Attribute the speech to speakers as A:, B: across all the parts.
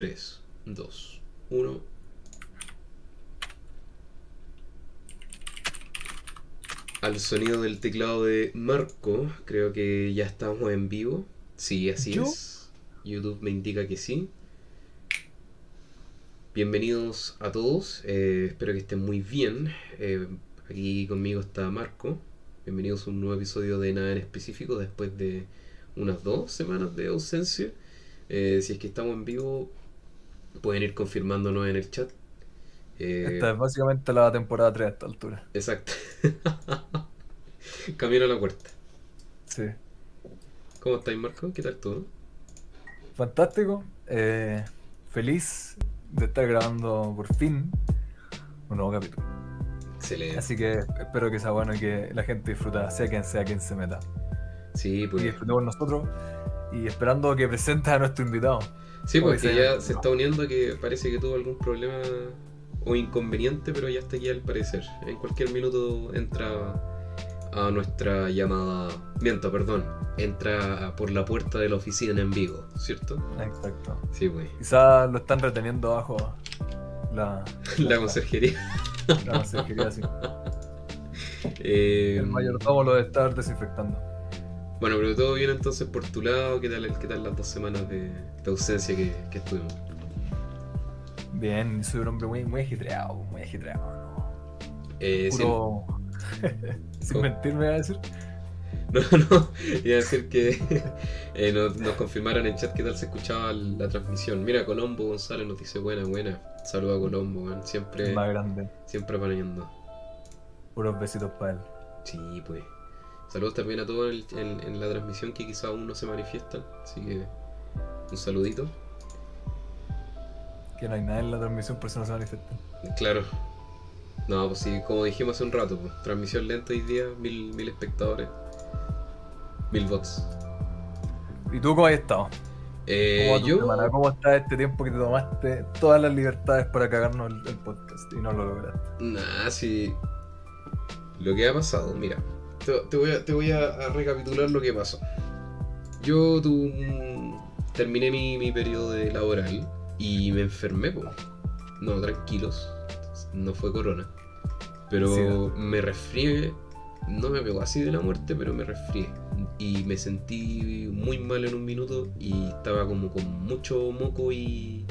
A: 3, 2, 1. Al sonido del teclado de Marco, creo que ya estamos en vivo. Sí, así
B: ¿Yo?
A: es. YouTube me indica que sí. Bienvenidos a todos, eh, espero que estén muy bien. Eh, aquí conmigo está Marco. Bienvenidos a un nuevo episodio de Nada en específico después de unas dos semanas de ausencia. Eh, si es que estamos en vivo, pueden ir confirmándonos en el chat. Eh,
B: Esta es básicamente la temporada 3 a esta altura.
A: Exacto. Camino a la puerta.
B: Sí.
A: ¿Cómo estáis, Marco? ¿Qué tal todo?
B: Fantástico. Eh, feliz de estar grabando por fin un nuevo capítulo.
A: Excelente.
B: Así que espero que sea bueno y que la gente disfruta, sea quien sea quien se meta.
A: Sí,
B: Y
A: pues.
B: disfrutemos nosotros y esperando que presentes a nuestro invitado.
A: Sí, porque ya se está uniendo que parece que tuvo algún problema o inconveniente, pero ya está aquí al parecer. En cualquier minuto entra a nuestra llamada. Miento, perdón. Entra por la puerta de la oficina en vivo, ¿cierto?
B: Exacto.
A: Sí, pues.
B: Quizás lo están reteniendo bajo la,
A: La conserjería.
B: la conserjería, sí.
A: Eh,
B: El mayordomo lo debe estar desinfectando.
A: Bueno, pero todo bien entonces por tu lado. ¿Qué tal, qué tal las dos semanas de, de ausencia que, que estuvimos?
B: Bien, soy un hombre muy, muy agitreado, muy agitreado. ¿no?
A: Eh,
B: Puro... Sin
A: ¿Cómo?
B: mentir me voy a decir.
A: No, no, iba a decir que eh, nos, nos confirmaron en chat qué tal se escuchaba la transmisión. Mira, Colombo González nos dice buena, buena. Saluda a Colombo. Siempre,
B: más grande.
A: siempre apañando.
B: Puros besitos para él.
A: Sí, pues. Saludos también a todos en, en- en la transmisión que quizá aún no se manifiestan. Así que un saludito.
B: Que no hay nada en la transmisión por eso no se manifiesta.
A: Claro. No, pues sí, como dijimos hace un rato, pues, transmisión lenta hoy día, mil, mil espectadores. Mil bots.
B: ¿Y tú cómo has estado?
A: Eh,
B: ¿Cómo,
A: yo...
B: semana? ¿Cómo está este tiempo que te tomaste todas las libertades para cagarnos el, el podcast y no lo lograste?
A: Nah, sí. Lo que ha pasado, mira. Te, te voy, a, te voy a, a recapitular lo que pasó. Yo tu, terminé mi, mi periodo de laboral y me enfermé, po. No, tranquilos. No fue corona. Pero
B: Sí.
A: me resfrié. No me pegó así de la muerte, pero me resfrié. Y me sentí muy mal en un minuto y estaba como con mucho moco y,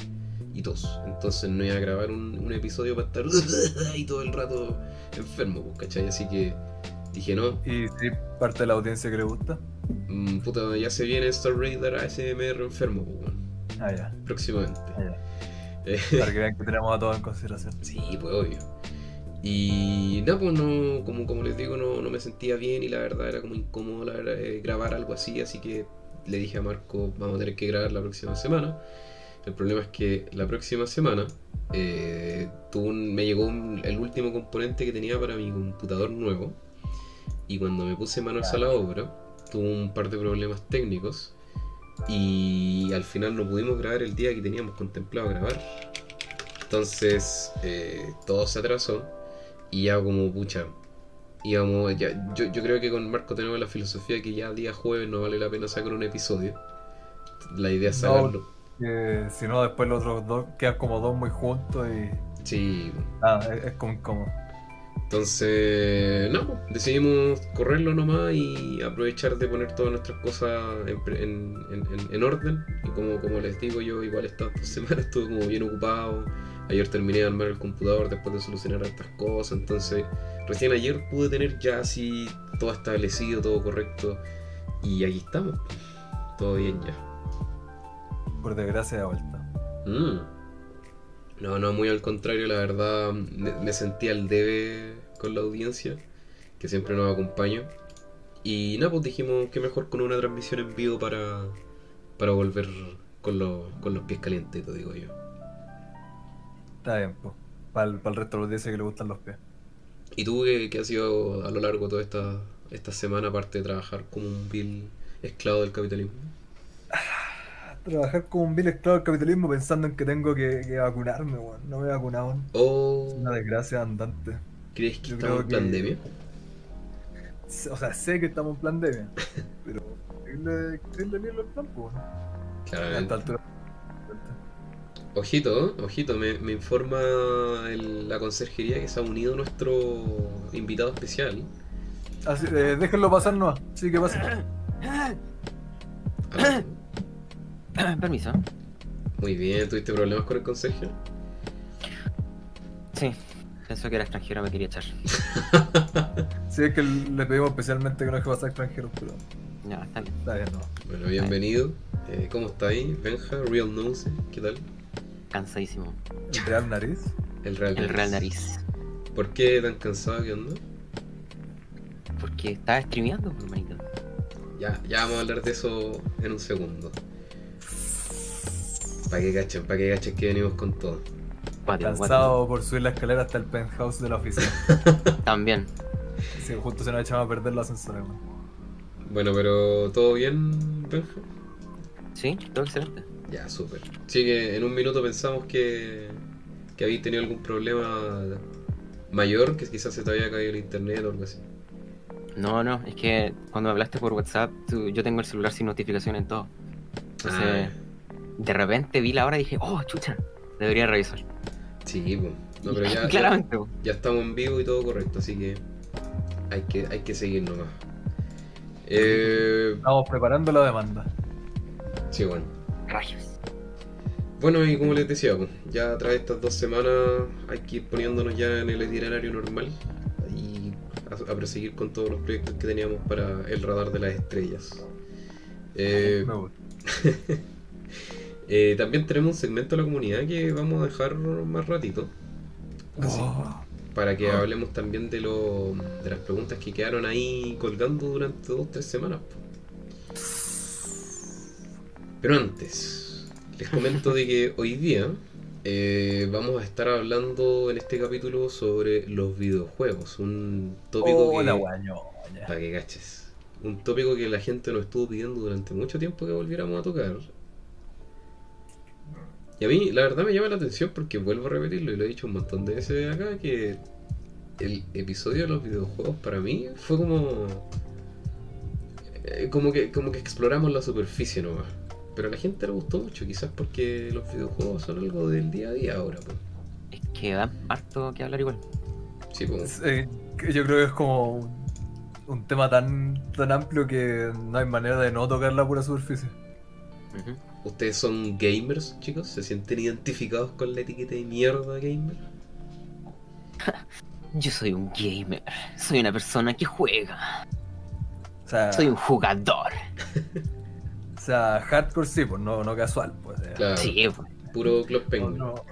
A: y tos. Entonces no iba a grabar un, un episodio para estar y todo el rato enfermo, pues, ¿cachai? Así que dije, no,
B: ¿Y si parte de la audiencia que le gusta?
A: mm, puta, ya se viene Star Raider ASMR enfermo, pues,
B: Ah, ya.
A: próximamente.
B: Ah, ya.
A: Eh,
B: Para que vean que tenemos a todos en consideración.
A: Sí, pues obvio. Y nada, pues no, como, como les digo, no, no me sentía bien y la verdad era como incómodo la verdad, eh, grabar algo así, así que le dije a Marco, vamos a tener que grabar la próxima semana. El problema es que la próxima semana eh, tuvo un- me llegó un- el último componente que tenía para mi computador nuevo y cuando me puse manos a la obra tuvo un par de problemas técnicos y al final no pudimos grabar el día que teníamos contemplado grabar. Entonces eh, todo se atrasó y ya como pucha. Íbamos, ya, yo, yo creo que con Marco tenemos la filosofía que ya día jueves no vale la pena sacar un episodio. La idea es
B: No.
A: sacarlo.
B: Que si no, después los otros dos quedan como dos muy juntos y.
A: Sí,
B: Ah, es, es como incómodo.
A: Entonces, no, decidimos correrlo nomás y aprovechar de poner todas nuestras cosas en, en- en- en- en orden. Y como, como les digo, yo igual esta semana estuve como bien ocupado. Ayer terminé de armar el computador después de solucionar estas cosas. Entonces, recién ayer pude tener ya así todo establecido, todo correcto. Y aquí estamos. Todo bien ya.
B: Por desgracia de vuelta.
A: Mm. No, no, muy al contrario, la verdad me, me sentí al debe con la audiencia, que siempre nos acompaña. Y nada, pues dijimos que mejor con una transmisión en vivo para, para volver con, los- con los pies calientes, te digo yo.
B: Está bien, pues. Para el, resto de la audiencia que le gustan los pies.
A: ¿Y tú qué, qué has sido a lo largo de toda esta, esta semana, aparte de trabajar como un vil esclavo del capitalismo?
B: Trabajar como un vil esclavo del capitalismo pensando en que tengo que, que vacunarme, weón. No me he vacunado. aún.
A: ¿O
B: Una desgracia andante.
A: crees que
B: Yo
A: estamos en
B: creo que-
A: pandemia?
B: O sea, sé que estamos en pandemia. pero. ¿Qué le leerlo el plan, pues? A esta
A: Claramente.
B: altura.
A: Ojito, ojito, me, me informa el- la conserjería que se ha unido nuestro invitado especial.
B: Así, eh, déjenlo pasar nomás. Sí, que pase.
C: Permiso.
A: Muy bien, ¿tuviste problemas con el conserje?
C: Sí. Pensó que era extranjero, me quería echar.
B: Sí, es que le pedimos especialmente que no deje pasar extranjeros, pero
C: Ya, está bien.
B: está bien, no.
A: Bueno, bienvenido. Eh, ¿Cómo está ahí? Benja, Real Nose, ¿qué tal?
C: Cansadísimo.
B: El real nariz.
A: El Real
C: El Real Nariz.
A: ¿Por qué tan cansado? ¿Qué onda?
C: Porque estaba streameando, por manito.
A: Ya, ya vamos a hablar de eso en un segundo. Para que cachen, para que cachen que venimos con todo.
B: Cansado por subir la escalera hasta el penthouse de la oficina.
C: También.
B: Sí, justo se nos echaba a perder la ascensor, weón.
A: Bueno, pero ¿todo bien, Benja?
C: Sí, todo excelente.
A: Ya, súper. Sí, que en un minuto pensamos que, que habéis tenido algún problema mayor, que quizás se te había caído el internet o algo así.
C: No, no, es que cuando me hablaste por WhatsApp, tú- yo tengo el celular sin notificación en todo. Entonces,
A: Ah,
C: de repente vi la hora y dije, oh, chucha, debería revisar.
A: sí, pues. No, pero ya, ya,
C: Claramente, po.
A: ya estamos en vivo y todo correcto, así que hay que, hay que seguir nomás. Eh,
B: Estamos preparando la demanda.
A: sí, bueno.
C: rayos.
A: Bueno, y como les decía, pues, ya a través de estas dos semanas hay que ir poniéndonos ya en el itinerario normal y a, a proseguir con todos los proyectos que teníamos para el radar de las estrellas. Eh,
B: Me gusta.
A: eh, también tenemos un segmento de la comunidad que vamos a dejar más ratito. Así,
B: Oh,
A: para que hablemos también de, lo, de las preguntas que quedaron ahí colgando durante dos o tres semanas. Pero antes, les comento de que hoy día eh, vamos a estar hablando en este capítulo sobre los videojuegos, un tópico
B: oh,
A: que, para que caches, un tópico que la gente nos estuvo pidiendo durante mucho tiempo que volviéramos a tocar. Y a mí, la verdad, me llama la atención porque vuelvo a repetirlo y lo he dicho un montón de veces acá que el episodio de los videojuegos para mí fue como. eh, como que, como que exploramos la superficie nomás. Pero a la gente le gustó mucho, quizás porque los videojuegos son algo del día a día ahora. pues.
C: Es que da harto que hablar igual.
A: Sí, pues.
B: Eh, yo creo que es como un, un tema tan, tan amplio que no hay manera de no tocar la pura superficie.
A: ¿Ustedes son gamers, chicos? ¿Se sienten identificados con la etiqueta de mierda gamer?
C: Yo soy un gamer. Soy una persona que juega.
B: O sea,
C: Soy un jugador.
B: o sea hardcore sí, pues no, no casual. Pues, eh.
A: Claro,
C: Sí, pues.
A: puro Club Penguin.
B: Otro,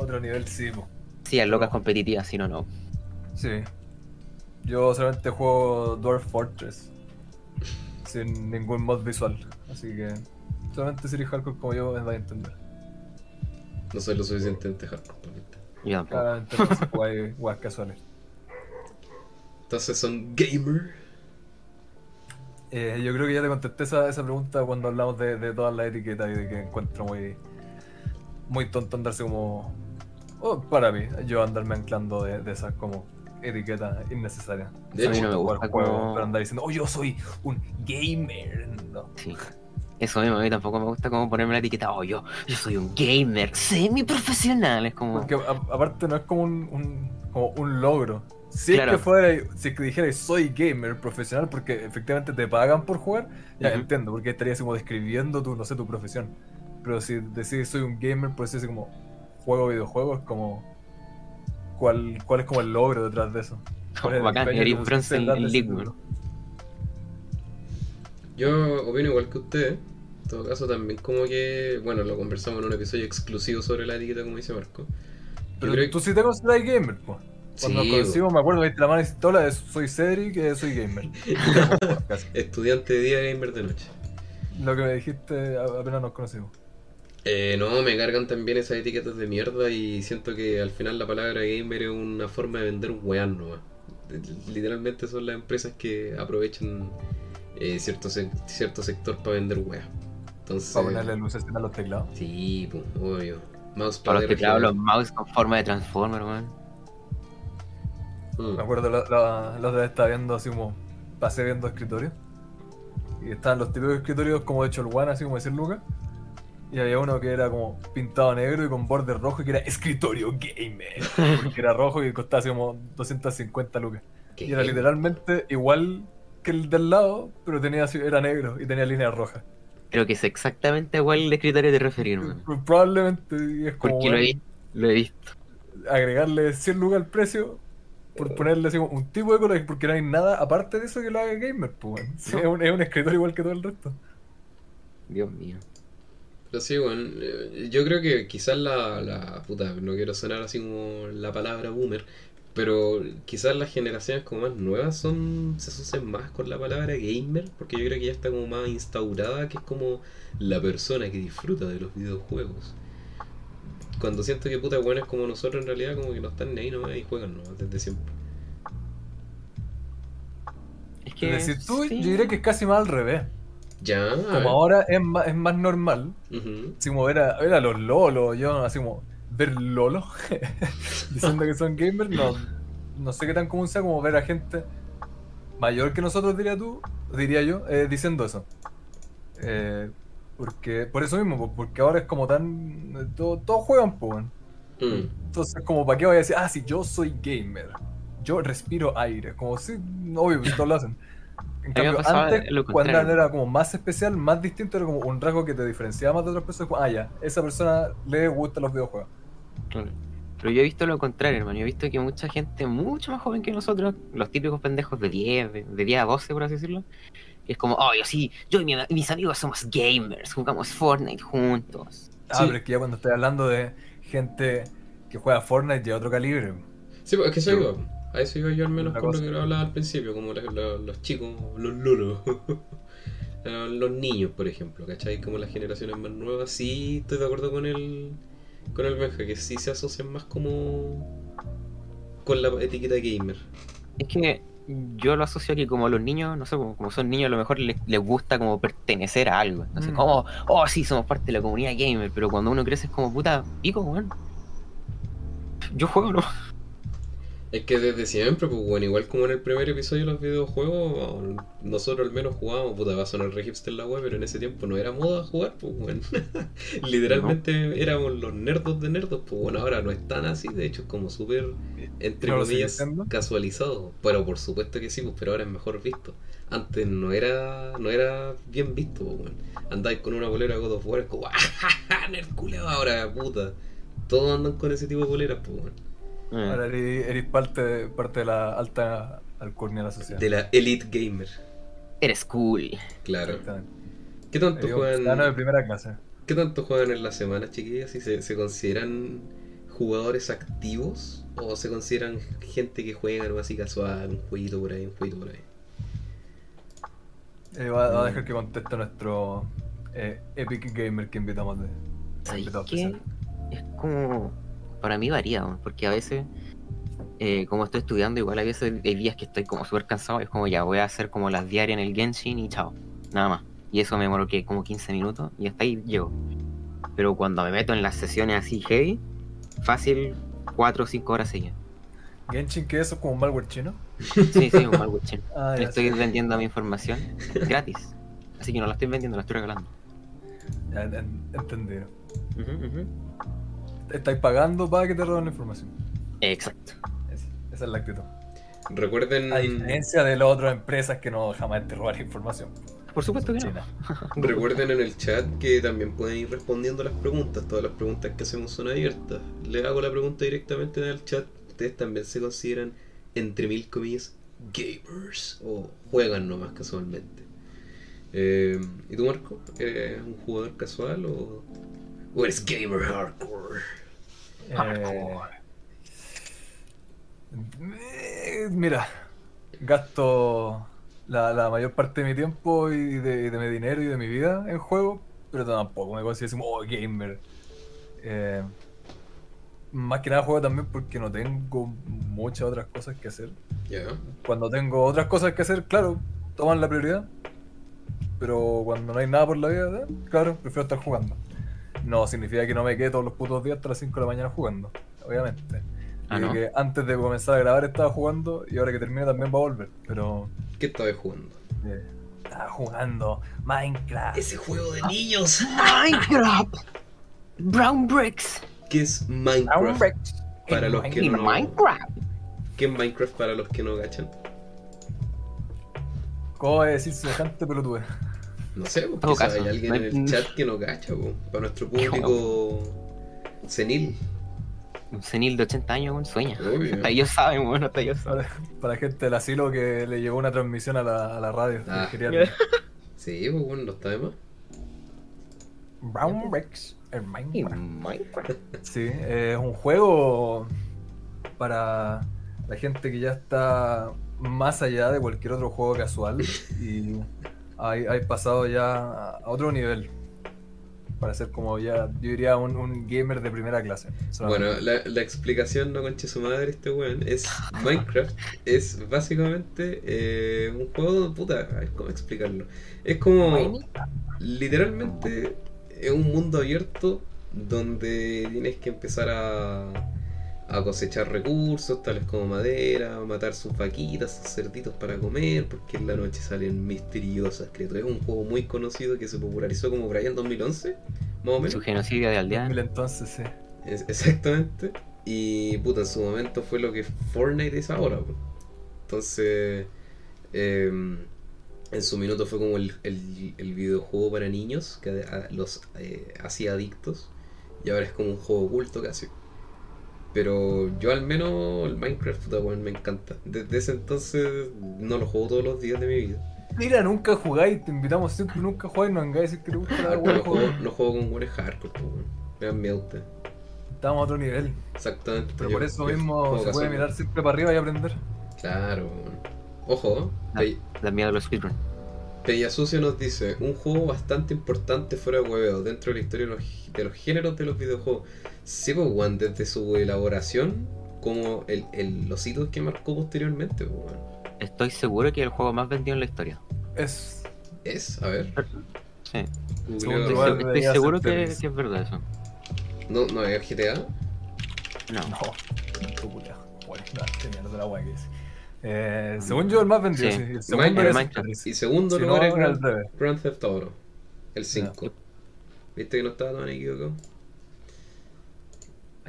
B: otro nivel sí, pues.
C: Sí, a locas competitivas, si no, no.
B: Sí. Yo solamente juego Dwarf Fortress. Sin ningún mod visual. Así que solamente si eres hardcore como yo me vais a entender.
A: No soy lo suficientemente hardcore. por ejemplo.
C: Yo tampoco.
B: Claramente no jugar casuales.
A: Entonces son gamer.
B: Eh, yo creo que ya te contesté esa, esa pregunta cuando hablamos de, de todas las etiquetas y de que encuentro muy muy tonto andarse como oh, para mí, yo andarme anclando de, de esas como etiquetas innecesarias.
A: De
B: A mí
A: hecho,
B: no me
C: gusta
B: juego,
C: como-
B: pero andar diciendo, oh yo soy un gamer. No.
C: Sí. Eso mismo, a mí tampoco me gusta como ponerme la etiqueta, oh, yo, yo soy un gamer semi-profesional. Es como.
B: Porque a- aparte no es como un, un- como un logro. Si
C: Claro.
B: es que fuera, si es que dijera soy gamer profesional porque efectivamente te pagan por jugar, ya entiendo, porque estarías como describiendo tu, no sé, tu profesión. Pero si decís soy un gamer, por decirse como juego videojuegos, como ¿cuál, cuál es como el logro detrás de eso? ¿Cuál es el
C: Bacán, eres bronce en, en League.
A: Yo opino igual que ustedes. En todo caso, también como que, bueno, lo conversamos en un episodio exclusivo sobre la etiqueta, como dice Marco.
B: Pero
A: creo
B: tú sí te consideras gamer, pues. Cuando
A: Sí,
B: nos conocimos, me acuerdo que la mano y tola de soy Cedric, eh, soy gamer.
A: Estudiante de día, gamer de noche.
B: Lo que me dijiste apenas nos conocimos.
A: Eh, no, me cargan también esas etiquetas de mierda y siento que al final la palabra gamer es una forma de vender un nomás. Literalmente son las empresas que aprovechan eh, cierto, cierto sector para vender weas. Entonces,
B: Para ponerle luces a los teclados.
A: sí, pues, obvio. Mouse
C: Para los teclados, los mouse con forma de transformer, weón.
A: Mm.
B: Me acuerdo la, la, la otra vez estaba viendo así como. Pasé viendo escritorios. Y estaban los típicos escritorios como de hecho el One, así como decir Lucas. Y había uno que era como pintado negro y con borde rojo, que era escritorio gamer. Porque era rojo y costaba así como 250 lucas.
A: ¿Qué?
B: Y era literalmente igual que el del lado, pero tenía era negro y tenía líneas rojas.
C: Creo que es exactamente igual el escritorio de referir, man.
B: Probablemente es como
C: Porque lo he, lo visto.
B: agregarle 100 lucas al precio por ponerle así como un tipo de color, porque no hay nada aparte de eso que lo haga gamer. Pues, weón. Sí,
C: No.
B: es, un, es un escritorio igual que todo el resto.
C: Dios mío.
A: Pero sí, bueno, eh, yo creo que quizás la, la puta, no quiero sonar así como la palabra boomer, pero quizás las generaciones como más nuevas son se asocian más con la palabra gamer, porque yo creo que ya está como más instaurada, que es como la persona que disfruta de los videojuegos. Cuando siento que puta buenas como nosotros en realidad como que no están ni ahí nomás y juegan nomás desde siempre.
C: Es que.
B: Decir, tú,
C: sí.
B: yo diría que es casi más al revés.
A: Ya.
B: Como ahora es más, es más normal,
A: Ujú.
B: así como ver a, ver a los lolos, yo así como ver lolos diciendo que son gamers, no, no sé qué tan común sea como ver a gente mayor que nosotros, diría tú, diría yo, eh, diciendo eso. Eh, porque, por eso mismo, porque ahora es como tan. eh, todo- Todos juegan, pues.
A: Mm.
B: Entonces, como, ¿para qué voy a decir, ah, sí, yo soy gamer? Yo respiro aire. Como, sí, obvio, pues todos lo hacen. En cambio, antes,
C: lo
B: cuando era como más especial, más distinto, era como un rasgo que te diferenciaba más de otras personas. como, Ah, ya, esa persona le gustan los videojuegos.
C: Claro. Pero yo he visto lo contrario, hermano. Yo he visto que mucha gente mucho más joven que nosotros, los típicos pendejos de 10, de, de 10 a 12, por así decirlo, que es como, oh, yo sí, yo y mi- mis amigos somos gamers, jugamos Fortnite juntos.
B: Ah,
A: Sí.
B: pero es que ya cuando estoy hablando de gente que juega Fortnite de otro calibre.
A: Sí, pues es que eso
B: Yo-
A: iba. A eso iba yo al menos con lo que hablaba al principio, como la- la- los chicos, los lolos. Eh, los niños, por ejemplo, ¿cachai? Como las generaciones más nuevas, sí estoy de acuerdo con el, con el Benja, que sí se asocian más como con la etiqueta gamer.
C: Es que yo lo asocio que como los niños, no sé, como como son niños, a lo mejor les, les gusta como pertenecer a algo. Entonces,
B: Mm.
C: como, oh, sí, somos parte de la comunidad gamer, pero cuando uno crece es como, puta, pico, weón. Yo juego, ¿no?
A: Es que desde siempre, pues bueno, igual como en el primer episodio de los videojuegos, nosotros al menos jugábamos, puta, va a sonar re hipster la web, pero en ese tiempo no era moda jugar, pues bueno. Literalmente éramos los nerdos de nerdos, pues bueno, ahora no es tan así, de hecho es como súper, entre
B: ¿No
A: comillas, casualizado. Pero por supuesto que sí, pues, pero ahora es mejor visto. Antes no era no era bien visto, pues bueno. Andáis con una bolera God of War, es como, ¡ah, nerd culeado! ahora, puta. Todos andan con ese tipo de boleras, pues bueno.
C: Eh,
B: Ahora eres, eres parte, de, parte de la alta alcurnia de la sociedad.
A: De la Elite Gamer.
C: Eres cool.
A: Claro.
B: Exactamente.
A: ¿Qué tanto
B: de
A: juegan,
B: primera clase.
A: ¿qué tanto juegan en la semana, chiquillas? ¿Si se, se consideran jugadores activos o se consideran gente que juega algo así casual, un jueguito por ahí, un jueguito por ahí?
B: Eh, va, va a dejar que conteste nuestro eh, Epic Gamer que invitamos de. Especial.
C: Es como. Para mí varía, porque a veces, eh, como estoy estudiando, igual a veces hay días que estoy como súper cansado. y Es como ya voy a hacer como las diarias en el Genshin y chao. Nada más. Y eso me demoró que como 15 minutos y hasta ahí llego. Pero cuando me meto en las sesiones así heavy, fácil 4 o 5 horas seguidas.
B: Genshin, eso es como un malware chino.
C: Sí, sí, un malware chino.
B: Ah,
C: Le estoy vendiendo mi información gratis. Así que no la estoy vendiendo, la estoy regalando.
B: Entendido. Estáis pagando para que te roben la información.
C: Exacto.
B: Es- esa es la actitud.
A: Recuerden,
B: A diferencia de las otras empresas que no jamás te roban información.
C: Por supuesto que no.
A: Recuerden en el chat que también pueden ir respondiendo las preguntas. Todas las preguntas que hacemos son abiertas. Les hago la pregunta directamente en el chat. ¿Ustedes también se consideran, entre mil comillas, gamers? ¿O juegan nomás casualmente? Eh, ¿Y tú, Marco? ¿Eres un jugador casual o, o eres gamer hardcore?
B: Eh, eh, mira, gasto la, la mayor parte de mi tiempo y de, y de mi dinero y de mi vida en juegos, pero tampoco me considero como oh, gamer. Eh, más que nada juego también porque no tengo muchas otras cosas que hacer. Cuando tengo otras cosas que hacer, claro, toman la prioridad. Pero cuando no hay nada por la vida, eh, claro, prefiero estar jugando. No significa que no me quede todos los putos días hasta las 5 de la mañana jugando, obviamente.
C: Ah,
B: que antes de comenzar a grabar estaba jugando y ahora que termine también va a volver. Pero
A: ¿Qué estabas jugando?
B: eh, Estaba jugando Minecraft.
A: Ese juego de niños.
C: Minecraft. Brown Bricks.
A: ¿Qué es Minecraft? Para los que
C: En
A: no.
C: Minecraft.
A: ¿Qué es Minecraft para los que no gachan?
B: ¿Cómo voy a decir semejante pelotude?
A: No sé, porque quizás
C: caso,
A: hay alguien
C: no
A: en el chat que no gacha, po. para nuestro público senil.
C: Un senil de 80 años sueña.
A: Obvio.
C: Hasta ellos saben, bueno, hasta ellos saben.
B: Para, gente del asilo que le llegó una transmisión a la, a la radio.
A: Ah.
B: que quería-
A: Sí, pues bueno, no está de más.
B: Brown Bricks en Minecraft.
C: Minecraft.
B: Sí, eh, es un juego para la gente que ya está más allá de cualquier otro juego casual y hay, pasado ya a otro nivel. Para ser como ya, yo diría, un, gamer de primera clase.
A: Bueno, la, explicación, no conche su madre, este weón, es Minecraft. Es básicamente eh, un juego puta. Cómo explicarlo. Es como. Literalmente es un mundo abierto donde tienes que empezar a, a cosechar recursos, tales como madera, matar sus vaquitas, sus cerditos para comer, porque en la noche salen misteriosas criaturas. Es un juego muy conocido que se popularizó como por ahí en 2011, más o
C: Su genocidio de
B: 2000
C: aldea.
B: entonces, sí.
A: Es- exactamente. Y puta, en su momento fue lo que Fortnite es ahora. Entonces, em, en su minuto fue como el, el- el videojuego para niños que a- los eh, hacía adictos. Y ahora es como un juego oculto casi. Pero yo al menos el Minecraft puta, weón, me encanta. Desde ese entonces no lo juego todos los días de mi vida.
B: Mira, nunca jugáis, te invitamos siempre, nunca jugáis, no vengáis a decir que te gusta la
A: no juego,
B: juego.
A: no juego con buenos hardcore, weón. Me dan miedo ustedes.
B: Estamos a otro nivel.
A: Exactamente.
B: Pero
A: yo-
B: por eso mismo se puede mirar siempre para arriba y aprender.
A: Claro. Ojo,
C: Ah.
A: Pe-
C: Da miedo a los speedrun.
A: Peña Sucio nos dice, un juego bastante importante fuera de hueveo, dentro de la historia de los, de los géneros de los videojuegos. Sí, pues, weón, desde su elaboración, como el, el- los hitos que marcó posteriormente, pues, weón.
C: Estoy seguro que es el juego más vendido en la historia.
B: Es.
A: Es, a ver,
C: Sí.
B: Segundo
C: Estoy,
B: lugar
C: estoy seguro que, es verdad eso.
A: No, no es GTA.
C: No.
B: No, tu culiao. Bueno, no, qué mierda la wea que es. Eh, según yo, el más vendido,
C: Sí.
B: sí. El segundo es
C: Minecraft.
A: Y segundo
B: Si no,
A: lugar es Grand,
B: revés.
A: Grand Theft Auto, el 5. ¿Viste que no estaba tan equivocado?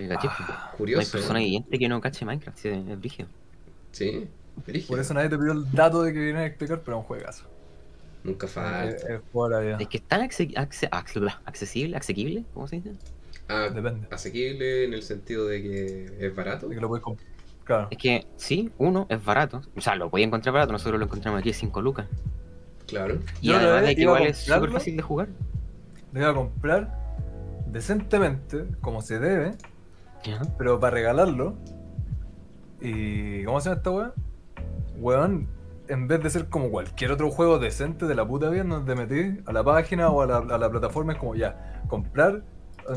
B: Ah,
C: No hay
A: Curioso.
C: persona viviente que no cache Minecraft, sí, es brígido.
A: Sí, brígido.
B: Por eso nadie te pidió el dato de que viene a explicar, pero es un juegazo.
A: Nunca falta.
B: es
C: que es tan acce- acce- acce- accesible, asequible, ¿cómo se dice?
A: Ah,
B: Depende.
A: asequible en el sentido de que es barato.
B: De que lo puedes comprar. Claro.
C: Es que sí, uno es barato. O sea, lo podía encontrar barato, nosotros lo encontramos aquí a 5 lucas.
A: Claro.
C: Y
B: Yo
C: además de que igual es súper fácil de jugar.
B: Lo iba a comprar decentemente, como se debe,
C: Ya.
B: pero para regalarlo. ¿Y cómo se llama esta weá? Weón, en vez de ser como cualquier otro juego decente de la puta vida, donde te metís a la página o a la, a la plataforma, es como ya, comprar.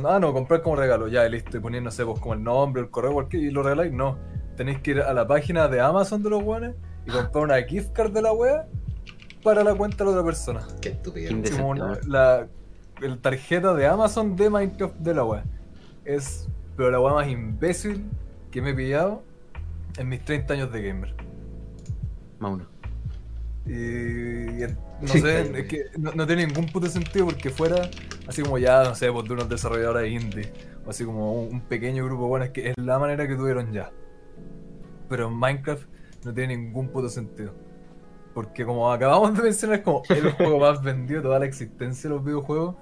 B: Ah, no, comprar como regalo, ya, y listo, y poner, no sé, pues como el nombre, el correo, cualquier, y lo regaláis. No, tenéis que ir a la página de Amazon de los weones y comprar una gift card de la wea para la cuenta de la otra persona.
A: Qué
B: Así como una- la el tarjeta de Amazon de Minecraft de la wea. Es pero la wea más imbécil que me he pillado en mis 30 años de gamer.
C: Más uno.
B: Y, no sé, es que no, no tiene ningún puto sentido porque fuera así como ya, no sé, pues de unos desarrolladores indie, o así como un, un pequeño grupo, bueno, es que es la manera que tuvieron ya. Pero en Minecraft no tiene ningún puto sentido. Porque como acabamos de mencionar, es como el juego más vendido de toda la existencia de los videojuegos,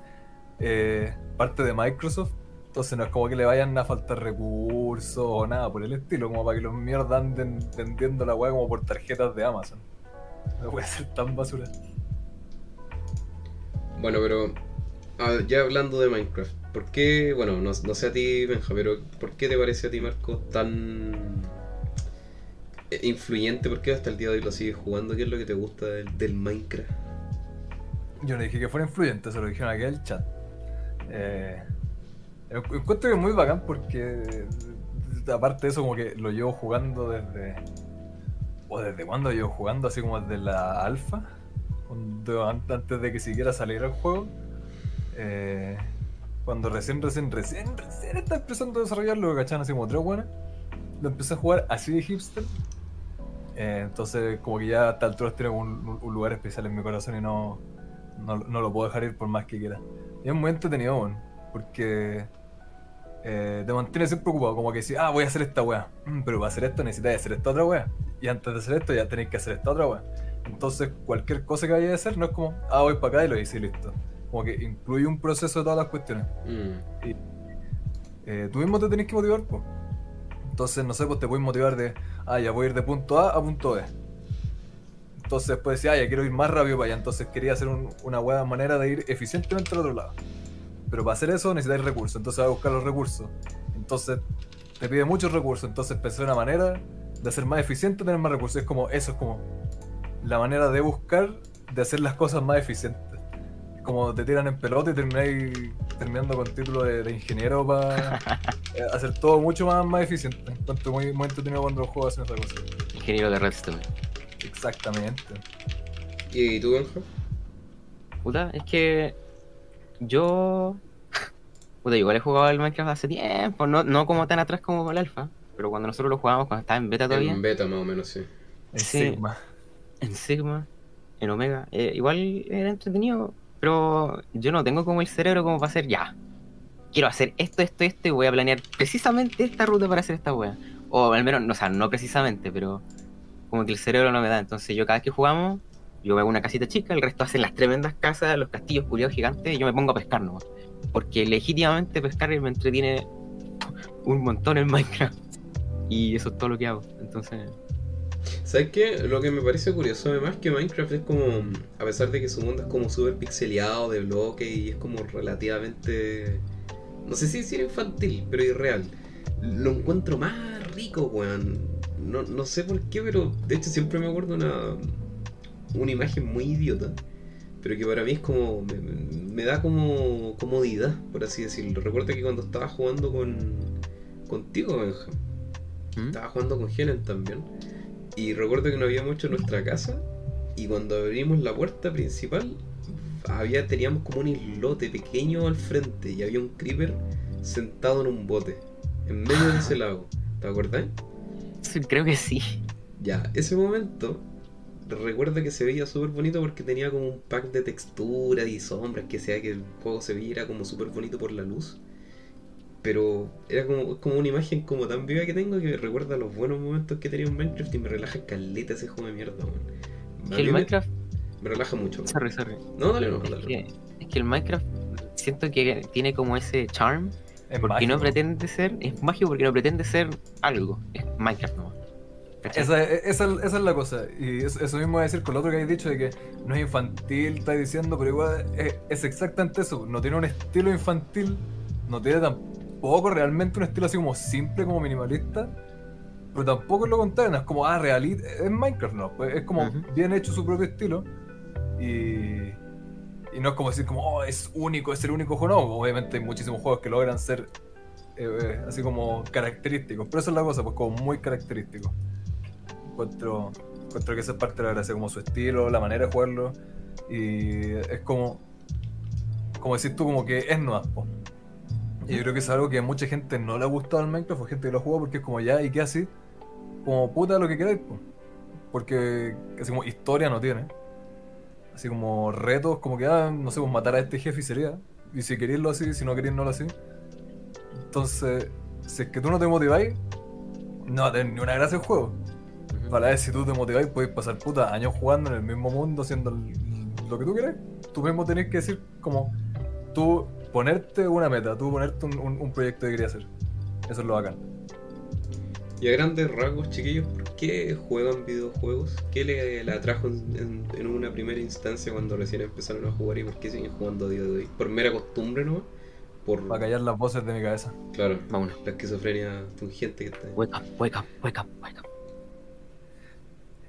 B: eh, parte de Microsoft. Entonces no es como que le vayan a faltar recursos o nada por el estilo, como para que los mierdas anden vendiendo la weá como por tarjetas de Amazon. No puede ser tan basura.
A: Bueno, pero ah, ya hablando de Minecraft, ¿por qué, bueno, no, no sé a ti, Benja, pero ¿por qué te parece a ti, Marco, tan eh, influyente? ¿Por qué hasta el día de hoy lo sigues jugando? ¿Qué es lo que te gusta del, del Minecraft?
B: Yo no dije que fuera influyente, se lo dijeron aquí en el chat. Eh, encuentro que es muy bacán porque, aparte de eso, como que lo llevo jugando desde. ¿O desde cuándo llevo jugando? Así como desde la alfa, antes de que siquiera saliera el juego. Eh, cuando recién, recién, recién, recién está empezando a desarrollarlo, ¿cachan? Así como tres buenas. Lo empecé a jugar así de hipster. Eh, entonces, como que ya a esta altura tiene un, un lugar especial en mi corazón y no, no, no lo puedo dejar ir por más que quiera. Y es muy entretenido, weón, porque eh, te mantiene siempre ocupado. Como que si, ah, voy a hacer esta weá, Mm, pero para hacer esto necesitas hacer esta otra weá. Y antes de hacer esto ya tenéis que hacer esta otra weá. Entonces, cualquier cosa que vayas a hacer no es como, ah, voy para acá y lo hice y listo. Como que incluye un proceso de todas las cuestiones.
A: Mm.
B: Y eh, tú mismo te tenés que motivar, pues. Entonces, no sé, pues te puedes motivar de, ah, ya voy a ir de punto A a punto B. Entonces después decía, ah, ya quiero ir más rápido para allá. Entonces quería hacer un- una buena manera de ir eficientemente al otro lado. Pero para hacer eso necesitáis recursos. Entonces vas a buscar los recursos. Entonces te pide muchos recursos. Entonces pensé una manera de ser más eficiente, tener más recursos. Es como, eso es como la manera de buscar de hacer las cosas más eficientes. Es como te tiran en pelota y termináis terminando con título de, de ingeniero para hacer todo mucho más, más eficiente. Encuentro muy, muy entretenido cuando los juegos hacen esa cosa.
C: Ingeniero de Redstone.
B: Exactamente.
A: ¿Y tú, Benja?
C: Puta, es que yo. Puta, igual he jugado al Minecraft hace tiempo, no, no como tan atrás como el alfa, pero cuando nosotros lo jugábamos, cuando estaba en beta todavía,
A: En beta, más o menos, sí.
C: Sí.
B: Sigma.
C: en Sigma, en Omega, eh, igual era entretenido, pero yo no tengo como el cerebro como para hacer ya. Quiero hacer esto, esto, esto y voy a planear precisamente esta ruta para hacer esta wea. O al menos, no, o sea, no precisamente, pero como que el cerebro no me da. Entonces yo cada vez que jugamos, yo me una casita chica, el resto hacen las tremendas casas, los castillos culiados gigantes y yo me pongo a pescar nomás. Porque legítimamente pescar me entretiene un montón en Minecraft. Y eso es todo lo que hago. Entonces,
A: ¿Sabes qué? Lo que me parece curioso además que Minecraft es como, a pesar de que su mundo es como súper pixeleado de bloques y es como relativamente, no sé si decir infantil, pero irreal, lo encuentro más rico, weón. No, no sé por qué, pero de hecho siempre me acuerdo una, una imagen muy idiota, pero que para mí es como, me, da como comodidad, por así decirlo. Recuerda que cuando estaba jugando con contigo, Benja,
C: ¿Mm?
A: estaba jugando con Helen también. Y recuerdo que no había mucho en nuestra casa. Y cuando abrimos la puerta principal, había, teníamos como un islote pequeño al frente. Y había un creeper sentado en un bote. En medio de ese lago. ¿Te acordás?
C: creo que sí.
A: Ya, ese momento. Recuerdo que se veía súper bonito porque tenía como un pack de texturas y sombras que hacía que el juego se viera como súper bonito por la luz. Pero era como, como una imagen como tan viva que tengo que me recuerda los buenos momentos que tenía en Minecraft y me relaja caleta ese juego de mierda,
C: Que
A: mí
C: el
A: me-
C: Minecraft.
A: Me relaja mucho.
C: Sorry, sorry.
A: No, dale, no,
C: Es
A: dale.
C: que, es que el Minecraft siento que tiene como ese charm.
B: Es
C: Porque no pretende ser. Es mágico porque no pretende ser algo. Es Minecraft nomás. ¿Cachai?
B: Esa, esa, esa es la cosa. Y eso, eso mismo voy a decir con lo otro que habéis dicho de que no es infantil, estáis diciendo, pero igual es, es exactamente eso. No tiene un estilo infantil, no tiene tampoco realmente un estilo así como simple, como minimalista. Pero tampoco es lo contrario, no es como, ah, realista. Es Minecraft, no. Pues es como bien hecho su propio estilo. Y, y no es como decir, como, oh, es único, es el único juego. No, obviamente hay muchísimos juegos que logran ser eh, eh, así como característicos. Pero esa es la cosa, pues como muy característico. Encuentro, que esa es parte de la gracia, como su estilo, la manera de jugarlo. Y es como, como decir tú, como que es nueva. po. Y yo creo que es algo que a mucha gente no le ha gustado al Minecraft, o gente que lo juega porque es como ya, ¿y qué así? Como puta lo que queráis, po. porque así como historia no tiene. Así como retos, como que, ah, no sé, pues matar a este jefe y sería. Y si queréis lo así, si no queréis no lo así. Entonces, si es que tú no te motiváis, no va a tener ni una gracia el juego. Para ver si tú te motiváis, podéis pasar puta años jugando en el mismo mundo, haciendo lo que tú quieras. Tú mismo tenés que decir, como, tú ponerte una meta, tú ponerte un, un- un proyecto que querías hacer. Eso es lo bacán.
A: Y a grandes rasgos, chiquillos, ¿por qué juegan videojuegos? ¿Qué le, le atrajo en, en- en una primera instancia cuando recién empezaron a jugar y por qué siguen jugando a día de hoy? ¿Por mera costumbre nomás? Por,
B: Para callar las voces de mi cabeza.
A: claro,
C: Vámonos.
A: la esquizofrenia pungente que está ahí.
C: Wake up, wake up, wake up, wake up.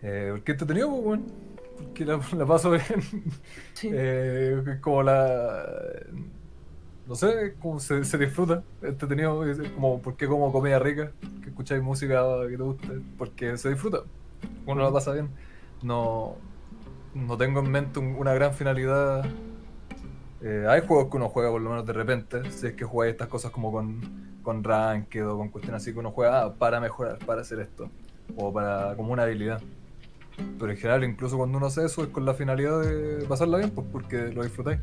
B: Eh, ¿Por qué entretenido, pues, weón? Porque la, la paso bien.
C: Sí.
B: Eh, como la. No sé, como se, se disfruta. Entretenido, como porque como comida rica, que escucháis música que te guste, porque se disfruta. Uno la pasa bien. No, no tengo en mente un- una gran finalidad. Eh, hay juegos que uno juega por lo menos de repente, si es que jugáis estas cosas como con, con ranked o con cuestiones así que uno juega ah, para mejorar, para hacer esto, o para como una habilidad. Pero en general, incluso cuando uno hace eso, es con la finalidad de pasarla bien, pues porque lo disfrutáis.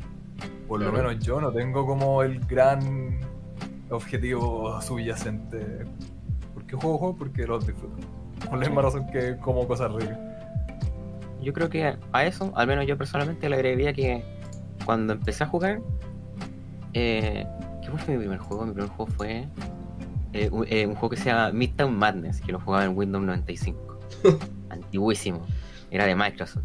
B: Por lo menos yo no tengo como el gran objetivo subyacente. ¿Por qué juego juegos? Porque los disfruto. Por la misma razón que como cosas ricas.
C: Yo creo que a eso, al menos yo personalmente, le agregaría que cuando empecé a jugar, eh, ¿qué fue mi primer juego? Mi primer juego fue eh, un, eh, un juego que se llama Midtown Madness, que lo jugaba en Windows 95. Antiguísimo. Era de Microsoft.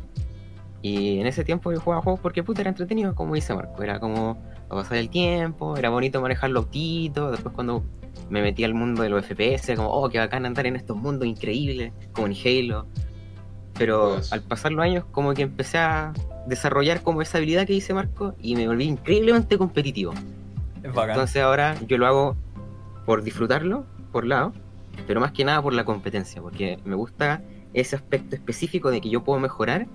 C: Y en ese tiempo yo jugaba juegos porque puta era entretenido, como dice Marco. Era como a pasar el tiempo, era bonito manejar los autitos. Después cuando me metí al mundo de los FPS, como, oh, qué bacán andar en estos mundos increíbles, como en Halo. Pero
A: Pues.
C: al pasar los años, como que empecé a desarrollar como esa habilidad que dice Marco y me volví increíblemente competitivo.
B: Es bacán.
C: Entonces ahora yo lo hago por disfrutarlo, por lado, pero más que nada por la competencia, porque me gusta ese aspecto específico de que yo puedo mejorar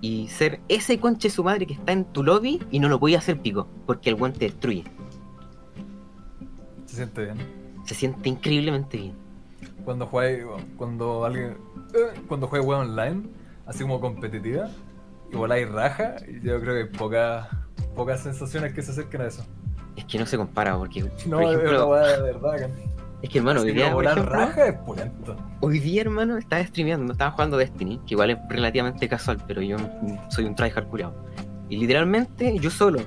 C: y ser ese conche su madre que está en tu lobby y no lo podía hacer pico, porque el guante destruye.
B: Se siente bien.
C: Se siente increíblemente bien.
B: Cuando juegue, cuando alguien, eh, cuando juegue web online, así como competitiva, igual hay raja, y yo creo que hay pocas, pocas sensaciones que se acerquen a eso.
C: Es que no se compara, porque,
B: No,
C: por
B: es una
C: ejemplo,
B: de verdad, que
C: es que hermano, hoy día, por ejemplo,
B: raja es.
C: Hoy día, hermano, estaba streameando, estaba jugando Destiny, que igual es relativamente casual, pero yo soy un tryhard curado. Y literalmente, yo solo,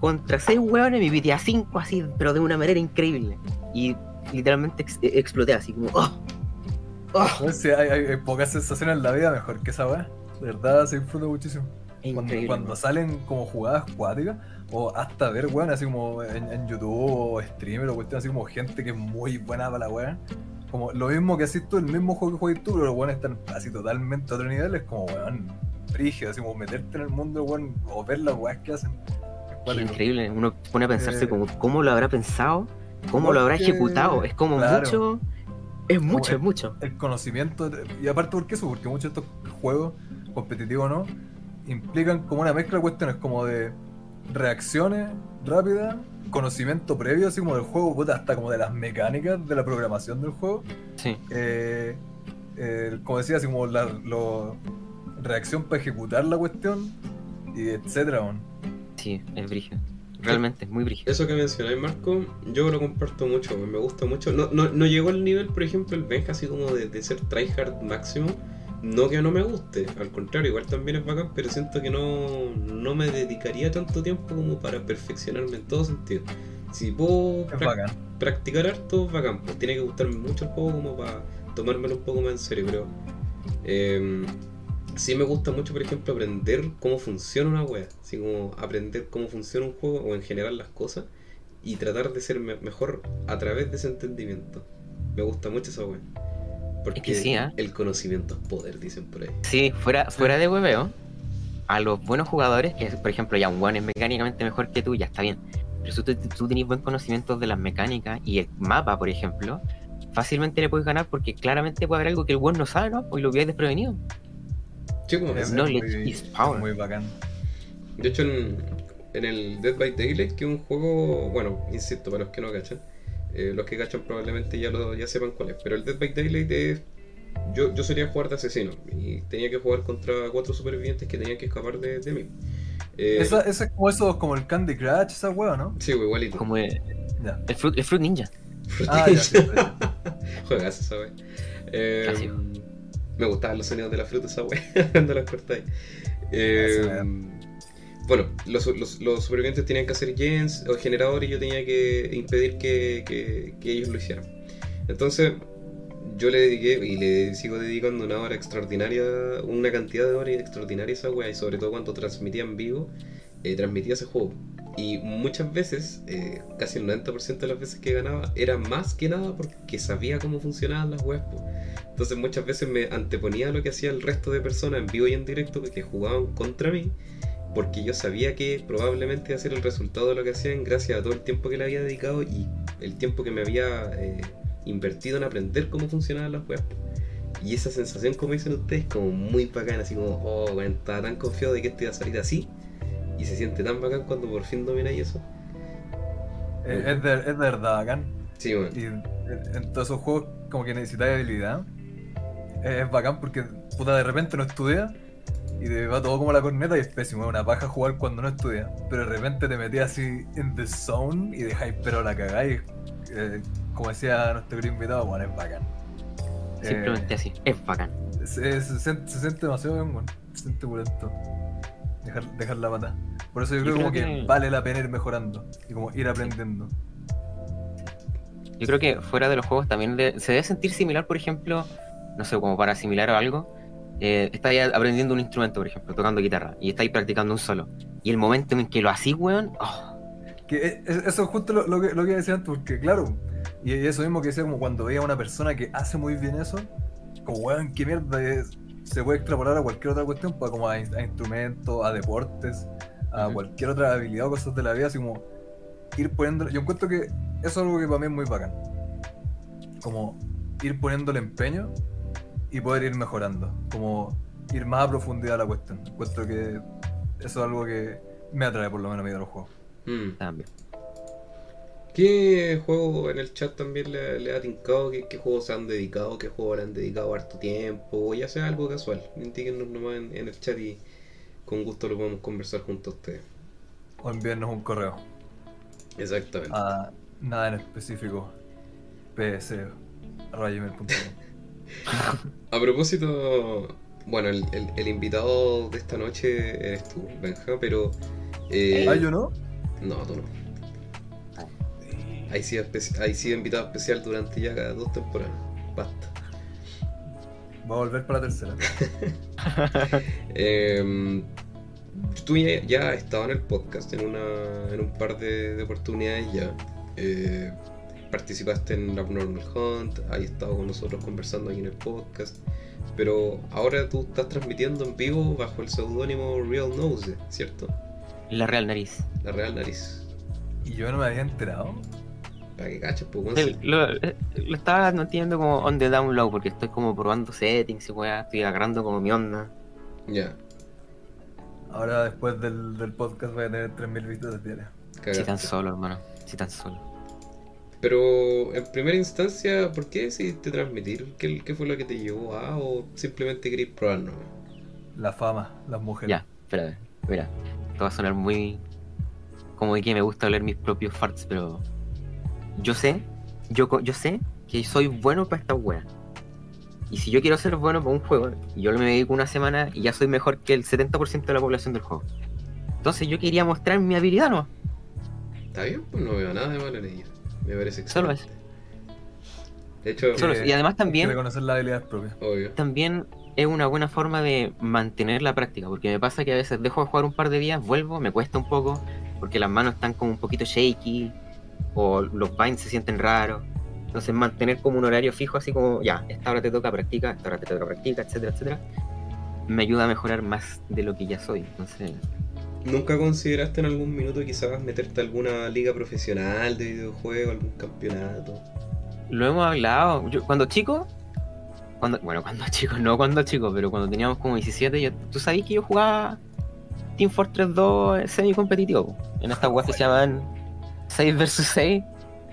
C: contra seis hueones, me pité a cinco así, pero de una manera increíble. Y literalmente ex- eh, exploté así como, ¡oh! ¡oh!
B: Hay, hay- hay pocas sensaciones en la vida mejor que esa weá. De verdad se disfruta muchísimo. Cuando, cuando salen como jugadas cuáticas, o hasta ver weón, así como en, en YouTube o streamer o cuestiones así como gente que es muy buena para la weá. Como lo mismo que haces tú, el mismo juego que juegas tú, pero los weones están así totalmente a otro nivel, es como weón, brígido, así como meterte en el mundo, weón, o ver las weas que hacen. Es
C: increíble, uno pone a pensarse
B: Eh,
C: como, ¿cómo lo habrá pensado? ¿Cómo lo habrá
B: porque-
C: ejecutado? Es como
B: claro.
C: mucho... Es mucho,
B: el-
C: es mucho.
B: el conocimiento, y aparte por qué eso, porque muchos de estos juegos, competitivos o no, implican como una mezcla de cuestiones como de reacciones rápidas, conocimiento previo, así como del juego, puta, hasta como de las mecánicas de la programación del juego,
C: Sí.
B: eh, eh, como decía, así como la lo- reacción para ejecutar la cuestión, y etcétera.
C: Sí, es brígido. Realmente, es muy brígido.
A: Eso que mencionáis, Marco, yo lo comparto mucho, me gusta mucho. No, no, no llegó al nivel, por ejemplo, el Benja así como de, de ser tryhard máximo. No que no me guste, al contrario, igual también es bacán, pero siento que no, no me dedicaría tanto tiempo como para perfeccionarme en todo sentido. Si puedo practicar harto, bacán, pues tiene que gustarme mucho el juego como para tomármelo un poco más en serio, pero eh, sí me gusta mucho, por ejemplo, aprender cómo funciona una wea, así como aprender cómo funciona un juego o en general las cosas y tratar de ser me- mejor a través de ese entendimiento. Me gusta mucho esa wea. Porque
C: que sí, ¿eh?
A: el conocimiento es poder, dicen por ahí.
C: Sí, fuera, fuera de hueveo, a los buenos jugadores, que por ejemplo ya un buen es mecánicamente mejor que tú, ya está bien. Pero si tú, tú tenés buen conocimiento de las mecánicas y el mapa, por ejemplo, fácilmente le puedes ganar porque claramente puede haber algo que el buen no sabe, ¿no? O lo hubieras desprevenido.
A: Sí, como que
B: Es muy-
C: is power.
B: Muy bacán.
A: De hecho, en, en el Dead by Daylight, que es un juego, bueno, insisto, para los que no cachan, eh, los que cachan probablemente ya lo ya sepan cuál es, pero el Dead by Daylight es. Yo, yo solía jugar de asesino y tenía que jugar contra cuatro supervivientes que tenían que escapar de, de mí. Eh,
B: Esa, esa es como eso, como el Candy Crush, esa hueá, ¿no?
A: Sí, pues, igualito.
C: Como el, Fruit, el Fruit Ninja.
B: Ah, ya, sí, sí.
A: Juegas esa wea. Eh,
C: Clásico.
A: me gustaban los sonidos de la fruta esa wea cuando las cortáis. Eh. Bueno, los, los- los supervivientes tenían que hacer gens o generadores y yo tenía que impedir que, que- que ellos lo hicieran. Entonces, yo le dediqué y le sigo dedicando una hora extraordinaria, una cantidad de horas extraordinaria a esa wea y sobre todo cuando transmitía en vivo, eh, transmitía ese juego. Y muchas veces, eh, casi el 90% de las veces que ganaba, era más que nada porque sabía cómo funcionaban las webs. po. Entonces muchas veces me anteponía a lo que hacía el resto de personas en vivo y en directo que jugaban contra mí, porque yo sabía que probablemente iba a ser el resultado de lo que hacían gracias a todo el tiempo que le había dedicado y el tiempo que me había eh, invertido en aprender cómo funcionaban las webs. Y esa sensación, como dicen ustedes, como muy bacana, así como, oh, bueno, estaba tan confiado de que esto iba a salir así. Y se siente tan bacán cuando por fin domináis eso.
B: Es, es de, es de verdad bacán.
A: Sí, bueno.
B: Y en, en todos esos juegos como que necesitáis habilidad. es, es bacán porque puta de repente no estudia y te va todo como la corneta y es pésimo, es una paja jugar cuando no estudia. Pero de repente te metías así en the zone y dejáis pero la cagáis. Eh, como decía nuestro invitado, bueno, es bacán.
C: Simplemente
B: Eh,
C: así. Es bacán.
B: se, se, siente, se siente demasiado bien, weón. Se siente pulento. Dejar, dejar la pata. Por eso yo
C: Yo
B: creo, como
C: creo
B: que...
C: que-
B: vale la pena ir mejorando y como ir aprendiendo.
C: Yo creo que fuera de los juegos también de- se debe sentir similar, por ejemplo, no sé, como para asimilar a algo. Eh, estáis aprendiendo un instrumento, por ejemplo, tocando guitarra, y estáis practicando un solo. Y el momento en que lo hacís, weón, oh,
B: Que e- eso es justo lo, lo que, lo que decía antes, porque claro, y eso mismo que decía como cuando veía a una persona que hace muy bien eso, como weón, qué mierda es- se puede extrapolar a cualquier otra cuestión, pues, como a, in- a instrumentos, a deportes, a cualquier otra habilidad o cosas de la vida, así como ir poniendo. Yo encuentro que eso es algo que para mí es muy bacán. Como ir poniendo el empeño y poder ir mejorando, como ir más a profundidad a la cuestión. Encuentro que eso es algo que me atrae por lo menos a mí de los juegos.
A: Mm.
C: también.
A: ¿Qué juego en el chat también le, le ha tincado? ¿Qué, ¿Qué juegos se han dedicado? ¿Qué juegos le han dedicado harto tiempo? Ya sea algo casual. Indíquenos nomás en, en el chat y con gusto lo podemos conversar junto a ustedes.
B: O enviarnos un correo.
A: Exactamente.
B: A nada en específico. ps gmail.com.
A: A propósito, bueno, el, el- el invitado de esta noche eres tú, Benja, pero... eh,
B: ¿Ah, yo no?
A: No, tú no. Ahí sí, ahí sí invitado especial durante ya cada dos temporadas. Basta.
B: Va a volver para la tercera.
A: Eh, tú ya, ya has estado en el podcast en, una, en un par de, de oportunidades ya. Eh, participaste en Abnormal Hunt, has estado con nosotros conversando aquí en el podcast. Pero ahora tú estás transmitiendo en vivo bajo el seudónimo Real Nose, ¿cierto?
C: La real nariz.
A: La real nariz.
B: Y yo no me había enterado.
A: Para que caches, pues, si-
C: lo, eh, lo estaba manteniendo como on the down low porque estoy como probando settings y weá, estoy agarrando como mi onda.
A: Ya,
B: Ahora después del, del podcast voy a tener 3.000 visitas diarias.
C: Si tan solo, hermano. Si tan solo.
A: Pero en primera instancia, ¿por qué decidiste transmitir? ¿Qué, qué fue lo que te llevó a o simplemente querías probar nomás?
B: La fama, las mujeres.
C: Ya, espérate. Mira, esto va a sonar muy. Como de que me gusta oler mis propios farts, pero. Yo sé, yo, co- yo sé que soy bueno para esta wea. Y si yo quiero ser bueno para un juego, yo me dedico una semana y ya soy mejor que el 70% de la población del juego. Entonces yo quería mostrar mi habilidad, ¿no?
A: Está bien, pues no veo nada de malo en ella. Me parece
C: Solo
A: excelente. De hecho,
C: Solo-
B: Que
C: y además también,
B: reconocer las habilidades propias.
A: obvio.
C: también es una buena forma de mantener la práctica, porque me pasa que a veces dejo de jugar un par de días, vuelvo, me cuesta un poco, porque las manos están como un poquito shaky, o los binds se sienten raros. Entonces mantener como un horario fijo, así como, ya, esta hora te toca practica, esta hora te toca practica, etcétera, etcétera, me ayuda a mejorar más de lo que ya soy. Entonces,
A: ¿Nunca consideraste en algún minuto quizás meterte a alguna liga profesional de videojuegos, algún campeonato?
C: lo hemos hablado. Yo, cuando chico, cuando, bueno, cuando chico, no cuando chico, pero cuando teníamos como 17, yo, tú sabías que yo jugaba Team Fortress 2 semi competitivo, en estas weas que se llaman 6 vs 6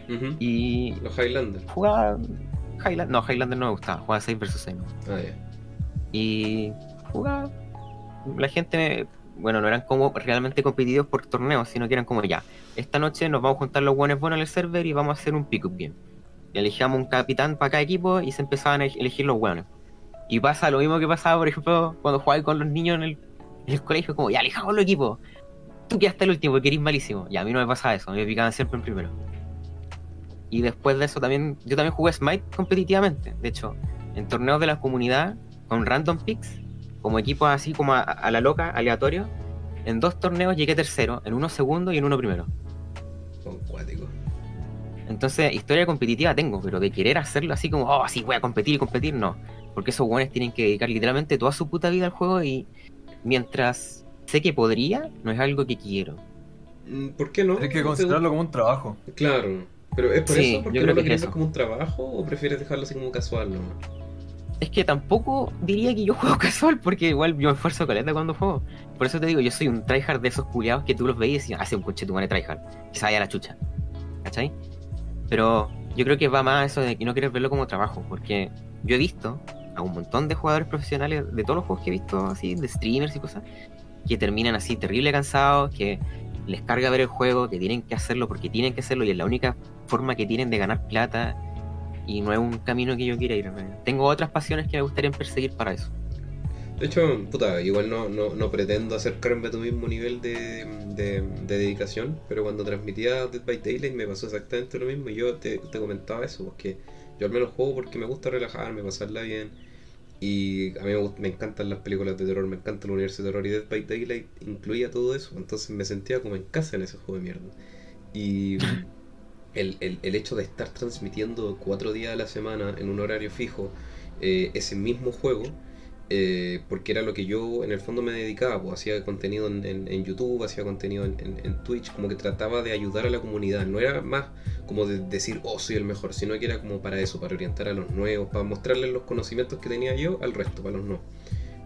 A: Ujú.
C: y
A: Los Highlanders.
C: jugaba Highland, no, Highlander no me gustaba, jugaba 6 vs 6. ¿no?
A: Ah, ya.
C: Y jugaba, la gente, me- bueno, no eran como realmente competitivos por torneos, sino que eran como ya, esta noche nos vamos a juntar los buenos buenos en el server y vamos a hacer un pick-up game. Y elegíamos un capitán para cada equipo y se empezaban a elegir los buenos. Y pasa lo mismo que pasaba, por ejemplo, cuando jugabas con los niños en el, en el colegio, como ya elijamos los equipos. Tú quedaste el último, que eres malísimo. Y a mí no me pasaba eso, me picaban siempre en primero. Y después de eso también, yo también jugué Smite competitivamente. De hecho, en torneos de la comunidad, con random picks, como equipos así como a, a la loca, aleatorio, en dos torneos llegué tercero, en uno segundo y en uno primero.
A: Con cuático.
C: Entonces, historia competitiva tengo, pero de querer hacerlo así como, oh, sí, voy a competir y competir, no. Porque esos buenos tienen que dedicar literalmente toda su puta vida al juego y mientras sé que podría, no es algo que quiero.
A: Mm, ¿Por qué no?
B: Hay que
A: ¿No
B: considerarlo como un trabajo.
A: Claro. ¿Pero es por
C: Sí,
A: eso? ¿Porque
C: yo
A: no
C: creo
A: lo
C: que
A: quieres
C: es eso.
A: como un trabajo o prefieres dejarlo así como casual nomás?
C: Es que tampoco diría que yo juego casual, porque igual yo me esfuerzo caleta cuando juego. Por eso te digo, yo soy un tryhard de esos culiados que tú los veías y hace un coche tu tryhard. Que se vaya a la chucha. ¿Cachai? Pero yo creo que va más eso de que no quieres verlo como trabajo, porque yo he visto a un montón de jugadores profesionales de todos los juegos que he visto, así, de streamers y cosas, que terminan así terrible cansados, que les carga ver el juego, que tienen que hacerlo porque tienen que hacerlo y es la única forma que tienen de ganar plata y no es un camino que yo quiera ir. Tengo otras pasiones que me gustaría perseguir para eso.
A: De hecho, puta, igual no, no, no pretendo acercarme a tu mismo nivel de, de, de, dedicación, pero cuando transmitía Dead by Daylight me pasó exactamente lo mismo y yo te, te comentaba eso, porque yo al menos juego porque me gusta relajarme, pasarla bien. Y a mí me, me, encantan las películas de terror, me encanta el universo de terror y Dead by Daylight incluía todo eso, entonces me sentía como en casa en ese juego de mierda. Y el, el, el hecho de estar transmitiendo cuatro días a la semana en un horario fijo eh, ese mismo juego, eh, porque era lo que yo en el fondo me dedicaba, pues hacía contenido en, en, en YouTube, hacía contenido en, en, Twitch, como que trataba de ayudar a la comunidad, no era más como de decir, oh, soy el mejor, sino que era como para eso, para orientar a los nuevos, para mostrarles los conocimientos que tenía yo al resto, para los no.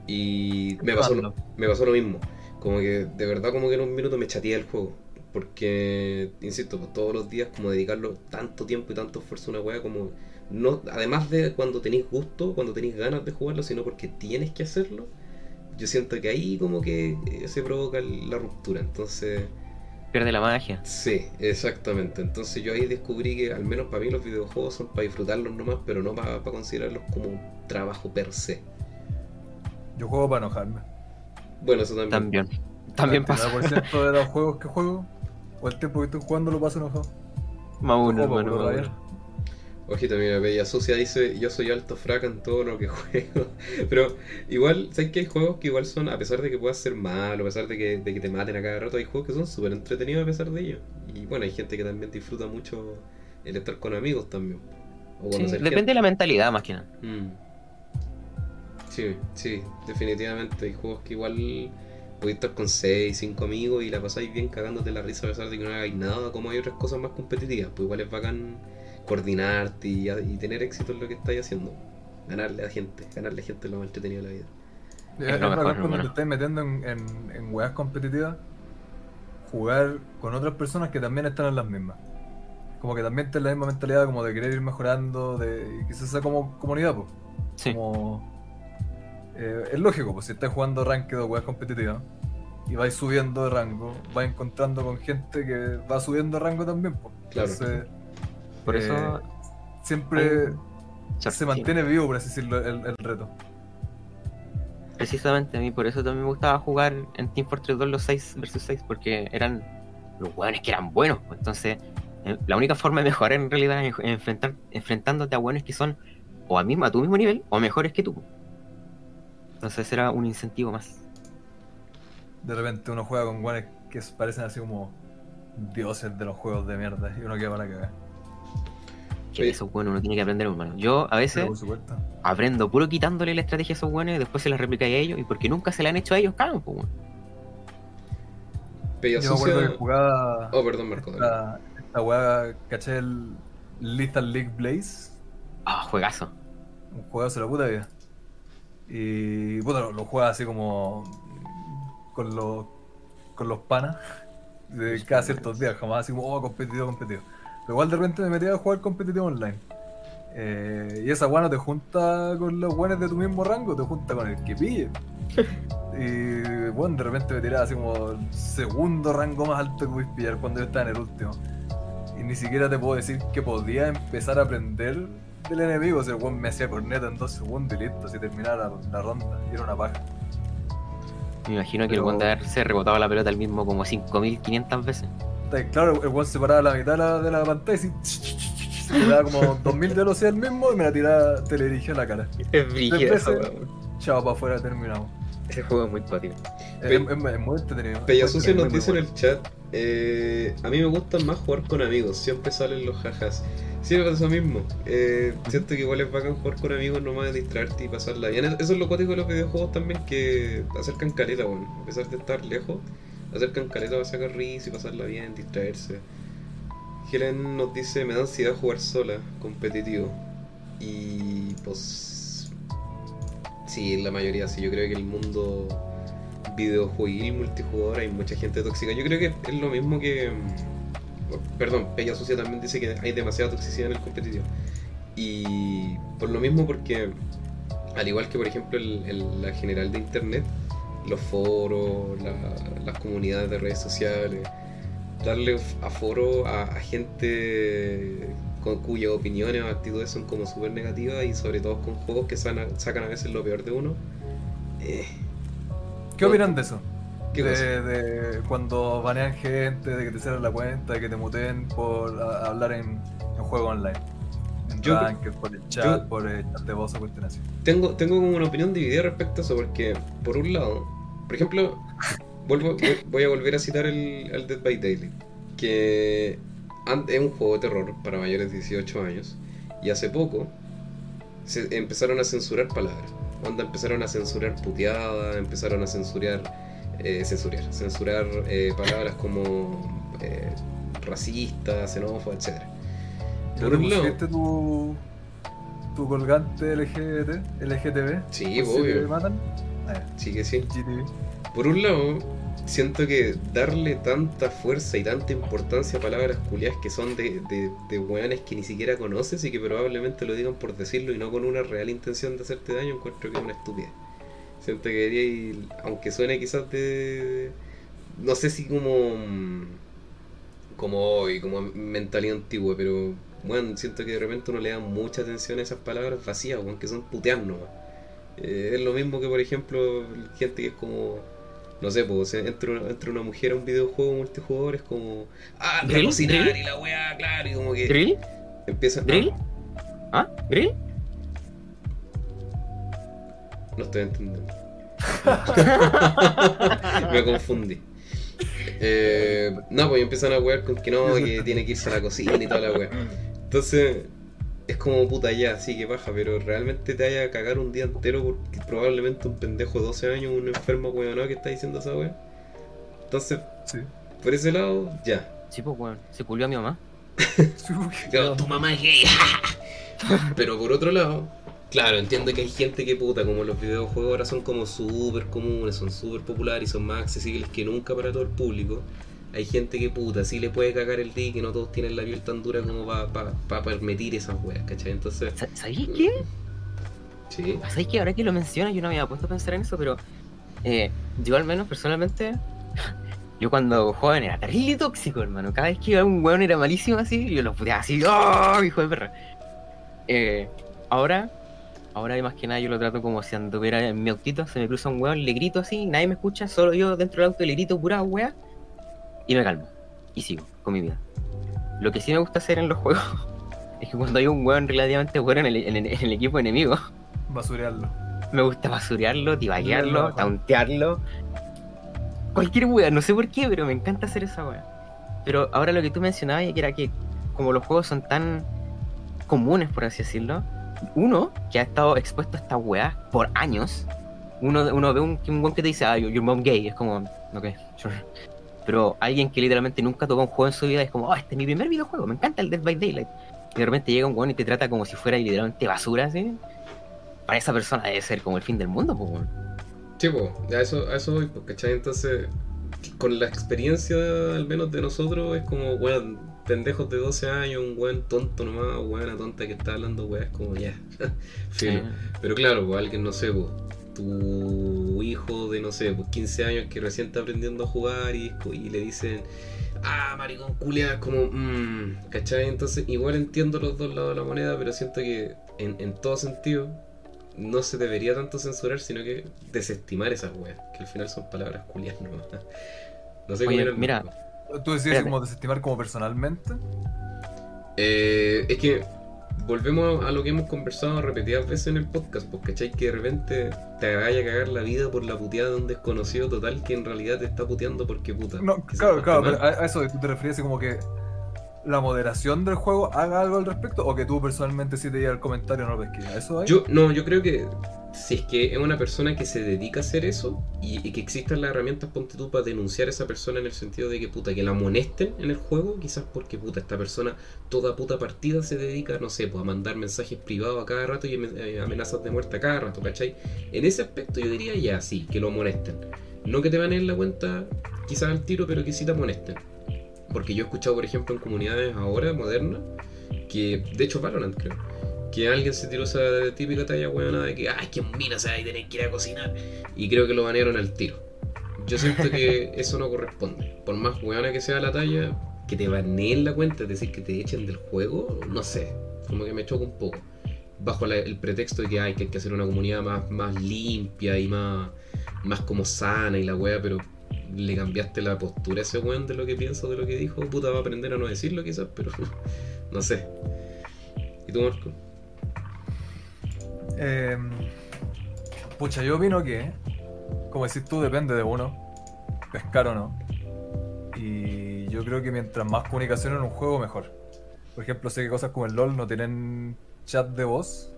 A: Y me pasó, lo, me pasó lo mismo, como que de verdad como que en un minuto me chateé el juego, porque, insisto, pues, todos los días como dedicarlo tanto tiempo y tanto esfuerzo a una wea como no además de cuando tenéis gusto, cuando tenéis ganas de jugarlo, sino porque tienes que hacerlo, yo siento que ahí como que eh, se provoca la ruptura. Entonces...
C: Pierde la magia.
A: Sí, exactamente. Entonces yo ahí descubrí que al menos para mí los videojuegos son para disfrutarlos nomás, pero no para, para considerarlos como trabajo per se.
B: Yo juego para enojarme.
A: Bueno, eso también.
C: También, también pasa.
B: El de los juegos que juego, o el tiempo que estoy jugando lo paso enojado.
C: Más uno, hermano.
A: Ojito, mira, Bella Sucia dice, yo soy alto fraca en todo lo que juego. Pero igual, ¿sabes que hay juegos que igual son, a pesar de que puedas ser malo, a pesar de que, de que te maten a cada rato, hay juegos que son súper entretenidos a pesar de ello. Y bueno, hay gente que también disfruta mucho el estar con amigos también.
C: O sí, depende gente. de la mentalidad más que nada.
A: Mm. Sí, sí, definitivamente. Hay juegos que igual podéis estar con 6, 5 amigos y la pasáis bien cagándote la risa a pesar de que no hagáis nada, como hay otras cosas más competitivas. Pues igual es bacán coordinarte y, y, tener éxito en lo que estáis haciendo. Ganarle a gente, ganarle a gente es lo más entretenido de la vida.
B: Es, es mejor, cuando te estás metiendo en, en, en weas competitivas, jugar con otras personas que también están en las mismas. Como que también tienes la misma mentalidad como de querer ir mejorando, de y quizás sea como comunidad, pues.
C: Sí.
B: Como, eh, es lógico, pues si estás jugando ranked o weas competitivas y vais subiendo de rango, vais encontrando con gente que va subiendo de rango también, pues.
A: Claro.
B: Entonces,
C: por eso.
B: Eh, siempre se mantiene vivo, por así decirlo, el, el, reto.
C: Precisamente, a mí por eso también me gustaba jugar en Team Fortress 2 los 6 versus 6, porque eran los hueones que eran buenos. Pues. Entonces, eh, la única forma de mejorar en realidad es enfrentar, enfrentándote a hueones que son o a, mismo, a tu mismo nivel o mejores que tú. Entonces, era un incentivo más.
B: De repente uno juega con hueones que parecen así como dioses de los juegos de mierda y uno queda para cagar.
C: Que eso bueno, uno tiene que aprender, hermano. Yo a veces aprendo puro quitándole la estrategia a esos buenos y después se la replica a ellos y porque nunca se la han hecho a ellos, cagan, pues bueno.
A: Pero
B: Yo me acuerdo que jugaba.
A: Oh, perdón, Marco.
B: Esta, esta weá, caché el Lethal League Blaze.
C: Ah, oh, juegazo.
B: Un juegazo de la puta vida. Y bueno, lo, juega así como con los con los panas de cada ciertos días, jamás así como, oh, competido, competido. Pero igual de repente me metía a jugar competitivo online. Eh, y esa guana te junta con los guanes de tu mismo rango, te junta con el que pille. y bueno, de repente me tiraba así como el segundo rango más alto que puedes pillar cuando yo estaba en el último. Y ni siquiera te puedo decir que podía empezar a aprender del enemigo. O sea, el weón me hacía corneta en dos segundos y listo, si terminara la, la ronda. Y era una paja.
C: Me imagino que Pero... el weón se rebotaba la pelota al mismo como 5500 veces.
B: Claro, el weón se paraba la mitad de la, de la pantalla y se me daba como 2000 de velocidad el mismo y me la tiraba, te le dirigía a la cara.
C: Es brilloso,
B: Chao, para afuera, terminamos.
C: Ese juego es muy patio.
B: Es, es, es, muy entretenido.
A: Pellasucio nos dice en el chat: eh, A mí me gusta más jugar con amigos, siempre salen los jajas. Siempre pasa eso mismo. Eh, siento que igual es bacán jugar con amigos, nomás de distraerte y pasarla bien. Eso es lo cuático de los videojuegos también, que acercan caleta, bueno, a pesar de estar lejos acercan caleta para sacar risa y pasarla bien, distraerse. Helen nos dice, me da ansiedad jugar sola, competitivo. Y pues... Sí, la mayoría sí. Yo creo que el mundo videojueguil multijugador hay mucha gente tóxica. Yo creo que es lo mismo que... Perdón, Pella Sucia también dice que hay demasiada toxicidad en el competitivo. Y por lo mismo porque al igual que por ejemplo el, el- la general de internet, los foros, la- las comunidades de redes sociales, darle a, a gente con cuyas opiniones o actitudes son como súper negativas y sobre todo con juegos que sana- sacan a veces lo peor de uno. Eh,
B: ¿Qué opinan de eso?
A: ¿Qué
B: de, de cuando banean gente, de que te cierran la cuenta, de que te muteen por a- hablar en, en juego online. En
A: Yo-
B: ranked, por el chat,
A: yo-
B: por el chat de voz o cuestiones
A: tengo, tengo como una opinión dividida respecto a eso porque, por un lado, por ejemplo, vuelvo, voy, voy a volver a citar el, el Dead by Daylight, que es un juego de terror para mayores de 18 años y hace poco se empezaron a censurar palabras. Onda empezaron a censurar puteadas, empezaron a censurar, eh, censurar, censurar eh, palabras como eh, racista, xenófoba, etc.
B: ¿Pero
A: Por un lado,
B: tu, tu colgante LGBT, LGTB?
A: sí,
B: si te
A: obvio,
B: matan? Ah,
A: sí que sí.
B: GTV.
A: Por un lado, siento que darle tanta fuerza y tanta importancia a palabras culiadas que son de, de, de weones que ni siquiera conoces y que probablemente lo digan por decirlo y no con una real intención de hacerte daño, encuentro que es una estupidez. Siento que debería ir, aunque suene quizás de... No sé si como... mm, Como hoy, como mentalidad antigua, pero bueno, siento que de repente uno le da mucha atención a esas palabras vacías, weón, que son putear nomás. Eh, es lo mismo que, por ejemplo, gente que es como no sé, pues entre una, entre una mujer a un videojuego multijugador es como, ah,
C: ¿Drill?
A: y la weá, claro, y como que
C: ¿Drill?
A: empiezan.
C: ¿Drill? ¿Ah? ¿Drill?
A: No estoy entendiendo. Me confundí. Eh, no, pues empiezan a wear con que no, que tiene que irse a la cocina y toda la weá. Entonces, es como puta ya, sí que baja, pero realmente te vaya a cagar un día entero porque probablemente un pendejo de 12 años, un enfermo weón que está diciendo esa weá. Entonces,
B: Sí.
A: por ese lado, ya.
C: Sí, pues, weón. Se culió a mi mamá.
A: Claro, tu mamá es gay. Pero por otro lado, claro, entiendo que hay gente que puta, como los videojuegos ahora son como súper comunes, son súper populares y son más accesibles que nunca para todo el público. Hay gente que puta, sí le puede cagar el día y que no todos tienen la piel tan dura como para permitir esas weas, ¿cachai? Entonces,
C: Sa- ¿Sabéis qué?
A: sí,
C: ¿Sabéis que ahora que lo mencionas yo no me había puesto a pensar en eso, pero eh, yo al menos personalmente, yo cuando joven era terrible tóxico, hermano. Cada vez que iba un weón era malísimo así, yo lo puteaba así, ¡oh, hijo de perra! Eh, ahora, ahora más que nada yo lo trato como si anduviera en mi autito, se me cruza un weón, le grito así, nadie me escucha, solo yo dentro del auto le grito pura wea y me calmo. Y sigo con mi vida. Lo que sí me gusta hacer en los juegos es que cuando hay un weón relativamente bueno en el, en el- en el equipo enemigo,
B: Basurearlo.
C: me gusta basurearlo, tibaguearlo, tauntearlo. Cualquier wea, no sé por qué, pero me encanta hacer esa wea. Pero ahora lo que tú mencionabas, que era que como los juegos son tan comunes, por así decirlo, uno que ha estado expuesto a estas weas por años, uno, uno ve un, un que te dice, ah, your mom gay, es como, ok, sure. Pero alguien que literalmente nunca tocó un juego en su vida es como, oh, este es mi primer videojuego, me encanta el Dead by Daylight. Y de repente llega un weón y te trata como si fuera literalmente basura, así. Para esa persona debe ser como el fin del mundo, pues,
A: sí, pues, a eso, a eso voy, pues, ¿cachai? Entonces, con la experiencia al menos de nosotros, es como, weón, pendejos de 12 años, un weón tonto nomás, weona tonta que está hablando, weón, es como, ya, filo. Pero claro, pues alguien, no sé, pues, tu hijo de, no sé, pues 15 años que recién está aprendiendo a jugar y, y le dicen, ah, maricón culia, es como, mmm, ¿cachai? Entonces, igual entiendo los dos lados de la moneda, pero siento que en, en todo sentido no se debería tanto censurar, sino que desestimar esas weas, que al final son palabras culias nomás. No sé
C: Oye,
A: cómo era el
C: mira.
B: ¿Tú decías
C: Espérate.
B: como desestimar como personalmente?
A: Eh, es que volvemos a lo que hemos conversado repetidas veces en el podcast, porque ¿cachai? Que de repente te vaya a cagar la vida por la puteada de un desconocido total que en realidad te está puteando porque puta.
B: No, claro, claro, pero a, a eso tú te refieres como que la moderación del juego haga algo al respecto o que tú personalmente si te llega el comentario no lo pesquillas. ¿Eso?
A: Yo, no, yo creo que si es que es una persona que se dedica a hacer eso y, que existan las herramientas, ponte tú, para denunciar a esa persona en el sentido de que puta, que la amonesten en el juego, quizás porque puta, esta persona toda puta partida se dedica, no sé, pues a mandar mensajes privados a cada rato y eh, amenazas de muerte a cada rato, ¿cachai? En ese aspecto yo diría ya, sí, que lo amonesten. No que te van en la cuenta quizás al tiro, pero que sí te amonesten. Porque yo he escuchado, por ejemplo, en comunidades ahora modernas, que de hecho Valorant creo, que alguien se tiró esa típica talla weona de que, ay, que en mina se va a tener que ir a cocinar. Y creo que lo banearon al tiro. Yo siento que eso no corresponde. Por más weona que sea la talla, que te baneen la cuenta, es decir, que te echen del juego, no sé. Como que me choca un poco. Bajo la- el pretexto de que hay que, hay que hacer una comunidad más, más limpia y más, más como sana y la wea, pero le cambiaste la postura a ese weón de lo que pienso, de lo que dijo. Puta, va a aprender a no decirlo quizás, pero no sé. ¿Y tú, Marco?
B: Eh, pucha, yo opino que, como decís tú, depende de uno, pescar o no. Y yo creo que mientras más comunicación en un juego, mejor. Por ejemplo, sé que cosas como el LOL no tienen chat de voz.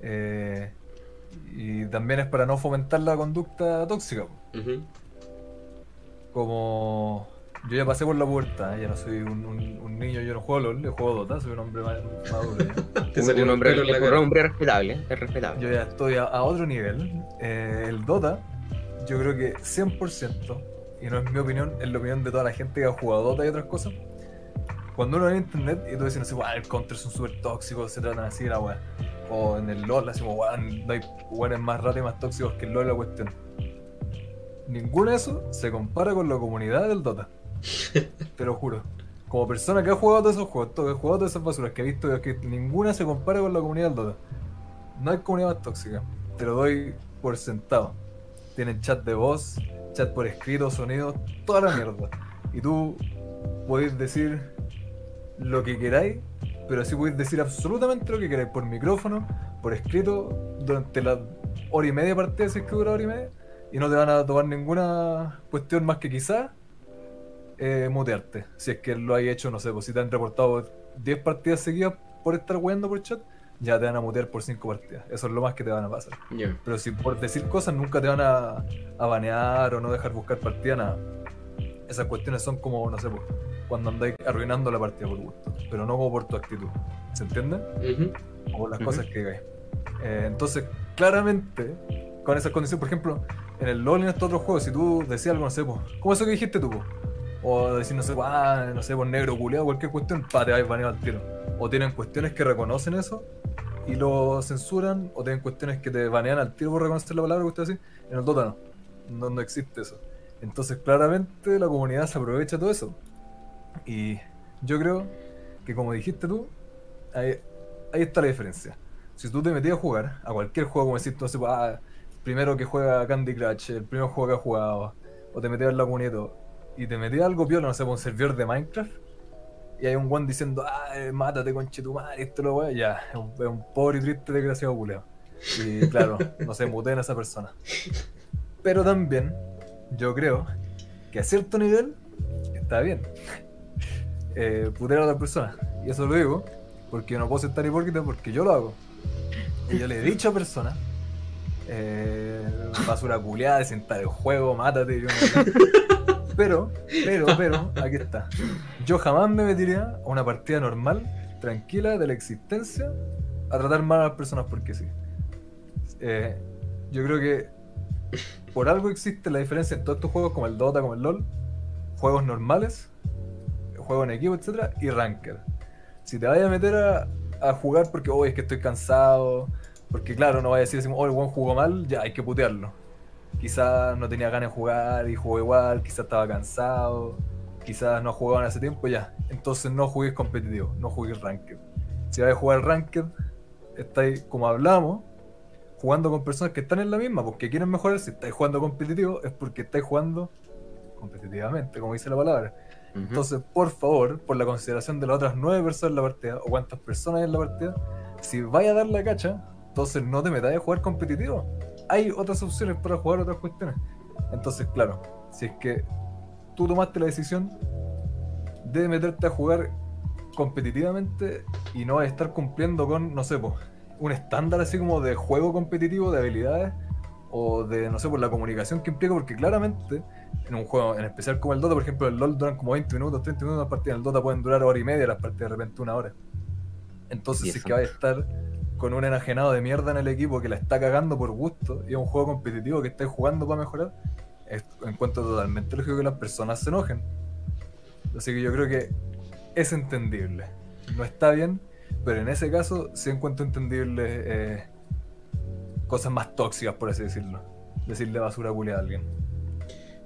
B: eh, y también es para no fomentar la conducta tóxica.
A: Ujú.
B: Como yo ya pasé por la pubertad, ya no soy un, un- un niño, yo no juego LOL, yo juego Dota, soy un hombre ma- maduro ya.
A: Te
C: Un-
A: salió
C: un
A: un
C: hombre, un hombre respetable, es respetable.
B: Yo ya estoy a, a otro nivel. Eh, el Dota, yo creo que 100%, y no es mi opinión, es la opinión de toda la gente que ha jugado Dota y otras cosas. Cuando uno ve en internet y tú dices, no sé, "Guau, el counter son súper tóxicos, se tratan así, la weá. O en el LOL, así como, "Guau, no hay weones más ratos y más tóxicos que el LOL, la cuestión. Ninguno de eso se compara con la comunidad del Dota. Te lo juro. Como persona que ha jugado todos esos juegos, que ha jugado todas esas basuras que he visto, que ninguna se compara con la comunidad del Dota. No hay comunidad más tóxica. Te lo doy por sentado. Tienen chat de voz, chat por escrito, sonidos, toda la mierda. Y tú podéis decir lo que queráis, pero así podéis decir absolutamente lo que queráis por micrófono, por escrito, durante la hora y media partida, si es que dura hora y media, y no te van a tomar ninguna cuestión más que quizás eh, mutearte. Si es que lo hay hecho, no sé, pues si te han reportado 10 partidas seguidas por estar jugando por chat, ya te van a mutear por 5 partidas. Eso es lo más que te van a pasar.
A: Ya.
B: Pero si por decir cosas nunca te van a, a banear o no dejar buscar partida, nada. Esas cuestiones son como, no sé, pues, cuando andáis arruinando la partida por gusto, pero no como por tu actitud. ¿Se entiende? O por las cosas que digáis. Eh, entonces, claramente, con esas condiciones, por ejemplo, en el LoL y en estos otros juegos, si tú decías algo, no sé, pues, como eso que dijiste tú, pues, o decir, no sé, ah, no sé, por negro, culiado, cualquier cuestión, pa, te vais baneado al tiro. O tienen cuestiones que reconocen eso y lo censuran, o tienen cuestiones que te banean al tiro por reconocer la palabra que usted así. En el Dota no. no, no existe eso. Entonces, claramente, la comunidad se aprovecha todo eso. Y yo creo que, como dijiste tú, ahí, está la diferencia. Si tú te metías a jugar a cualquier juego, como decir, no sé, ah, primero que juega Candy Crush, el primer juego que has jugado, o te metías en la comunidad y te metías algo piola, no sé, un servidor de Minecraft, y hay un one diciendo, ah, mátate conche tu madre, esto lo weá, ya, es un, un pobre y triste desgraciado culeo. Y claro, no se muteen a esa persona. Pero también, yo creo que a cierto nivel está bien. Eh, a otra persona. Y eso lo digo porque no puedo ser tan hipócrita porque yo lo hago. Y yo le he dicho a personas, eh, basura culiada, sentar el juego, mátate. Pero, pero, pero, aquí está. Yo jamás me metería a una partida normal, tranquila de la existencia, a tratar mal a las personas porque sí. Eh, yo creo que por algo existe la diferencia en todos estos juegos, como el Dota, como el LOL, juegos normales, juegos en equipo, etcétera, y Ranked. Si te vayas a meter a, a jugar porque hoy es que estoy cansado, porque claro, no vayas a decir oh, el buen jugó mal, ya hay que putearlo. Quizás no tenía ganas de jugar y jugó igual, quizás estaba cansado, quizás no jugaba en hace tiempo, ya. Entonces no juguéis competitivo, no juguéis Ranked. Si vais a jugar Ranked, estáis, como hablamos, jugando con personas que están en la misma, porque quieren mejorar. Si estáis jugando competitivo, es porque estáis jugando competitivamente, como dice la palabra. Entonces, por favor, por la consideración de las otras nueve personas en la partida, o cuántas personas hay en la partida, si vais a dar la cacha, entonces no te metáis a jugar competitivo. Hay otras opciones para jugar otras cuestiones. Entonces, claro, si es que tú tomaste la decisión de meterte a jugar competitivamente y no estar cumpliendo con, no sé, pues, un estándar así como de juego competitivo, de habilidades, o de, no sé, por la comunicación que implica, porque claramente en un juego, en especial como el Dota, por ejemplo, el LOL duran como 20 minutos, 30 minutos las partidas, en el Dota pueden durar hora y media, las partidas de repente una hora. Entonces, si es que vais a estar con un enajenado de mierda en el equipo que la está cagando por gusto y es un juego competitivo que estáis jugando para mejorar, es- encuentro totalmente lógico que las personas se enojen. Así que yo creo que es entendible. No está bien, pero en ese caso sí encuentro entendible eh, cosas más tóxicas, por así decirlo. Decirle basura culia a alguien.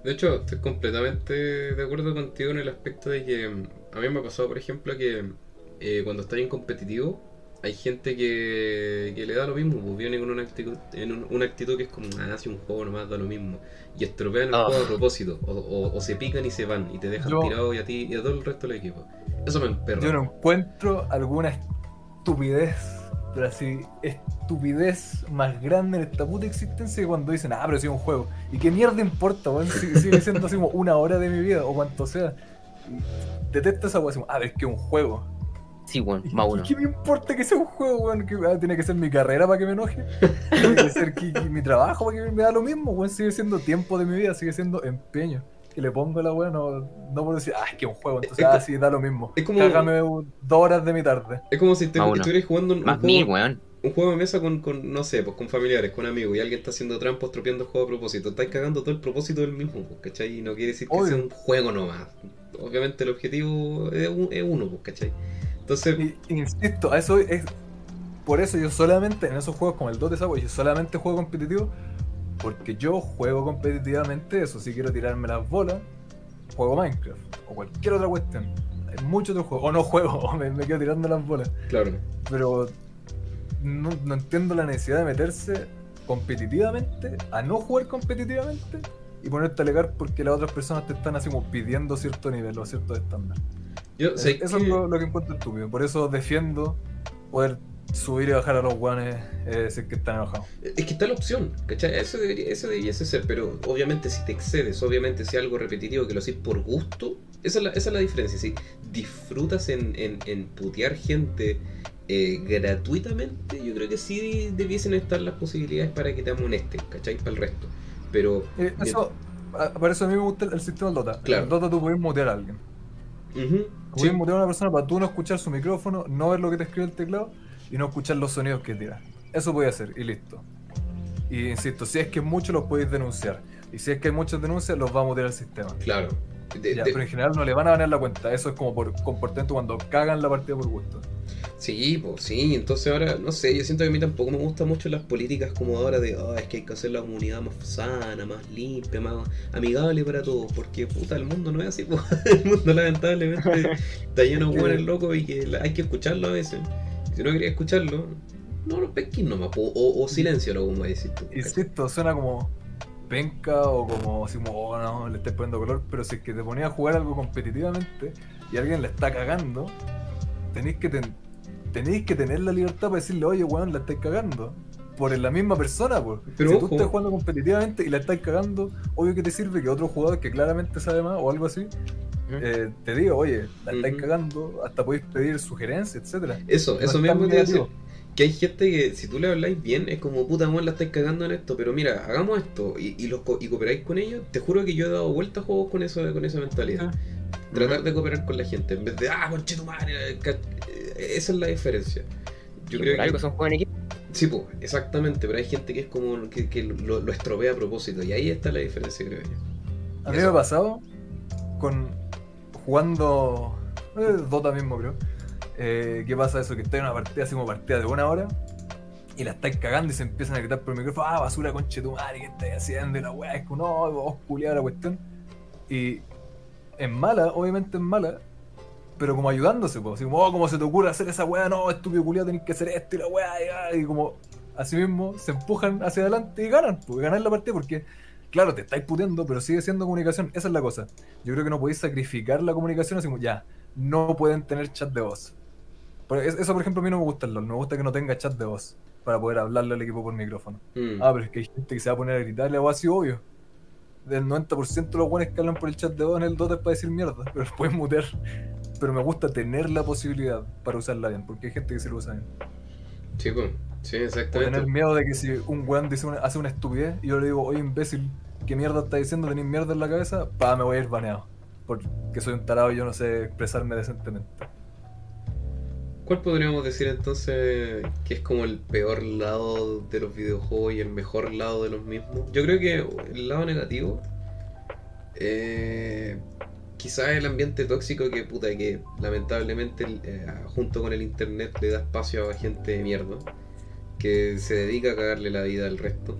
A: De hecho, estoy completamente de acuerdo contigo en el aspecto de que mm, a mí me ha pasado, por ejemplo, que eh, cuando estás en competitivo, hay gente que, que le da lo mismo, pues viene con una actitud, en un- una actitud que es como, ah, si un juego nomás da lo mismo. Y estropean el
C: Ah.
A: juego a propósito, o, o- o se pican y se van, y te dejan
B: Yo-
A: tirado y a ti y a todo el resto del equipo. Eso me emperra.
B: Yo no encuentro alguna estupidez, pero así, estupidez más grande en esta puta existencia que cuando dicen, ah, pero si es un juego. ¿Y qué mierda importa, weón? Si- Sigue siendo así como una hora de mi vida o cuanto sea. Detesto esa weón, así como, ah, pero es que es un juego.
C: Sí, weón,
B: ¿Y
C: más uno.
B: ¿Qué me importa que sea un juego, weón? ¿Que, ah, ¿Tiene que ser mi carrera para que me enoje? ¿Tiene que ser que- que mi trabajo para que me da lo mismo, weón? Sigue siendo tiempo de mi vida, sigue siendo empeño. Que le pongo a la weón, no, no puedo decir, ah, es que es un juego, entonces,
A: Es
B: ah, sí, da lo mismo.
A: es como-
B: Cágame un- dos horas de mi tarde.
A: Es como si te, estuvieras jugando un, un
C: Más mil,
A: juego,
C: weón.
A: un juego de mesa con, con, no sé, pues con familiares, con amigos, y alguien está haciendo trampas, estropeando el juego a propósito. Estáis cagando todo el propósito del mismo, pues, ¿cachai? Y no quiere decir que
B: Obvio.
A: sea un juego nomás. Obviamente el objetivo es, un- es uno, pues, ¿cachai? Entonces,
B: Y, insisto, a eso es. Por eso yo solamente, en esos juegos como el Dota, esa wea, yo solamente juego competitivo. Porque yo juego competitivamente eso. Si quiero tirarme las bolas, juego Minecraft. O cualquier otra cuestión. Hay muchos otros juegos. O no juego, o me, me quedo tirando las bolas.
A: claro.
B: Pero no, no entiendo la necesidad de meterse competitivamente a no jugar competitivamente y ponerte a alegar porque las otras personas te están así como pidiendo cierto nivel o cierto estándar.
A: Yo sé
B: Eso
A: que-
B: es lo, lo que encuentro estúpido. Por eso defiendo poder subir y bajar a los guanes eh, si es que están enojados.
A: Es que está la opción, ¿cachai? Eso, debería, eso debiese ser, pero obviamente si te excedes, obviamente si algo repetitivo que lo haces por gusto, esa es la, esa es la diferencia. Si disfrutas en, en, en putear gente eh, gratuitamente, yo creo que sí debiesen estar las posibilidades para que te amonesten, ¿cachai? Para el resto. Pero.
B: Eh, eso, a- por eso a mí me gusta el, el sistema del Dota.
A: Claro.
B: En Dota tú puedes mutear a alguien.
A: Ujú,
B: Puedes
A: sí,
B: mutear a una persona para tú no escuchar su micrófono, no ver lo que te escribe el teclado y no escuchar los sonidos que tira. Eso puede hacer y listo. Y insisto, si es que muchos los podéis denunciar. Y si es que hay muchas denuncias, los va a mutear el sistema.
A: claro. De-
B: Ya,
A: de-
B: pero en general no le van a banear la cuenta. Eso es como por comportamiento cuando cagan la partida por gusto.
A: Sí, pues sí, entonces ahora, no sé, yo siento que a mí tampoco me gustan mucho las políticas como ahora de, "Ah, es que hay que hacer la comunidad más sana, más limpia, más amigable para todos, porque puta, el mundo no es así, pues. el mundo lamentablemente está lleno de buenos locos y que hay que escucharlo a veces. Si no quería escucharlo, no lo pesquís nomás, po, o, o silencialo, como decís tú.
B: Insisto, suena como penca o como así como, oh, no, le estáis poniendo color, pero si es que te ponías a jugar algo competitivamente y alguien le está cagando, tenéis que, ten- tenéis que tener la libertad para decirle, oye, weón, la estáis cagando. Por la misma persona, pues.
A: Pero
B: si
A: ojo.
B: tú estás jugando competitivamente y la estáis cagando, obvio que te sirve que otro jugador que claramente sabe más o algo así, eh, te diga, oye, la estáis cagando, hasta podéis pedir sugerencias, etcétera.
A: Eso,
B: No
A: eso
B: es
A: mismo te
B: negativo.
A: Que hay gente que si tú le habláis bien es como puta weón la estáis cagando en esto, pero mira, hagamos esto y, y, los co- y cooperáis con ellos, te juro que yo he dado vueltas a juegos con eso, con esa mentalidad. Tratar de cooperar con la gente, en vez de ah, conche tu madre, ca- eh, esa es la diferencia. Yo
C: Y
A: creo
C: por algo
A: que
C: son juegos en equipo.
A: sí, pues, exactamente, pero hay gente que es como que, que lo, lo estropea a propósito y ahí está la diferencia, creo yo.
B: A mí me ha pasado con jugando eh, Dota mismo, creo. Eh, ¿Qué pasa eso? Que está en una partida, así como partida de una hora, y la estáis cagando y se empiezan a gritar por el micrófono, ah, basura conche tu madre, ¿qué estáis haciendo? Y la weá es como, no, vos culiado la cuestión. Y en mala, obviamente en mala, pero como ayudándose, pues, así como, oh, ¿cómo se te ocurre hacer esa weá? No, estúpido culiado, tenés que hacer esto y la weá, y, ah, y como, así mismo, se empujan hacia adelante y ganan, pues, ganan la partida porque Claro, te estáis puteando, pero sigue siendo comunicación. Esa es la cosa. Yo creo que no podéis sacrificar la comunicación así como, ya, no pueden tener chat de voz. Eso, por ejemplo, a mí no me gusta el LOL. Me gusta que no tenga chat de voz para poder hablarle al equipo por micrófono.
A: Mm.
B: Ah, pero es que hay gente que se va a poner a gritarle o así, obvio. Del 90% de los buenos que hablan por el chat de voz en el Dota es para decir mierda, pero los pueden mutear. Pero me gusta tener la posibilidad para usarla bien, porque hay gente que sí lo usa bien.
A: Sí, pues, sí,
B: O
A: exactamente.
B: tener miedo de que si un weón dice una- hace una estupidez y yo le digo, oye imbécil, ¿qué mierda estás diciendo? ¿Tenés mierda en la cabeza? Pa, me voy a ir baneado. Porque soy un tarado y yo no sé expresarme decentemente.
A: ¿Cuál podríamos decir entonces que es como el peor lado de los videojuegos y el mejor lado de los mismos? Yo creo que el lado negativo, eh, quizás el ambiente tóxico que puta que lamentablemente eh, junto con el internet le da espacio a gente de mierda que se dedica a cagarle la vida al resto.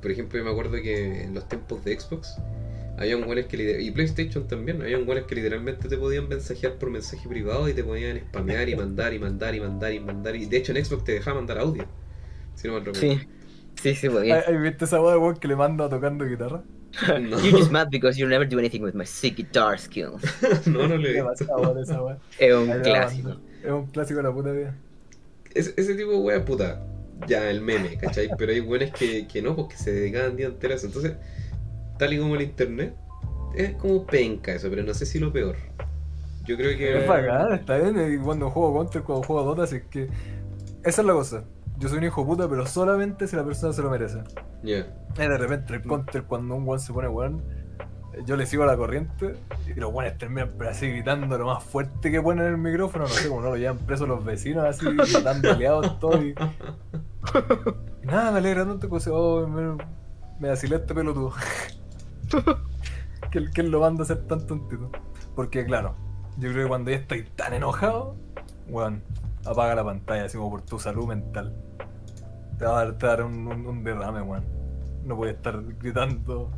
A: Por ejemplo, yo me acuerdo que en los tiempos de Xbox había un que lider- y PlayStation también, había un que literalmente te podían mensajear por mensaje privado y te podían spamear y mandar y mandar y mandar y mandar y de hecho en Xbox te dejaba mandar audio. Si no me.
C: Sí, sí, sí,
B: ¿Has
C: podía.
B: has visto esa weá de weón que le manda tocando guitarra?
A: No,
C: You're just mad because you never do anything with my sick guitar skills.
A: no, no le.
C: Es un
B: Ahí
C: clásico.
B: Es un clásico de la puta vida.
A: Ese, ese tipo de wea puta, ya el meme, ¿cachai? Pero hay buenas que, que no, porque se dedicaban día entero a eso. Entonces, tal y como el internet, es como penca eso, pero no sé si lo peor. Yo creo que.
B: Es bacán, está bien. Y cuando juego Counter, cuando juego Dota, así que. Esa es la cosa. Yo soy un hijo puta, pero solamente si la persona se lo merece.
A: Ya.
B: Y de repente el Counter, cuando un weón se pone weón, yo le sigo la corriente y los weones terminan pero así gritando lo más fuerte que pueden en el micrófono. No sé cómo no lo llevan preso los vecinos, así gritando aliados todo. Y... y nada, me alegra tanto que se oh, me, me este pelotudo. que, que él lo manda a ser tan tontito. Porque claro, yo creo que cuando ya estoy tan enojado, weón, apaga la pantalla así como por tu salud mental. Te va a dar, te va a dar un, un- un derrame, weón. No puedes estar gritando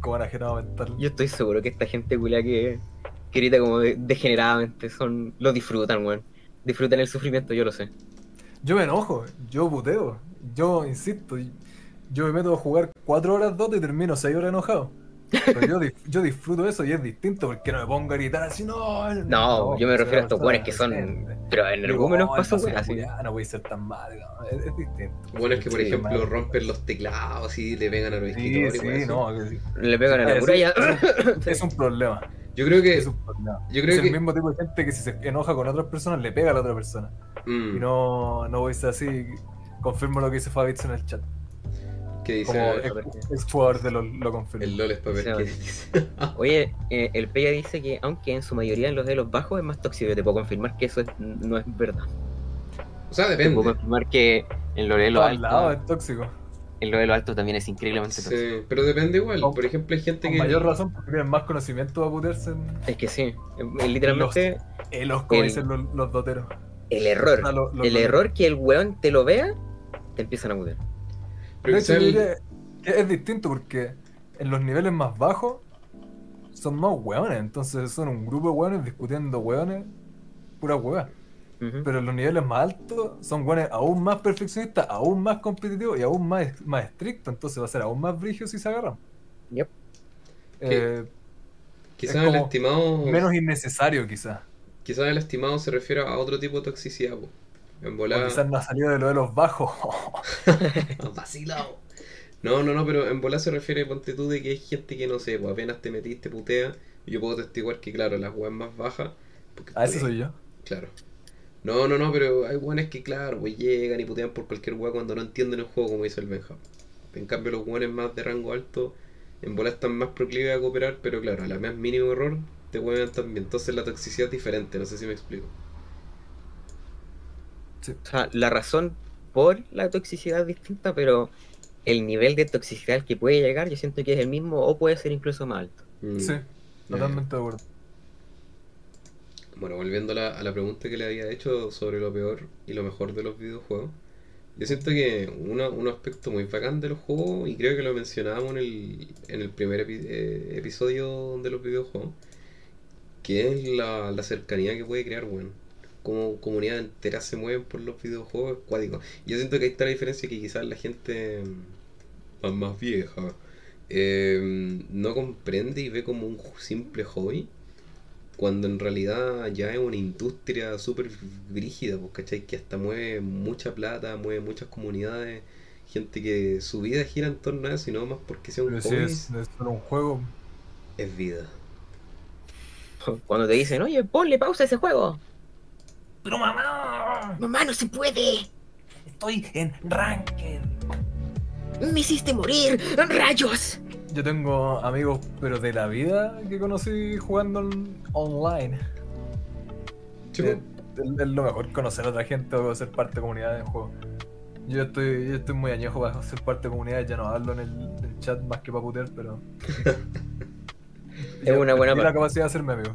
B: como enajenado mental.
C: Yo estoy seguro que esta gente culia que, que grita como de- degeneradamente son lo disfrutan, weón. Disfrutan el sufrimiento, yo lo sé.
B: Yo me enojo, yo puteo, yo insisto, yo me meto a jugar 4 horas Dota y termino 6 horas enojado. Pero yo, yo disfruto eso y es distinto porque no me pongo a gritar así, no.
C: No, yo me refiero a estos weones que son. Pero en argumentos
B: "Oh,
C: pasan
B: paso
C: así.
B: No voy a ser tan mal, no, es, es distinto.
A: Bueno, es que por
C: Sí,
A: ejemplo
B: mal.
A: rompen los teclados y le pegan a los
B: Sí,
A: escritores.
B: sí,
A: weón,
B: no, que sí.
C: Le pegan a la muralla.
B: es un problema.
A: Yo creo que.
B: Es un problema.
A: Yo creo
B: es
A: que.
B: el mismo tipo de gente que si se enoja con otras personas le pega a la otra persona.
A: Mm,
B: Y no, no voy a ser así. Confirmo lo que dice Fabitz en el chat.
A: Que dice.
B: Como ex, ex jugador de lo, lo confirmo.
A: el LOL es papel que dice.
C: Oye, eh, el Peya dice que aunque en su mayoría en los de los bajos es más tóxico, yo te puedo confirmar que eso es- no es verdad.
A: O sea,
C: Te puedo
A: depende.
C: confirmar que en lo de
B: En
C: lo
B: todos lados
C: alto,
B: es tóxico.
C: en lo de lo alto también es increíblemente tóxico.
A: Sí, pero depende igual. Por ejemplo, hay gente
B: Con
A: que.
B: mayor razón porque tienen más conocimiento para putearse en
C: Es que sí, eh, literalmente
B: elos, como
C: El-
B: dicen los, los doteros.
C: el error,
B: Ah, lo- los
C: el error que el weón te lo vea, te empiezan a mutear.
A: Pero
B: hecho, es distinto porque en los niveles más bajos son más hueones. Entonces son un grupo de hueones discutiendo hueones, pura hueá. Pero en los niveles más altos son hueones aún más perfeccionistas, aún más competitivos y aún más, más estrictos. Entonces va a ser aún más brígido si se agarran.
C: Yep.
B: Eh,
A: Quizás
B: es
A: el estimado.
B: menos innecesario quizás.
A: Quizás el estimado se refiere a otro tipo de toxicidad. po. En
B: O
A: volada.
B: quizás no ha salido de lo de los bajos.
A: Vacilado. No, no, no, pero en bola se refiere, ponte tú, de que hay gente que no sé, pues apenas te metiste, putea. Y yo puedo testiguar que, claro, las weas más bajas. porque
B: A ese soy yo.
A: Claro. No, no, no, pero hay weones que, claro, pues llegan y putean por cualquier wea cuando no entienden el juego, como dice el Benja. En cambio, los weones más de rango alto, en bola están más proclives a cooperar, pero claro, a la más mínimo error, te hueven también. Entonces la toxicidad es diferente, no sé si me explico.
C: O sea, la razón por la toxicidad es distinta, pero el nivel de toxicidad que puede llegar, yo siento que es el mismo o puede ser incluso más alto.
A: Mm.
B: Sí, totalmente de acuerdo.
A: Bueno, volviendo a la, a la pregunta que le había hecho sobre lo peor y lo mejor de los videojuegos, yo siento que uno, un aspecto muy bacán de los juegos, y creo que lo mencionábamos en el, en el primer epi- eh, episodio de los videojuegos, que es la, la cercanía que puede crear, bueno. Como comunidades enteras se mueven por los videojuegos. Y Yo siento que ahí está la diferencia que quizás la gente más, más vieja eh, no comprende y ve como un simple hobby cuando en realidad ya es una industria súper brígida, pues, ¿cachai? Que hasta mueve mucha plata, mueve muchas comunidades, gente que su vida gira en torno a eso y no más porque sea un
B: Pero si
A: hobby,
B: es, es solo un juego,
A: es vida.
C: Cuando te dicen, oye, ponle pausa a ese juego.
B: ¡Pero mamá!
C: Mamá, no se puede.
B: Estoy en Ranked.
C: Me hiciste morir. Rayos.
B: Yo tengo amigos, pero de la vida que conocí jugando online.
A: Chico,
B: Eh, Es, es lo mejor conocer a otra gente o ser parte de comunidades de juego. Yo estoy, yo estoy muy añejo para ser parte de comunidades, ya no hablo en el, en el chat más que para putear, pero. Y
D: una buena
B: la capacidad de hacerme amigo.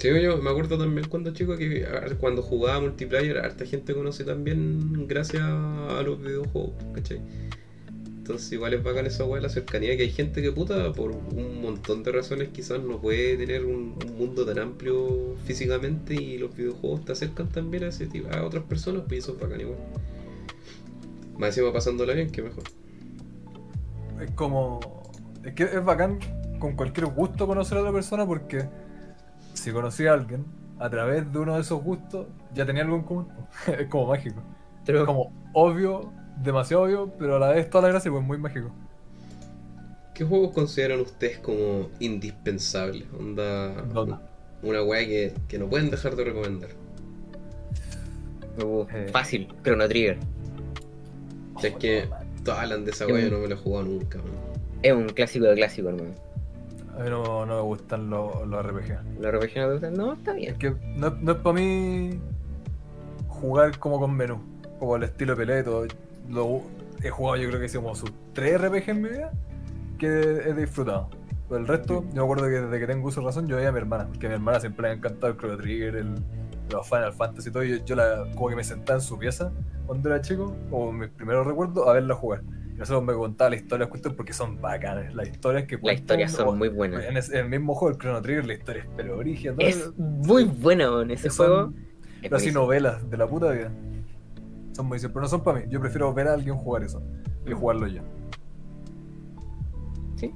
A: Sí, yo me acuerdo también cuando chico que cuando jugaba multiplayer, harta gente conoce también gracias a los videojuegos, ¿cachai? Entonces igual es bacán esa weá, la cercanía, que hay gente que puta, por un montón de razones quizás no puede tener un, un mundo tan amplio físicamente y los videojuegos te acercan también a ese tipo, a otras personas, pues eso es bacán igual. Más encima pasándola bien, que mejor.
B: Es como. Es que es bacán con cualquier gusto conocer a otra persona porque si conocí a alguien a través de uno de esos gustos, ya tenía algo en común. es como mágico.
D: Pero
B: Es como obvio, demasiado obvio, pero a la vez toda la gracia, pues muy mágico.
A: ¿Qué juegos consideran ustedes como indispensables? Onda.
B: Dota.
A: Una weá que, que no pueden dejar de recomendar.
D: uh,
B: Eh.
D: fácil, Chrono Trigger.
A: Si es que todos hablan de esa weá, yo no me la he jugado nunca, man.
D: Es un clásico de clásico, hermano.
B: A mí no, no me gustan los, los RPG.
D: ¿Lo RPG no te? No, está
B: Es
D: bien.
B: que no, no es para mí jugar como con menú, como el estilo pelea y todo. Lo, he jugado yo creo que sí, como sus tres RPG en mi vida que he disfrutado. Pero el resto, yo me acuerdo que desde que tengo uso de razón, yo veía a mi hermana, porque a mi hermana siempre le ha encantado el Chrono Trigger, el, los Final Fantasy y todo. Y yo, yo la, como que me sentaba en su pieza cuando era chico, como mis primeros recuerdos, a verla jugar. Nosotros me contaba la historia cuestiones porque son bacanas. Las historias que
D: Las historias son muy buenas.
B: En, ese- en el mismo juego, el Chrono Trigger, la historia es pero origen.
D: Es muy buena, weón, ese
B: Son-
D: juego. Es
B: pero así novelas de la puta vida. Son muy pero no son para mí. Yo prefiero ver a alguien jugar eso que jugarlo yo.
D: Sí.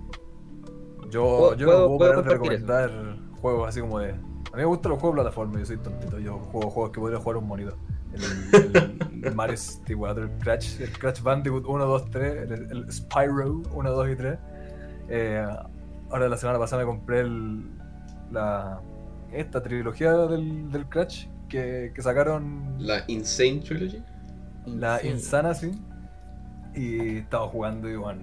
B: Yo, yo
D: puedo-
B: no puedo
D: puedo
B: parar de
D: compartir eso.
B: recomendar juegos así como de. A mí me gustan los juegos de plataforma, yo soy tontito. Yo juego juegos que podría jugar un monito. El, el, Mario 64, el Crash, el Crash Bandicoot 1, 2, 3, el, el Spyro 1, 2 y 3. Eh, ahora la semana pasada me compré el, la, esta trilogía del, del Crash que, que sacaron
A: La Insane Trilogy.
B: la. Insana, sí. Y estaba jugando y bueno,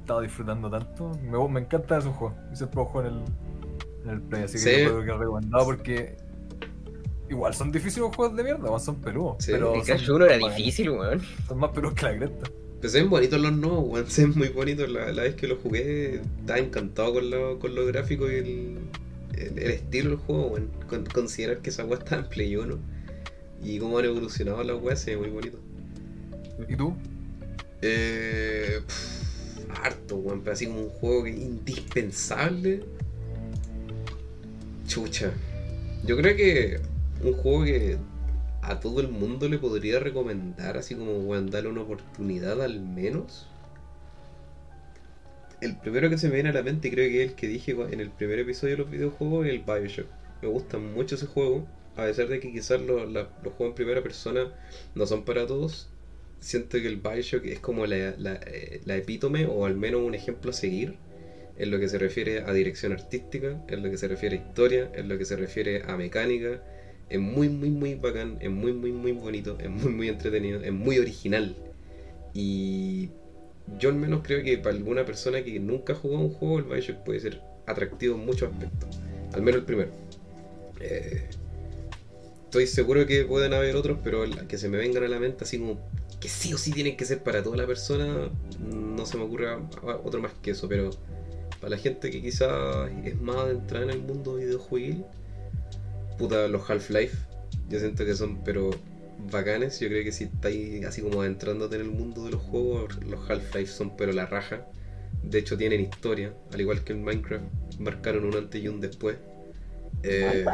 B: estaba disfrutando tanto. Me, me encantan esos juegos. Y siempre juego en el, en el Play, así que
A: Sí.
B: yo creo que es recomendado porque igual son difíciles los juegos de mierda, weón, son peludos.
A: Sí.
B: pero
D: El Crash
B: son
D: 1 era difícil, weón.
B: Son más peludos que la cresta.
A: Pues se ven bonitos los nuevos, weón. Se ven muy bonitos. La, la vez que lo jugué, estaba encantado con, lo, con los gráficos y el, el, el estilo del juego, weón. Con- considerar que esa weá está en Play 1 y cómo han evolucionado las weas, se ve muy bonito.
B: ¿Y tú?
A: Eh, pff, harto, weón. Pero así como un juego que es indispensable. Chucha. Yo creo que un juego que a todo el mundo le podría recomendar, así como, weón, darle una oportunidad al menos. El primero que se me viene a la mente, creo que es el que dije en el primer episodio de los videojuegos, es el Bioshock. Me gusta mucho ese juego, a pesar de que quizás lo- la- los juegos en primera persona no son para todos. Siento que el Bioshock es como la, la, eh, la epítome, o al menos un ejemplo a seguir, en lo que se refiere a dirección artística, en lo que se refiere a historia, en lo que se refiere a mecánica. Es muy, muy, muy bacán, es muy, muy, muy bonito, es muy, muy entretenido, es muy original. Y yo al menos creo que para alguna persona que nunca ha jugado un juego, el Bioshock puede ser atractivo en muchos aspectos. Al menos el primero. Eh, estoy seguro que pueden haber otros, pero que se me vengan a la mente así como que sí o sí tienen que ser para toda la persona, no se me ocurre a- a- otro más que eso, pero para la gente que quizás es más adentrada en el mundo videojueguil, puta, los Half-Life, yo siento que son, pero bacanes. Yo creo que si estáis así como adentrándote en el mundo de los juegos, los Half-Life son, pero la raja. De hecho, tienen historia, al igual que en Minecraft, marcaron un antes y un después. Eh,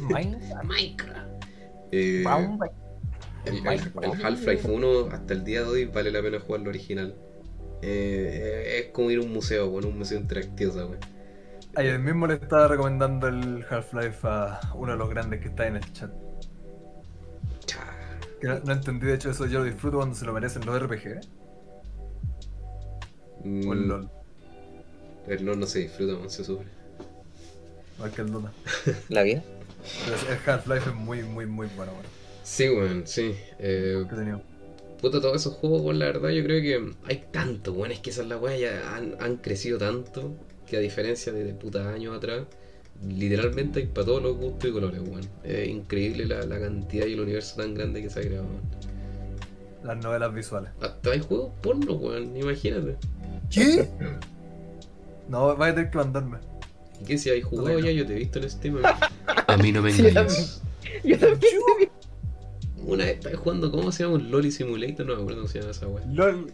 A: Minecraft. Eh, el, el- el Half-Life 1 hasta el día de hoy vale la pena jugar lo original. Eh, es como ir a un museo, bueno, un museo interactivo, ¿sabes?
B: Ayer mismo le estaba recomendando el Half-Life a uno de los grandes que está en el chat.
A: Cha.
B: Que no, no entendí, de hecho, eso yo lo disfruto cuando se lo merecen los RPG. O el
A: Mm,
B: LOL,
A: el LOL no se disfruta, man, se sufre.
B: igual que el Dota.
D: La vida.
B: Pero el Half-Life es muy, muy, muy bueno, bueno.
A: Sí, weón, sí. Eh, puta, todos esos juegos, la verdad, yo creo que hay tanto, weón, es que esas las weas ya han, han crecido tanto que a diferencia de, de puta años atrás, literalmente hay para todos los gustos y colores, weón. Es increíble la, la cantidad y el universo tan grande que se ha creado, weón.
B: Las novelas visuales.
A: Hasta hay juegos porno, weón, imagínate.
B: ¿Qué? No, vas a tener que mandarme.
A: ¿Y qué si hay jugado
B: No, no.
A: ya? Yo te he visto en Steam. A mí no me
D: Sí, yo
A: engañas.
D: Yo también.
A: Una vez estaba jugando, ¿cómo se llama? Un Loli Simulator, no me acuerdo cómo se llama esa wea.
B: LOL.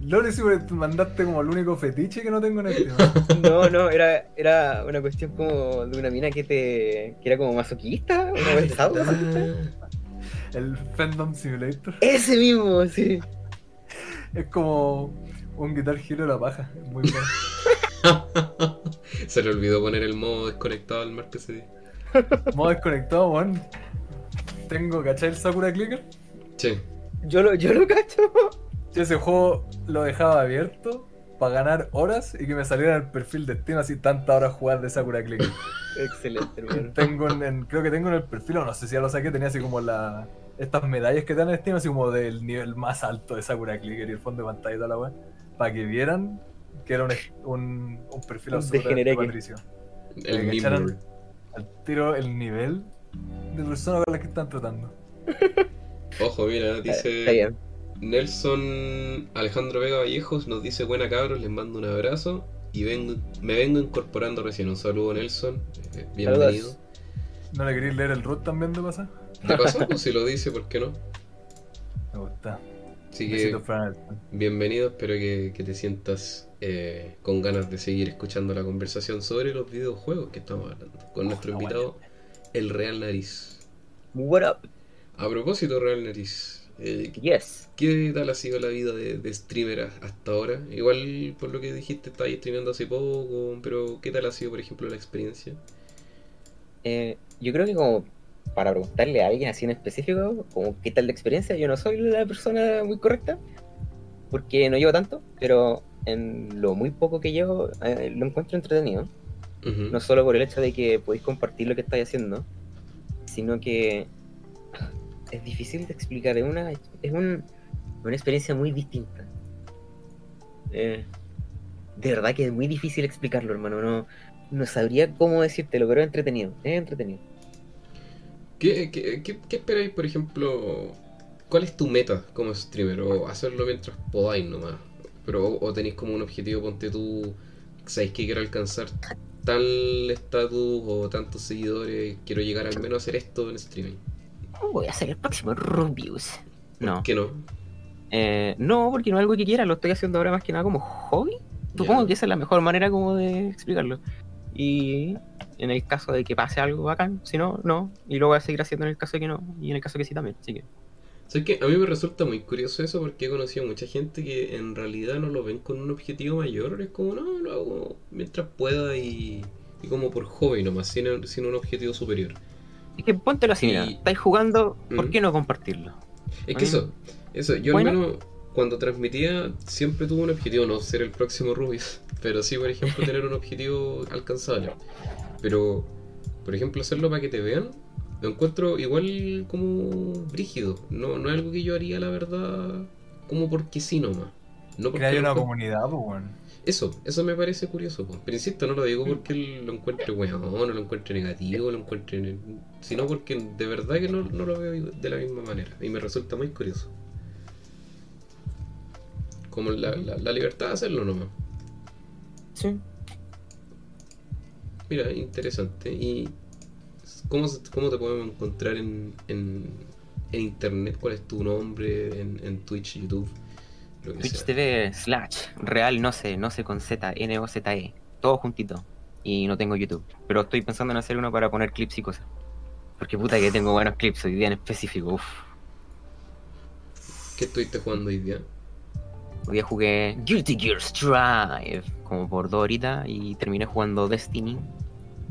B: LOL si me mandaste como el único fetiche que no tengo en Steam.
D: No, no, era, era una cuestión como de una mina que te. que era como masoquista, una vez sábado.
A: Ah,
B: El Fandom Simulator.
D: Ese mismo, sí.
B: Es como un Guitar Hero de la paja. Es muy bueno.
A: Se le olvidó poner el modo desconectado al martes ese día.
B: Modo desconectado, weón. Tengo, ¿cachai el Sakura Clicker?
A: Sí.
D: Yo lo, yo lo cacho.
B: Yo ese juego lo dejaba abierto para ganar horas y que me saliera el perfil de Steam así tantas horas jugar de Sakura Clicker.
D: Excelente, hermano.
B: tengo en, en- creo que tengo en el perfil, o no sé si ya lo saqué, tenía así como la estas medallas que te dan en Steam, así como del nivel más alto de Sakura Clicker y el fondo de pantalla y toda la weá, para que vieran que era un, un, un perfil absolutamente patricio.
A: El
B: que Al tiro el nivel de personas con las que están tratando.
A: Ojo, mira,
D: Está
A: dice
D: bien.
A: Nelson Alejandro Vega Vallejos nos dice buena cabros, les mando un abrazo y vengo, me vengo incorporando recién. Un saludo Nelson, eh, bienvenido.
B: ¿No le queréis leer el root también de pasar?
A: ¿Qué pasó? Pues si lo dice, ¿por qué no?
B: Me gusta.
A: Así que bienvenido, espero que, que te sientas eh, con ganas de seguir escuchando la conversación sobre los videojuegos que estamos hablando con nuestro
B: Ojalá,
A: invitado, el Real Nariz.
D: What up?
A: A propósito, Real Nariz, eh,
D: Yes.
A: ¿qué tal ha sido la vida de, de streamer hasta ahora? Igual por lo que dijiste, estabas streameando hace poco, pero ¿qué tal ha sido, por ejemplo, la experiencia?
D: Eh, yo creo que como para preguntarle a alguien así en específico, como qué tal la experiencia, yo no soy la persona muy correcta, porque no llevo tanto, pero en lo muy poco que llevo, eh, lo encuentro entretenido.
A: Ujú.
D: No solo por el hecho de que podéis compartir lo que estáis haciendo, sino que es difícil de explicar, es una, es un- una experiencia muy distinta. Eh, de verdad que es muy difícil explicarlo, hermano. No, no sabría cómo decírtelo, pero es entretenido, es entretenido.
A: ¿Qué, qué, qué, qué esperáis, por ejemplo? ¿Cuál es tu meta como streamer? ¿O hacerlo mientras podáis nomás? Pero, o, tenéis como un objetivo, ponte tú, sabéis que quiero alcanzar tal estatus o tantos seguidores, quiero llegar al menos a hacer esto en streaming.
C: Voy a hacer el próximo Rubius.
A: ¿Por
C: No.
A: qué no?
C: Eh, no, porque no es algo que quiera, lo estoy haciendo ahora más que nada como hobby. Supongo que esa es la mejor manera como de explicarlo. Y en el caso de que pase algo bacán, si no, no. Y lo voy a seguir haciendo en el caso de que no. Y en el caso de que sí también. Así que
A: ¿Sabes qué? A mí me resulta muy curioso eso porque he conocido mucha gente que en realidad no lo ven con un objetivo mayor. Es como, no, lo hago mientras pueda y, y como por hobby nomás, sin, sin un objetivo superior.
C: Es que póntelo así, mira,
A: Y-
C: estáis jugando, ¿por
A: ¿Mm?
C: qué no compartirlo?
A: Es que eso, eso, yo
C: Bueno.
A: al menos cuando transmitía siempre tuve un objetivo, no ser el próximo Rubius, pero sí, por ejemplo, tener un objetivo alcanzable. Pero, por ejemplo, hacerlo para que te vean, lo encuentro igual como brígido. No, no es algo que yo haría, la verdad, como porque sí nomás. No porque lo
B: una comunidad, pues, weón.
A: Eso, eso me parece curioso. po. Pero insisto, no lo digo porque lo encuentre weón, no lo encuentre negativo, lo encuentre... Sino porque de verdad que no, no lo veo de la misma manera. Y me resulta muy curioso. Como la, la, la libertad de hacerlo nomás.
C: Sí.
A: Mira, interesante. ¿Y cómo, cómo te podemos encontrar en, en, en internet? ¿Cuál es tu nombre en, en Twitch, YouTube?
C: Twitch. TV slash real no sé, no sé con Z, N O Z E, todo juntito. Y no tengo YouTube. Pero estoy pensando en hacer uno para poner clips y cosas. Porque puta que tengo buenos clips hoy día en específico. Uf.
A: ¿Qué estuviste jugando hoy día?
C: Hoy día jugué Guilty Gear Strive como por dos horitas y terminé jugando Destiny.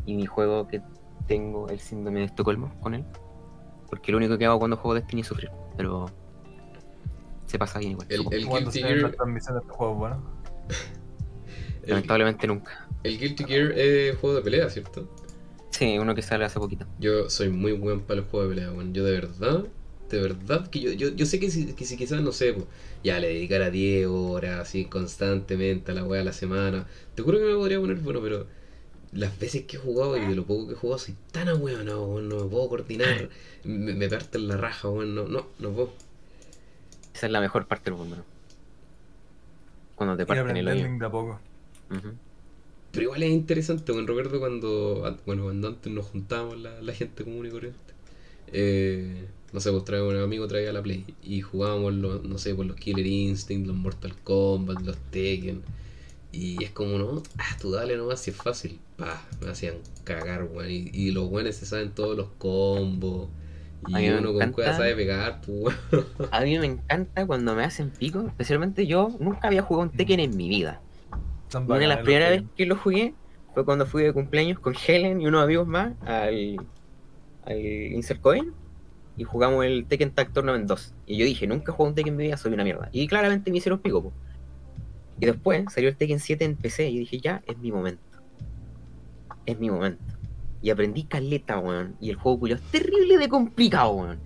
C: Y mi juego que tengo el síndrome de Estocolmo con él. Porque lo único que hago cuando juego Destiny es sufrir. Pero se pasa bien igual.
A: El- Guilty Gear-
B: este juego, bueno.
A: El,
C: Lamentablemente nunca.
A: el Guilty Gear es juego de pelea, ¿cierto?
C: Sí, uno que sale hace poquito.
A: Yo soy muy buen para los juegos de pelea, weón. Yo de verdad, de verdad que yo, yo, yo sé que si, que si quizás, no sé, po, ya le dedicara 10 horas así constantemente a la weá a la semana, te juro que me podría poner bueno, pero las veces que he jugado y de lo poco que he jugado soy tan ahueonado, weón, no me puedo coordinar, me, me parten la raja, weón, no, no, no puedo.
C: Esa es la mejor parte del hermano. Cuando te parten el hoyo.
B: de a poco.
A: Pero igual es interesante, bueno, recuerdo cuando, an- bueno, cuando antes nos juntábamos la, la gente común y corriente. Eh, no sé, pues traía un amigo traía la Play y jugábamos los, no sé, pues los Killer Instinct, los Mortal Kombat, los Tekken. Y es como, no, ah, tú dale nomás si es fácil. Pa, me hacían cagar, weón. Y, y los buenos se saben todos los combos.
C: A
A: Y
C: mí me
A: uno con
C: encanta.
A: cueva sabe pegar, pues.
C: A mí me encanta cuando me hacen pico, especialmente yo nunca había jugado un Tekken en mi vida. Una de las primeras veces que lo jugué fue cuando fui de cumpleaños con Helen y unos amigos más al, al Insert Coin y jugamos el Tekken Tag Tournament 2. Y yo dije, nunca he jugado un Tekken en mi vida, soy una mierda. Y claramente me hicieron pico, po. Y después salió el Tekken 7 en PC y dije, ya, es mi momento. Es mi momento. Y aprendí caleta, weón. Y el juego culiao es terrible de complicado, weón.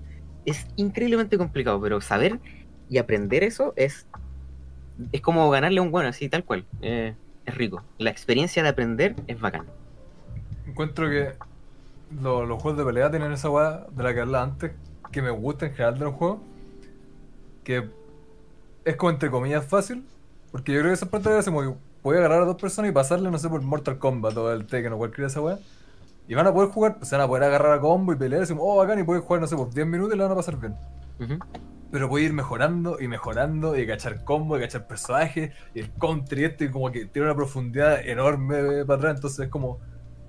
C: Es increíblemente complicado, pero saber y aprender eso es es como ganarle a un bueno, así tal cual. Eh, es rico. La experiencia de aprender es bacán.
B: Encuentro que lo- los juegos de pelea tienen esa weá de la que hablaba antes, que me gusta en general de los juegos, que es como entre comillas fácil, porque yo creo que esa parte de como que voy a agarrar a dos personas y pasarle, no sé, por Mortal Kombat o el Tekken o cualquiera de esa weá, y van a poder jugar, se van a poder agarrar a combo y pelear, y decimos, oh, bacán, y pueden jugar, no sé, por 10 minutos y la van a pasar bien.
C: Ujú.
B: Pero puede ir mejorando y mejorando y cachar combo y cachar personajes y el counter y esto y como que tiene una profundidad enorme para atrás. Entonces es como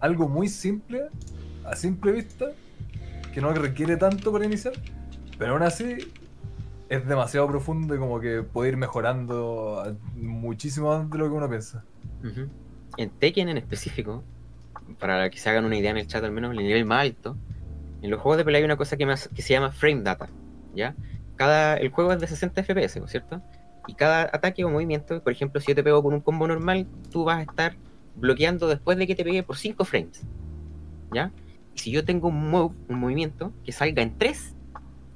B: algo muy simple, a simple vista, que no requiere tanto para iniciar. Pero aún así es demasiado profundo y como que puede ir mejorando muchísimo más de lo que uno piensa.
C: Ujú. En Tekken en específico, para que se hagan una idea en el chat al menos, el nivel más alto, en los juegos de pelea hay una cosa que, más, que se llama frame data, ¿ya? Cada, el juego es de 60 FPS, ¿no es cierto? Y cada ataque o movimiento, por ejemplo, si yo te pego con un combo normal, tú vas a estar bloqueando después de que te pegue por 5 frames, ¿ya? Y si yo tengo un move, un movimiento, que salga en 3,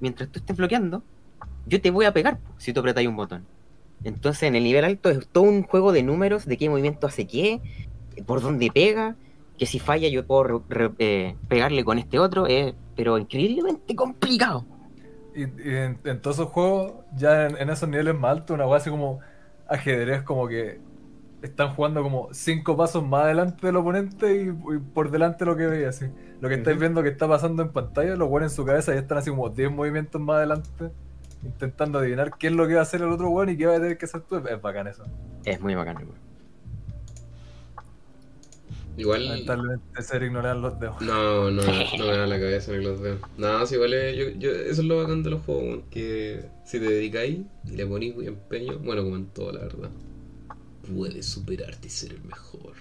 C: mientras tú estés bloqueando, yo te voy a pegar si tú apretas un botón. Entonces, en el nivel alto es todo un juego de números, de qué movimiento hace qué, por dónde pega, que si falla yo puedo re- re- eh, pegarle con este otro, eh, pero increíblemente complicado.
B: Y, y en, en todos esos juegos, ya en, en esos niveles más altos, una weá así como ajedrez, como que están jugando como cinco pasos más adelante del oponente y, y por delante lo que veis, así. Lo que estáis viendo que está pasando en pantalla, lo ponen en su cabeza y están así como 10 movimientos más adelante, intentando adivinar qué es lo que va a hacer el otro weón y qué va a tener que hacer tú. Es bacán eso.
C: Es muy bacán. weón.
A: Igual.
B: Lamentablemente ser ignorar los dedos.
A: No, no, no me da la cabeza ni los dedos. No, si igual es- yo, yo, eso es lo bacán de los juegos, weón, que si te dedicáis y le ponís muy empeño, bueno, como en todo, la verdad, puedes superarte y ser el mejor.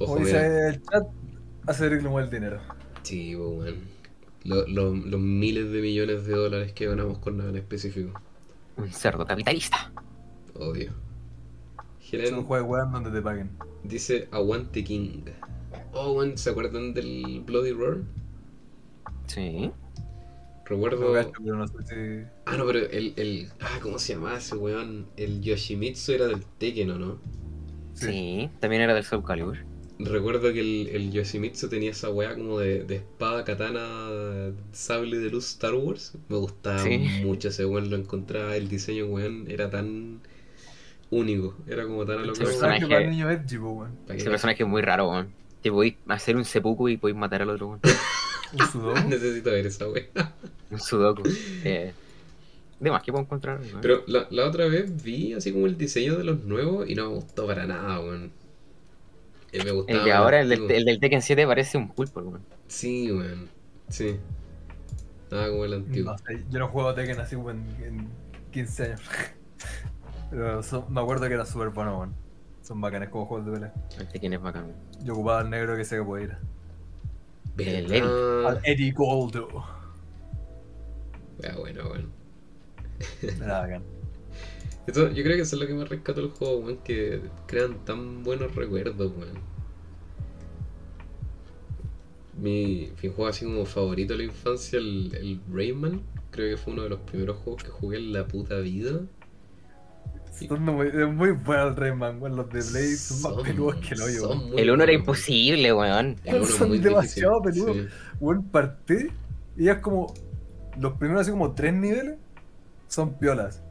A: Ojo,
B: Como
A: mira,
B: dice el chat, hace Eric le mueve el dinero.
A: sí, pues. Lo- lo- los miles de millones de dólares que ganamos con nada en específico,
C: Un cerdo capitalista.
A: obvio.
B: Es un
A: Helen
B: juego de weón donde te paguen.
A: dice Aguante King. Oh, weón, ¿se acuerdan del Bloody Roar?
C: Sí.
A: Recuerdo.
B: Lo cacho, pero no sé si.
A: Ah, no, pero el, el. Ah, ¿cómo se llamaba ese weón? El Yoshimitsu era del Tekken, ¿o no?
C: Sí. También era del Soul Calibur.
A: Recuerdo que el, el Yoshimitsu tenía esa weá como de, de espada, katana, sable de luz Star Wars. Me gustaba
C: Sí.
A: mucho ese weón, lo encontraba, el diseño, weón, era tan único, era como tan
B: El
A: alocado.
C: personaje-
B: personaje para el niño Edgy, weón.
A: ¿Para qué?
C: Ese personaje es muy raro, weón. Te podéis hacer un seppuku y podéis matar al otro, weón.
B: Un sudoku.
A: Necesito ver esa weá.
C: Un sudoku. Eh, de más que puedo encontrar. weón.
A: Pero la, la otra vez vi así como el diseño de los nuevos y no me gustó para nada, weón. Eh, me gustaba
C: el de ahora, el del,
A: antiguo.
C: el del Tekken 7, parece un pulpo, weón.
A: Sí, weón. Sí. Nada como el antiguo.
B: No yo no juego a Tekken así como en, en 15 años. Pero son- me acuerdo que era súper bueno, weón. Son bacanes como juegos de pelea.
C: El Tekken es bacán.
B: Yo ocupaba al negro que sé que puede ir.
C: el
A: ¿Verdad?
B: Al Eddie Goldo.
A: Ah, bueno, bueno.
B: Era bacán.
A: Yo creo que eso es lo que más rescato del juego, weón, que crean tan buenos recuerdos, weón. Mi, mi juego así como favorito de la infancia, el, el Rayman, creo que fue uno de los primeros juegos que jugué en la puta vida.
B: Son muy, es muy bueno el Rayman, weón. Los de Blade son más peludos que el hoyo, weón.
C: El 1 era
A: buenos,
C: imposible, weón.
A: Uno
B: Son demasiado
A: difícil,
B: peludos.
A: sí.
B: Weón, partí y ya es como. Los primeros así como tres niveles son piolas.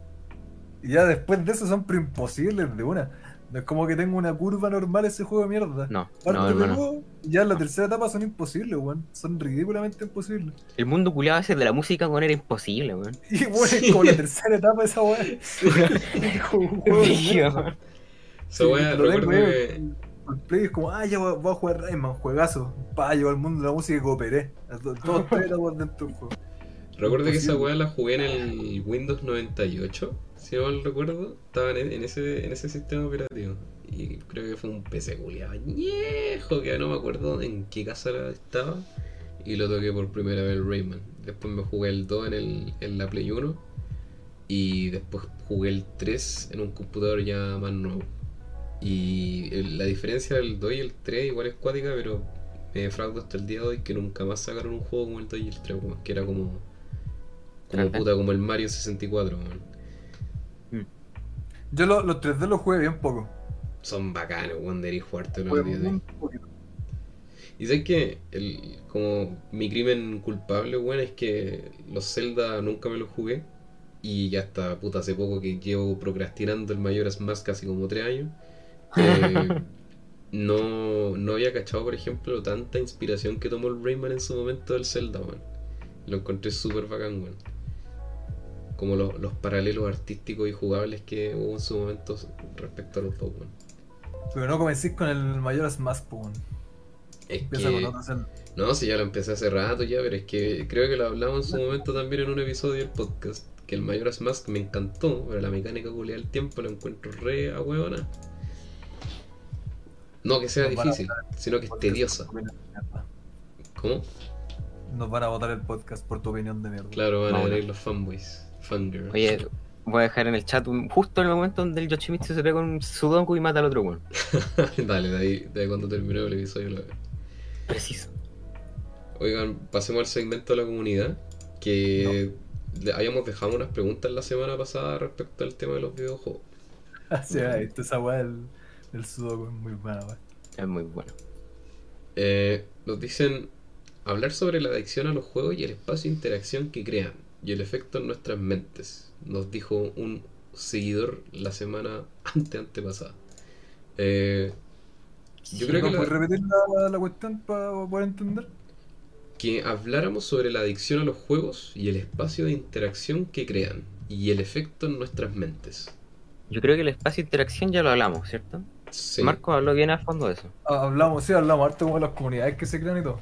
B: Y ya después de eso son pre imposibles de una. No es como que tenga una curva normal ese juego de mierda.
C: No,
B: Parte
C: no,
B: de
C: hermano.
B: nuevo, ya en la tercera etapa son imposibles, weón. Son ridículamente imposibles.
C: El mundo culiado ese de la música, weón, era imposible, weón.
B: Y bueno,
A: Sí.
B: es como la tercera etapa esa weá. Es como un juego de mierda.
A: Esa
B: tengo
A: recuerdo que.
B: El play es como, ah, ya voy, voy a jugar Rayman, juegazo. Pa, llegó al mundo de la música y cooperé. Todos tres éramos dentro del juego.
A: Recuerdo que esa weá la jugué en el Windows 98, si no mal recuerdo. Estaba en, en ese, en ese sistema operativo. Y creo que fue un PC culiado viejo, que no me acuerdo en qué casa estaba. Y lo toqué por primera vez el Rayman. Después me jugué el 2 en, el, en la Play 1. Y después jugué el 3 en un computador ya más nuevo. Y el- la diferencia del 2 y el 3 igual es cuática, pero me defraudo hasta el día de hoy que nunca más sacaron un juego como el 2 y el 3, weón, que era como. Como puta, como el Mario 64, weón.
B: Yo lo- los 3D los jugué bien poco.
A: Son bacanos, weón, de ir jugarte los días de. Y sabes que el, como mi crimen culpable, weón, es que los Zelda nunca me los jugué. Y ya hasta puta hace poco que llevo procrastinando el Majora's Mask casi como 3 años. eh, no, no había cachado, por ejemplo, tanta inspiración que tomó el Rayman en su momento del Zelda, weón. Lo encontré súper bacán, weón. Como los, los paralelos artísticos y jugables que hubo en su momento respecto a los weón.
B: Pero no comencé con el Majora's Mask, po, weón.
A: Es
B: Empieza
A: que...
B: con otro Zelda.
A: No, si ya lo empecé hace rato ya, pero es que creo que lo hablamos en su momento también en un episodio del podcast. Que el Majora's Mask me encantó, pero la mecánica culiada del tiempo la encuentro re a huevona. No que sea
B: Nos
A: difícil, sino que es tediosa. ¿Cómo?
B: Nos van a votar el podcast por tu opinión de mierda.
A: Claro, van a venir los fanboys,
C: Oye, voy a dejar en el chat un- justo en el momento donde el Yoshimitsu se pega un Sudoku y mata al otro weón.
A: Dale, de ahí, de ahí cuando terminó el episodio lo veo.
C: Preciso.
A: Oigan, pasemos al segmento de la comunidad. Que le- habíamos dejado unas preguntas la semana pasada respecto al tema de los videojuegos.
B: Así es, esto esa weá del, del Sudoku es muy buena, weá.
C: Es muy bueno.
A: Eh, nos dicen hablar sobre la adicción a los juegos y el espacio de interacción que crean y el efecto en nuestras mentes. Nos dijo un seguidor la semana ante antepasada. Eh, yo creo que,
B: ¿No puedes
A: la-
B: repetir la, la cuestión para poder entender?
A: que habláramos sobre la adicción a los juegos y el espacio de interacción que crean y el efecto en nuestras mentes.
C: Yo creo que el espacio de interacción ya lo hablamos, ¿cierto?
A: Sí.
C: Marco habló bien a fondo de eso.
B: Ah, Hablamos, sí, hablamos harto como de las comunidades que se crean y todo.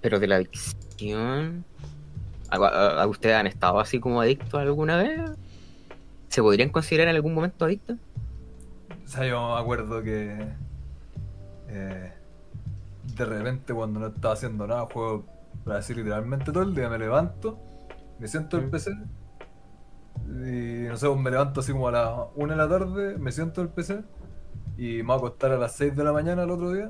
C: Pero de la adicción. ¿A, a- a ustedes han estado así como adictos alguna vez? ¿Se podrían considerar en algún momento adictos?
B: O sea, yo me acuerdo que eh, de repente cuando no estaba haciendo nada, juego, para decir literalmente todo el día, me levanto, me siento en el
C: Mm.
B: PC y no sé, pues me levanto así como a las 1 de la tarde, me siento en el PC y me voy a acostar a las 6 de la mañana el otro día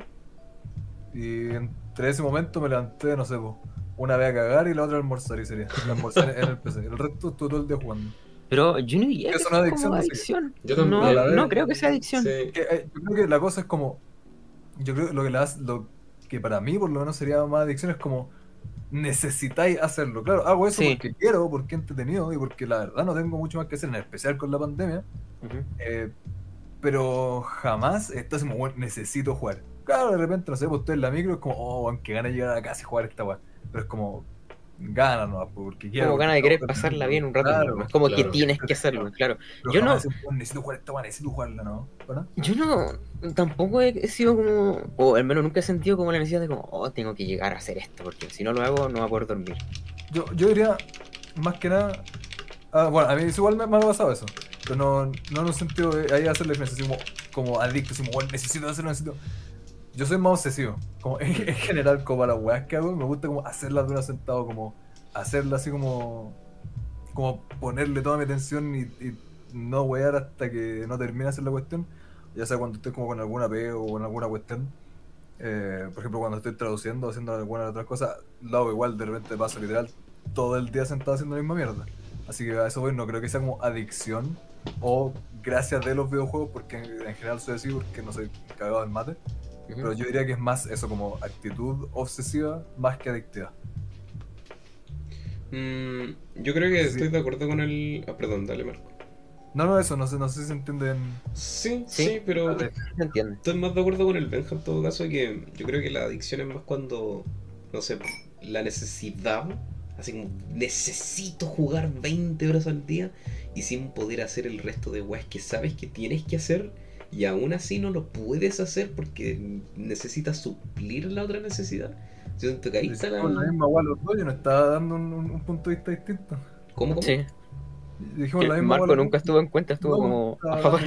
B: y entre ese momento me levanté, no sé, pues, una vez a cagar y la otra a almorzar y sería almorzar en el PC. El resto estuve todo el día jugando.
C: Pero yo no diría que
B: Es
C: sea
B: una adicción.
A: Yo
C: No,
A: también.
B: La
C: creo que sea adicción.
A: Sí.
B: Que, eh, yo creo que la cosa es como. Yo creo que lo que, le hace- lo que para mí, por lo menos, sería más adicción es como. Necesitáis hacerlo. Claro, hago eso
C: Sí.
B: porque quiero, porque he entretenido y porque la verdad no tengo mucho más que hacer, en especial con la pandemia. Eh, pero jamás está así como, bueno, necesito jugar. Claro, de repente, no sé, pues estoy en la micro, es como, oh, weón, que ganas de llegar a casa y jugar esta weá. Pero es como, ganas no, porque quiero.
C: Como ganas de querer
B: que
C: pasarla bien un rato.
B: Claro,
C: no es como que
A: claro.
C: tienes que hacerlo, claro.
B: pero
C: yo no-
B: jamás decir, "Weón, necesito jugar esta necesito jugarla, ¿no? ¿Verdad?
C: Yo no, tampoco he, he sido como, o al menos nunca he sentido como la necesidad de como, oh, tengo que llegar a hacer esto, porque si no lo hago no voy a poder dormir.
B: Yo, yo diría, más que nada. ah, bueno, a mí igual me, me ha pasado eso. Pero no, no en un sentido de ahí hacer la diferencia, así como, como adicto, así como, "Bueno, necesito hacerlo, necesito. Yo soy más obsesivo. Como en, en general, como para las weas que hago, me gusta como hacerlas de una sentado, como hacerlas así como. Como ponerle toda mi atención y, y no wear hasta que no termine hacer la cuestión. Ya sea cuando estoy como con alguna P o con alguna cuestión. Eh, por ejemplo, cuando estoy traduciendo haciendo alguna otra cosa, lo hago igual, de repente paso literal todo el día sentado haciendo la misma mierda. Así que a eso voy, no creo que sea como adicción o gracias de los videojuegos, porque en, en general soy así, porque no soy cagado en mate. Pero yo diría que es más eso, como actitud obsesiva más que adictiva.
A: Mm, yo creo que
B: Sí.
A: estoy de acuerdo con el. Ah, perdón, dale, Marco.
B: No, no, eso, no sé, no sé si se entiende en...
A: Sí,
D: Sí.
A: sí, pero
D: entiende.
A: estoy más de acuerdo con el Benja en todo caso que yo creo que la adicción es más cuando, no sé, la necesidad, así como necesito jugar 20 horas al día y sin poder hacer el resto de weas que sabes que tienes que hacer y aún así no lo puedes hacer porque necesitas suplir la otra necesidad. Yo siento que ahí está la...
B: Dijimos la misma weá los dos, yo no estaba dando un, un- un punto de vista distinto.
A: ¿Cómo, cómo?
D: Sí.
B: Dijimos la misma
D: Marco nunca estuvo en cuenta, estuvo
B: No,
D: como a favor.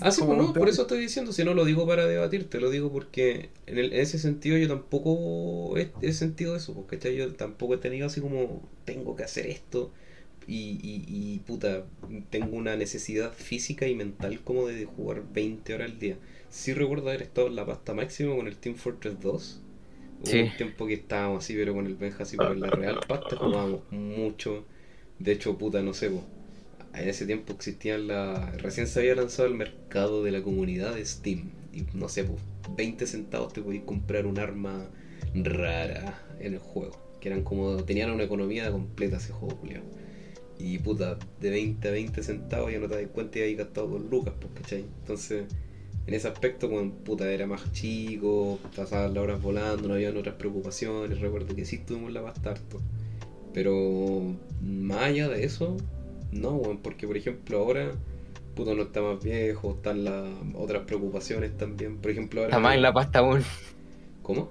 A: Ah, sí, pues no, por eso estoy diciendo, si no lo digo para debatir, te lo digo porque en, el- en ese sentido yo tampoco he, he sentido eso, porque yo tampoco he tenido así como, tengo que hacer esto y, y, y, puta, tengo una necesidad física y mental como de jugar 20 horas al día. Sí recuerdo haber estado en la pasta máxima con el Team Fortress 2. Hubo
D: Sí.
A: un tiempo que estábamos así, pero con el Benja así, pero en la real pasta jugábamos mucho. De hecho, puta, no sé, po, en ese tiempo existían la. Recién se había lanzado el mercado de la comunidad de Steam. Y no sé, pues 20 centavos te podías comprar un arma rara en el juego. Que eran como. Tenían una economía completa ese juego, culiao. Y puta, de 20 a 20 centavos ya no te das cuenta y habías gastado con lucas, pues, ¿cachai? Entonces, en ese aspecto, cuando puta era más chico, pasaban las horas volando, no habían otras preocupaciones. Recuerdo que sí estuvimos la pasta harto. Pero más allá de eso, no, weón, porque por ejemplo ahora, puto no está más viejo, están las otras preocupaciones también. Por ejemplo ahora...
D: Está más en la pasta aún.
A: ¿Cómo?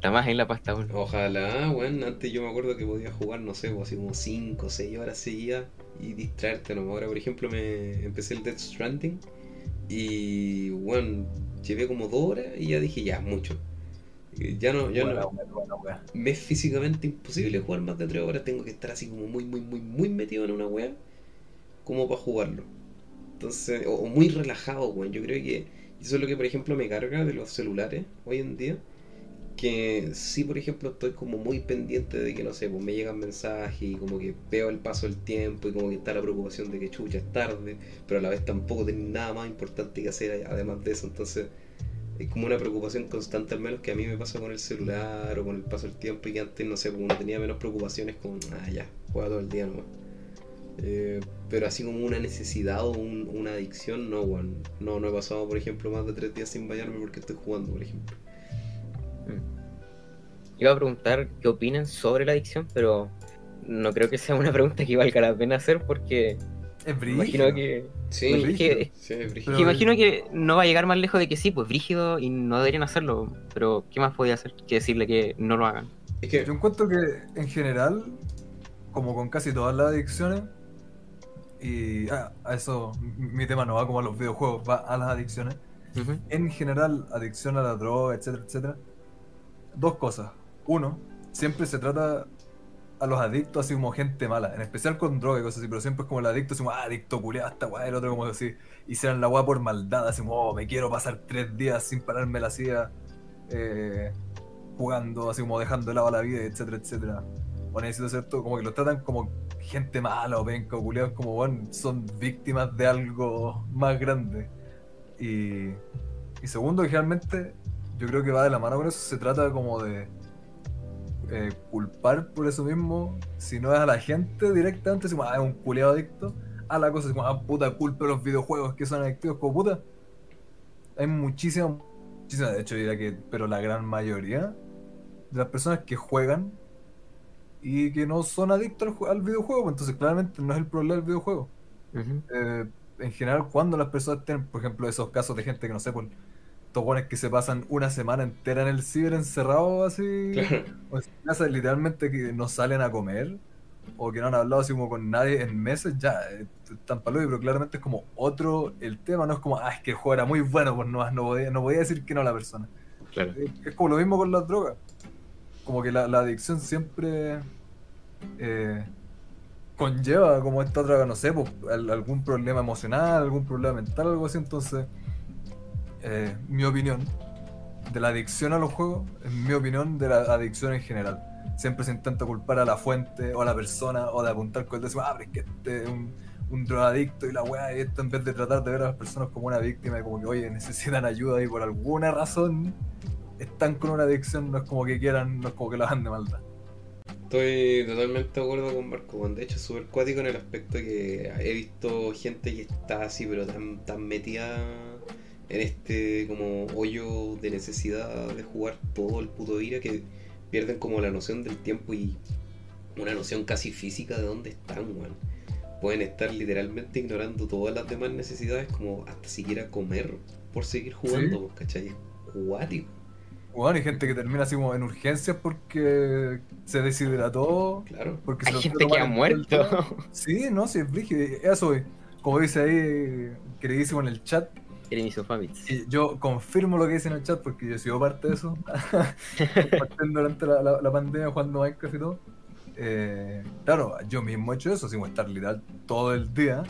D: Está más en la pasta.
A: Ojalá, weón, antes yo me acuerdo que podía jugar, no sé, pues, así como 5 o 6 horas seguidas y distraerte, ¿no? Ahora, por ejemplo, me empecé el Death Stranding y, weón, llevé como 2 horas y ya dije, ya, mucho. Y Ya no, ya no, me es físicamente imposible jugar más de 3 horas. Tengo que estar así como muy, muy, muy, muy metido en una wea como para jugarlo. Entonces, o, o muy relajado, weón. Yo creo que eso es lo que, por ejemplo, me carga de los celulares hoy en día. Que sí, por ejemplo, estoy como muy pendiente de que, no sé, pues me llegan mensajes y como que veo el paso del tiempo y como que está la preocupación de que chucha es tarde, pero a la vez tampoco tengo nada más importante que hacer además de eso. Entonces, es como una preocupación constante al menos que a mí me pasa con el celular o con el paso del tiempo y que antes, no sé, pues uno tenía menos preocupaciones como, ah, ya, juega todo el día nomás. Eh, pero así como una necesidad o un- una adicción, no, weón. No, no he pasado, por ejemplo, más de tres días sin bañarme porque estoy jugando, por ejemplo.
D: Iba a preguntar qué opinan sobre la adicción, pero no creo que sea una pregunta que valga la pena hacer porque
B: Es
D: imagino
B: brígido.
D: que,
A: Sí,
D: es que-
A: sí, es brígido.
D: Que imagino que no va a llegar más lejos de que sí, pues brígido y no deberían hacerlo, pero ¿qué más podía hacer que decirle que no lo hagan?
A: Es que,
B: Yo encuentro que en general, como con casi todas las adicciones, y ah, a eso mi tema no va como a los videojuegos, va a las adicciones. En general, adicción a la droga, etcétera, etcétera. Dos cosas. Uno, siempre se trata a los adictos así como gente mala, en especial con droga y cosas así, pero siempre es como el adicto, así como, ah, adicto culiado, esta weá, el otro como si hicieran la weá por maldad, así como, oh, me quiero pasar tres días sin pararme la silla, eh, jugando, así como dejando de lado la vida, etcétera, etcétera. O necesito todo, como que los tratan como gente mala o penca o culiados, como, bueno, son víctimas de algo más grande. Y, y segundo, que realmente yo creo que va de la mano con eso, se trata como de eh, culpar por eso mismo, si no es a la gente directamente, como, ah, es un culiado adicto, a la cosa, como, ah, puta, culpa de los videojuegos que son adictivos, como puta. Hay muchísimas, muchísimas, de hecho diría que, pero la gran mayoría de las personas que juegan y que no son adictos al, ju- al videojuego, pues entonces claramente no es el problema del videojuego eh, en general, cuando las personas tienen, por ejemplo, esos casos de gente que no sé, por estos buenos que se pasan una semana entera en el ciber encerrado así,
A: claro,
B: o en casa literalmente que no salen a comer, o que no han hablado así como con nadie en meses, ya, eh, están paludos, pero claramente es como otro el tema, no es como, ah, es que el juego era muy bueno, pues no, no, podía, no podía decir que no a la persona.
D: Claro.
B: Es, es como lo mismo con las drogas. Como que la, la adicción siempre eh, conlleva como esta otra, no sé, pues, al- algún problema emocional, algún problema mental, algo así. Entonces, eh, mi opinión de la adicción a los juegos es mi opinión de la adicción en general. Siempre se intenta culpar a la fuente o a la persona o de apuntar con el dedo, ah, pero es que este es un, drogadicto y la weá, y esto en vez de tratar de ver a las personas como una víctima y como que, oye, necesitan ayuda y por alguna razón están con una adicción, no es como que quieran, no es como que lo hagan de maldad.
A: Estoy totalmente de acuerdo con Marco. De hecho, es súper cuático en el aspecto que he visto gente que está así, pero tan metida en este como hoyo de necesidad de jugar todo el puto día que pierden como la noción del tiempo y una noción casi física de dónde están, weón. Pueden estar literalmente ignorando todas las demás necesidades, como hasta siquiera comer por seguir jugando, pues, ¿cachai? Es cuático.
B: Bueno, hay gente que termina así como en urgencias porque se deshidrató.
A: Claro.
B: Porque
C: Hay
B: lo
C: gente que ha muerto.
B: Sí, no, sí, es brígido. Eso, es. como dice ahí, queridísimo en el chat, Yo confirmo lo que dice en el chat porque yo he sido parte de eso. Durante la, la- la pandemia jugando Minecraft y todo. Eh, claro, yo mismo he hecho eso, como estar literal todo el día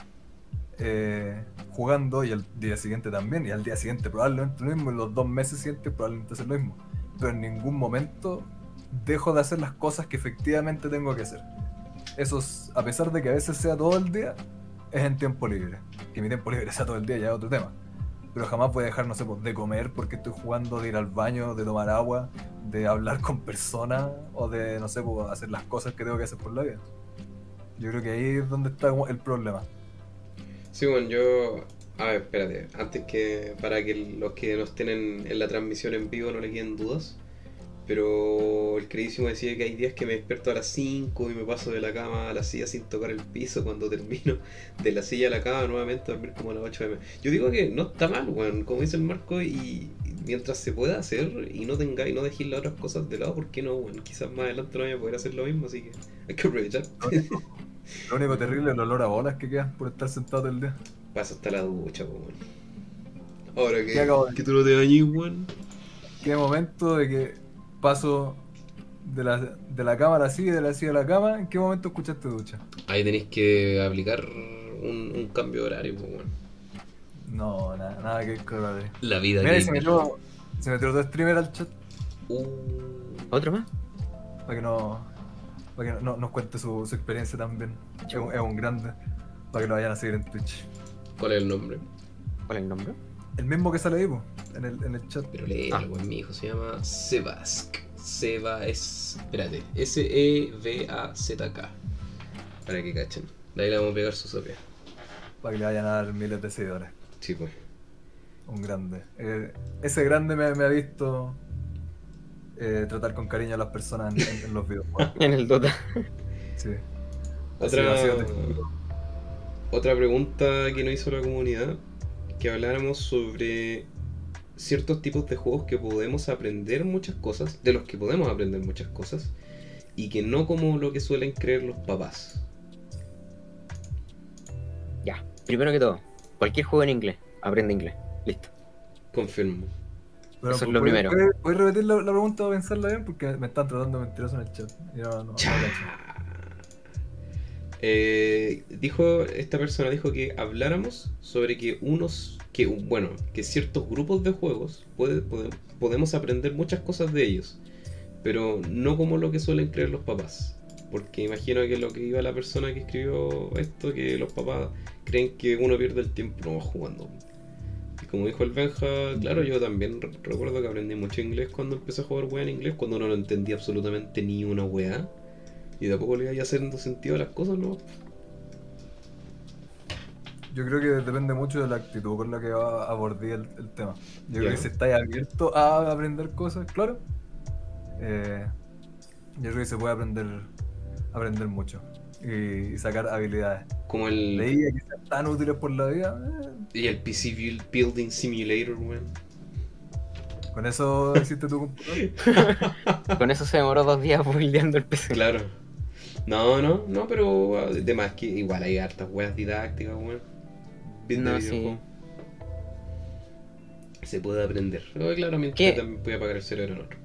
B: eh, jugando y al día siguiente también, y al día siguiente probablemente lo mismo, y los dos meses siguientes probablemente hacer lo mismo. Pero en ningún momento dejo de hacer las cosas que efectivamente tengo que hacer. Eso es, a pesar de que a veces sea todo el día, es en tiempo libre. Que mi tiempo libre sea todo el día ya es otro tema. Pero jamás voy a dejar, no sé, pues, de comer porque estoy jugando, de ir al baño, de tomar agua, de hablar con personas o de, no sé, pues, hacer las cosas que tengo que hacer por la vida. Yo creo que ahí es donde está el problema.
A: Sí, bueno, yo. A ver, espérate. Antes que. Para que los que nos tienen en la transmisión en vivo no le queden dudas. Pero el queridísimo decía que hay días que me despierto a las 5 y me paso de la cama a la silla sin tocar el piso. Cuando termino de la silla a la cama, nuevamente a dormir como a las 8 de la. Yo digo que no está mal, weón. Como dice el Marco, y mientras se pueda hacer y no tengáis, no dejéis las otras cosas de lado, ¿por qué no, weón? Quizás más adelante no vaya a poder hacer lo mismo, así que hay que aprovechar.
B: Lo único terrible es el olor a bolas que queda por estar sentado todo el día.
A: Pasa hasta la ducha, po, weón. Ahora que,
B: ¿Qué acabo de-
A: que tú no te bañes, weón.
B: Qué momento de que paso de la, de la cama a la silla y de la silla a la cama, ¿en qué momento escuchaste ducha?
A: Ahí tenéis que aplicar un, un cambio de horario, pues.
B: No, nada, nada que horario.
A: La vida
B: Mira, se metió, se metió otro streamer al chat
A: Uh,
C: ¿Otro más?
B: para que no para que no, nos cuente su, su experiencia también. Es un, es un grande. Para que lo vayan a seguir en Twitch.
A: ¿Cuál es el nombre?
C: ¿Cuál es el nombre?
B: El mismo que sale ahí, po, en el, en el chat.
A: Pero léelo,
C: Ah.
A: weón. Mi hijo se llama Sebask. Seba es. Espérate. S-E-V-A-Z-K. Para que cachen. De ahí le vamos a pegar su sopia.
B: Para que le vayan a dar miles de seguidores.
A: Sí, pues.
B: Un grande. Eh, ese grande me, me ha visto eh, tratar con cariño a las personas en, en- en los videojuegos.
C: En el Dota.
B: Sí.
A: Otra, otra pregunta que nos hizo la comunidad, que habláramos sobre ciertos tipos de juegos que podemos aprender muchas cosas, de los que podemos aprender muchas cosas, y que no como lo que suelen creer los papás.
C: Ya. Primero que todo, cualquier juego en inglés. Aprende inglés. Listo.
A: Confirmo.
B: Pero,
C: Eso es lo
B: ¿puedes-
C: primero.
B: ¿puedes, repetir la, la pregunta para pensarla bien? Porque me están tratando de mentiroso en el chat. Y no, no.
A: Eh, dijo esta persona dijo que habláramos sobre que unos que bueno que ciertos grupos de juegos podemos aprender muchas cosas de ellos pero no como lo que suelen creer los papás. Porque imagino que lo que iba la persona que escribió esto que los papás creen que uno pierde el tiempo jugando. Y como dijo el Benja claro yo también re- recuerdo que aprendí mucho inglés cuando empecé a jugar wea en inglés cuando no lo entendía absolutamente ni una wea y de a poco le iba haciendo sentido a las cosas, ¿no?
B: Yo creo que depende mucho de la actitud con la que va a abordar el, el tema. Yo creo que si estáis abierto a aprender cosas, claro. eh, yo creo que se puede aprender aprender mucho y, y sacar habilidades.
A: Como el.
B: Que sean tan útiles por la vida, eh,
A: Y el PC Build- Building Simulator, weón.
B: con eso hiciste tu computador.
C: Con eso se demoró dos días buildeando el PC.
A: Claro. No, no, no, pero ah, de más que igual hay hartas weas didácticas, weón.
C: No, sí.
A: Se puede aprender. Pero claramente
C: ¿Qué?
A: también puede apagar el cerebro en otro.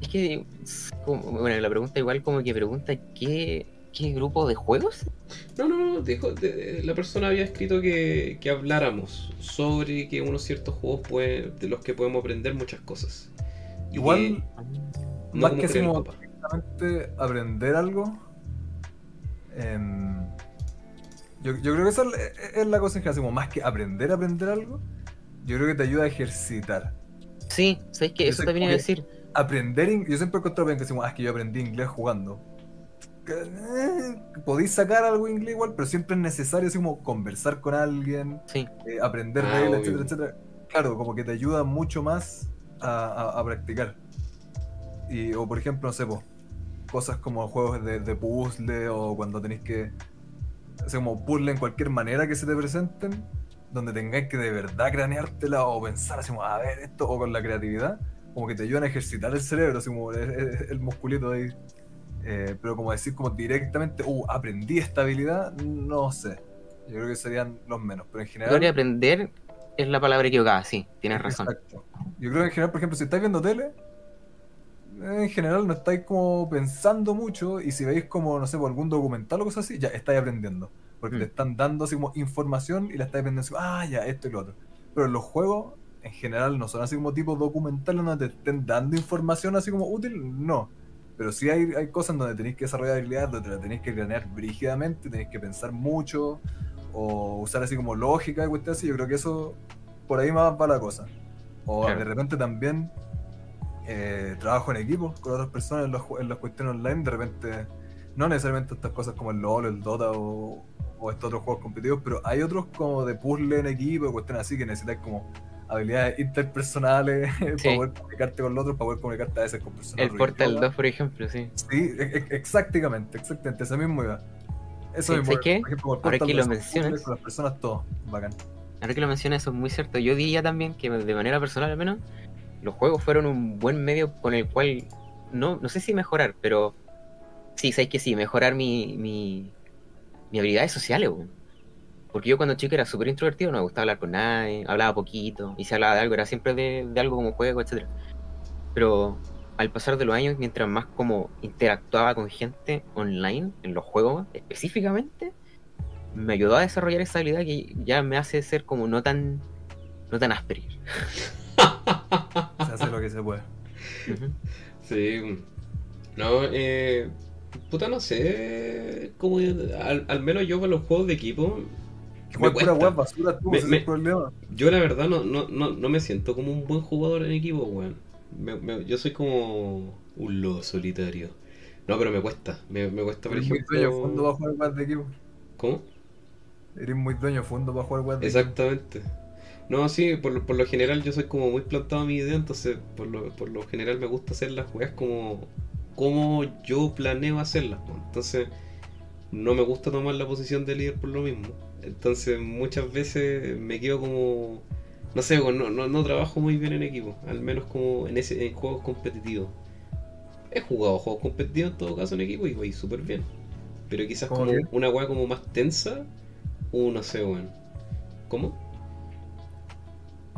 C: Es que, como- bueno, la pregunta igual como que pregunta qué, qué grupo de juegos.
A: No, no, no, dijo, de- de- la persona había escrito que, que habláramos sobre que unos ciertos juegos pueden, de los que podemos aprender muchas cosas.
B: Igual,
A: no
B: más
A: como
B: que directamente aprender algo, em, yo, yo creo que esa es, la cosa en general, como más que aprender, aprender algo, yo creo que te ayuda a ejercitar.
C: Sí, ¿sabes qué?
B: Yo
C: Eso
B: sé
C: también iba a
B: que-
C: decir.
B: Aprender, yo siempre he encontrado bien que decimos, ah, es que yo aprendí inglés jugando. que, eh, podéis sacar algo en inglés igual, pero siempre es necesario así como conversar con alguien,
C: Sí,
B: eh, aprender
A: Ah,
B: reglas, etcétera, etcétera. Claro, como que te ayuda mucho más a, a- a practicar. Y, o por ejemplo, no sé, po, cosas como juegos de, de puzzle o cuando tenéis que. Sea, como puzzle en cualquier manera que se te presenten, donde tengáis que de verdad craneártela o pensar así como, a ver, esto, o con la creatividad, como que te ayudan a ejercitar el cerebro, así como el, el- musculito ahí. Eh, pero como decir como directamente, uh, aprendí esta habilidad, no sé. Yo creo que serían los menos, pero en general...
C: creo que aprender es la palabra equivocada, sí, tienes razón.
B: Exacto. Yo creo que en general, por ejemplo, si estáis viendo tele, en general no estáis como pensando mucho y si veis como, no sé, por algún documental o cosas así, ya estáis aprendiendo. Porque
C: Mm.
B: te están dando así como información y la estáis aprendiendo así, ah, ya, esto y lo otro. Pero los juegos, en general, no son así como tipo documentales donde te estén dando información así como útil, no. Pero sí hay, hay cosas donde tenéis que desarrollar habilidades, donde te la tenéis que planear brígidamente, tenéis que pensar mucho, o usar así como lógica y cuestiones así. Yo creo que eso, por ahí más va la cosa. O
C: Claro.
B: de repente también eh, trabajo en equipo con otras personas en, los en las cuestiones online. De repente, no necesariamente estas cosas como el LOL, el Dota o, o estos otros juegos competitivos, pero hay otros como de puzzle en equipo, cuestiones así que necesitas como habilidades interpersonales
C: Sí.
B: para poder comunicarte con los otros, para poder comunicarte a veces con personas.
C: El Portal
B: ruidosas.
C: 2, por ejemplo, sí.
B: Sí, e- e- exactamente, exactamente, ese mismo iba. Eso
C: Sí,
B: mismo,
C: ¿sabes qué?
B: por ejemplo, el
C: Ahora que lo
B: 2,
C: mencionas.
B: Con las personas, todo, bacán.
C: Ahora que lo mencionas, eso es muy cierto. Yo diría también que de manera personal al menos, los juegos fueron un buen medio con el cual, no, no sé si mejorar, pero sí, sabes que sí, mejorar mi, mi, mi habilidades sociales. Porque yo cuando chico era súper introvertido, no me gustaba hablar con nadie, hablaba poquito, y si hablaba de algo era siempre de, de algo como juego, etcétera Pero al pasar de los años, mientras más como interactuaba con gente online, en los juegos específicamente, me ayudó a desarrollar esa habilidad que ya me hace ser como no tan no tan áspero.
B: Se hace lo que se puede.
A: Sí. No, eh. Puta, no sé. Como, al, al menos yo con los juegos de equipo. Me
B: pura web basura, tú,
A: Me-
B: problema.
A: Yo la verdad no, no, no, no me siento como un buen jugador en equipo, weón. Yo soy como un lobo solitario. No, pero me cuesta. Me, me cuesta, por
B: Eres muy dueño
A: ejemplo.
B: fondo para jugar de equipo.
A: ¿Cómo?
B: Eres muy dueño fondo para jugar de equipo.
A: No, sí, por, lo- por lo general yo soy como muy plantado a mi idea, entonces por lo, por lo general me gusta hacer las weas como, como yo planeo hacerlas. Entonces no me gusta tomar la posición de líder por lo mismo. Entonces muchas veces me quedo como, no sé, no, no, no trabajo muy bien en equipo, al menos como en, ese, en juegos competitivos. He jugado juegos competitivos en todo caso en equipo y voy súper bien. Pero quizás
B: ¿Cómo
A: como una wea como más tensa, uh, no sé, weón. ¿Cómo?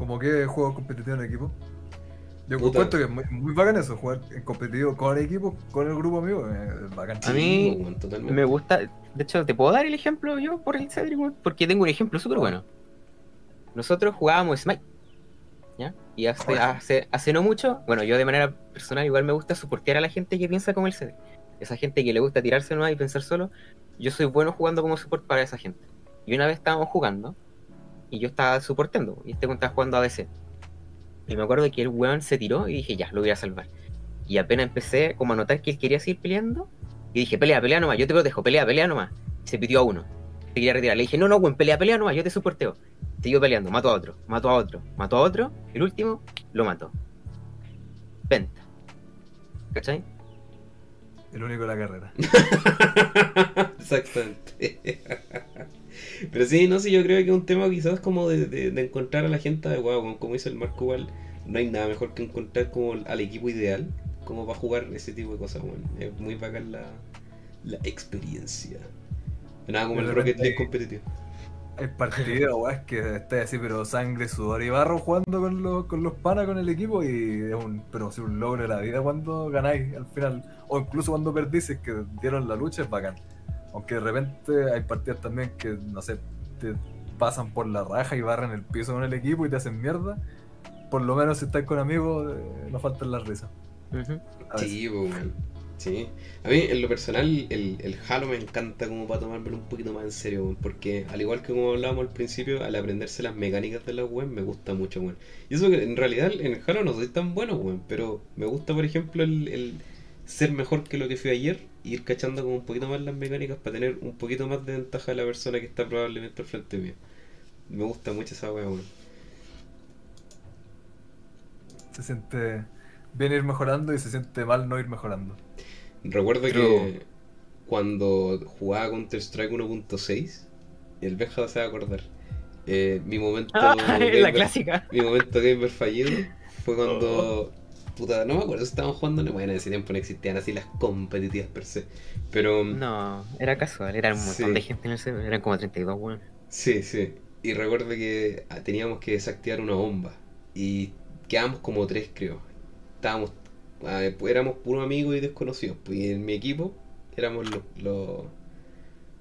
B: Como que juego competitivo en equipo. Yo
A: Puta.
B: cuento que es muy, muy bacán eso, jugar en competitivo con equipo, con el grupo amigo, es bacán.
C: A mí
A: totalmente.
C: Me gusta, de hecho, te puedo dar el ejemplo yo por el Cedric, porque tengo un ejemplo súper bueno. Nosotros jugábamos Smite, ¿ya? Y hace, hace no mucho, bueno, yo de manera personal igual me gusta soportear a la gente que piensa como el Cedric. Esa gente que le gusta tirarse nomás y pensar solo, yo soy bueno jugando como support para esa gente. Y una vez estábamos jugando, y yo estaba soportando, y este weón estaba jugando ADC. Y me acuerdo que el weón se tiró y dije, ya, lo voy a salvar. Y apenas empecé como a notar que él quería seguir peleando, y dije, pelea, pelea nomás, yo te protejo, pelea, pelea nomás. Y se pitió a uno. Se quería retirar. Le dije, no, no, weón, pelea, pelea nomás, yo te soporteo. Siguió peleando, mató a otro, mató a otro, mató a otro. El último lo mató. Penta. ¿Cachai?
B: El único de la carrera.
A: Exactamente. Pero sí, no sé, yo creo que es un tema quizás como de, de- de encontrar a la gente adecuada, como, como dice el Marco igual, no hay nada mejor que encontrar como al equipo ideal, como para jugar ese tipo de cosas, bueno. Es muy bacán la, la experiencia. Nada como el Rocket League competitivo.
B: Hay partidas, weón, que estás así, pero sangre, sudor y barro jugando con los, con los panas, con el equipo, y es un, pero sí, un logro de la vida cuando ganáis al final, o incluso cuando perdís, es que dieron la lucha, es bacán. Aunque de repente hay partidas también que, no sé, te pasan por la raja y barran el piso con el equipo y te hacen mierda. Por lo menos si estás con amigos, eh, no faltan las risas. A veces.
A: Sí, pues, weón. Sí. A mí, en lo personal, el, el Halo me encanta como para tomármelo un poquito más en serio, weón, porque al igual que como hablábamos al principio, al aprenderse las mecánicas de la web me gusta mucho, weón. Y eso que en realidad en el Halo no soy tan bueno, weón, pero me gusta, por ejemplo, el, el, ser mejor que lo que fui ayer y ir cachando como un poquito más las mecánicas para tener un poquito más de ventaja de la persona que está probablemente al frente mío. Me gusta mucho esa wea, weón.
B: Se siente bien ir mejorando y se siente mal no ir mejorando.
A: Recuerdo
C: Pero-
A: que cuando jugaba Counter Strike 1.6, el Benja se va a acordar. eh, mi momento
C: la
A: gamer-
C: clásica.
A: mi momento gamer fallido fue cuando puta, no me acuerdo si estábamos jugando, bueno, en ese tiempo no existían así las competitivas per se, pero
C: No, era casual, era un montón
A: Sí.
C: de gente en el server, eran como 32, weón.
A: sí, sí. Y recuerdo que ah, teníamos que desactivar una bomba y quedamos como tres, creo. Estábamos ah, éramos puros amigos y desconocidos, pues y en mi equipo éramos los los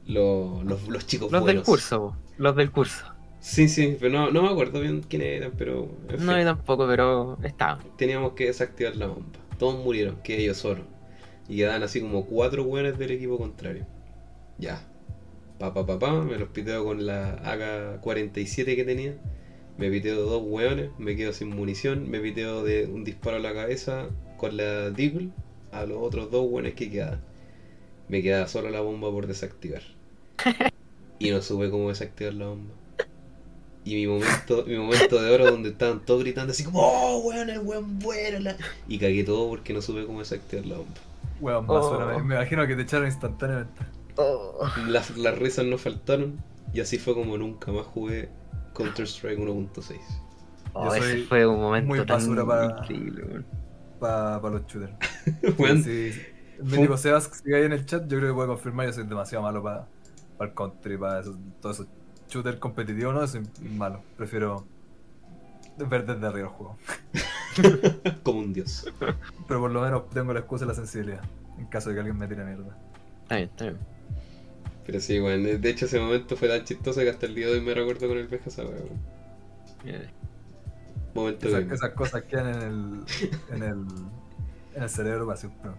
A: los, los, los chicos
C: Los del
A: buenos.
C: curso, los del curso.
A: Sí, sí, pero no, no me acuerdo bien quiénes eran, pero en
C: No, yo tampoco, pero estaban.
A: teníamos que desactivar la bomba. Todos murieron, que ellos solos. Y quedaban así como cuatro hueones del equipo contrario. Ya. Pa, pa, pa, pa, me los piteo con la AK-47 que tenía. Me piteo dos hueones, me quedo sin munición. Me piteo de un disparo a la cabeza con la Deagle a los otros dos hueones que quedaban. Me quedaba solo la bomba por desactivar. Y no supe cómo desactivar la bomba. Y mi momento, mi momento de oro donde estaban todos gritando así como, oh, weón, el weón bueno. la-". Y cagué todo porque no supe cómo desactivar la bomba.
B: Weón,
C: Oh.
B: basura. Me, me imagino que te echaron instantáneamente.
A: Las, las risas no faltaron y así fue como nunca más jugué Counter Strike 1.6.
C: Oh, ese fue un momento
B: muy
C: tan
B: basura para-
C: increíble, weón.
B: Para los shooters.
A: Weón,
B: Sí, sí. Mi
A: Fue-
B: tipo Sebas, que sigue ahí en el chat, yo creo que puede confirmar. Yo soy demasiado malo para el country, para esos, todos esos shooters competitivos, ¿no? Soy malo. Prefiero ver desde arriba el juego.
A: como un dios.
B: Pero por lo menos tengo la excusa y la sensibilidad. En caso de que alguien me tire mierda.
C: Está bien, está bien.
A: Pero sí, weón. De hecho, ese momento fue tan chistoso que hasta el día de hoy me recuerdo con el peje esa weón.
C: Eh,
A: Momento
B: Esas,
A: gamer.
B: esas cosas quedan en el, en el, en el cerebro para siempre.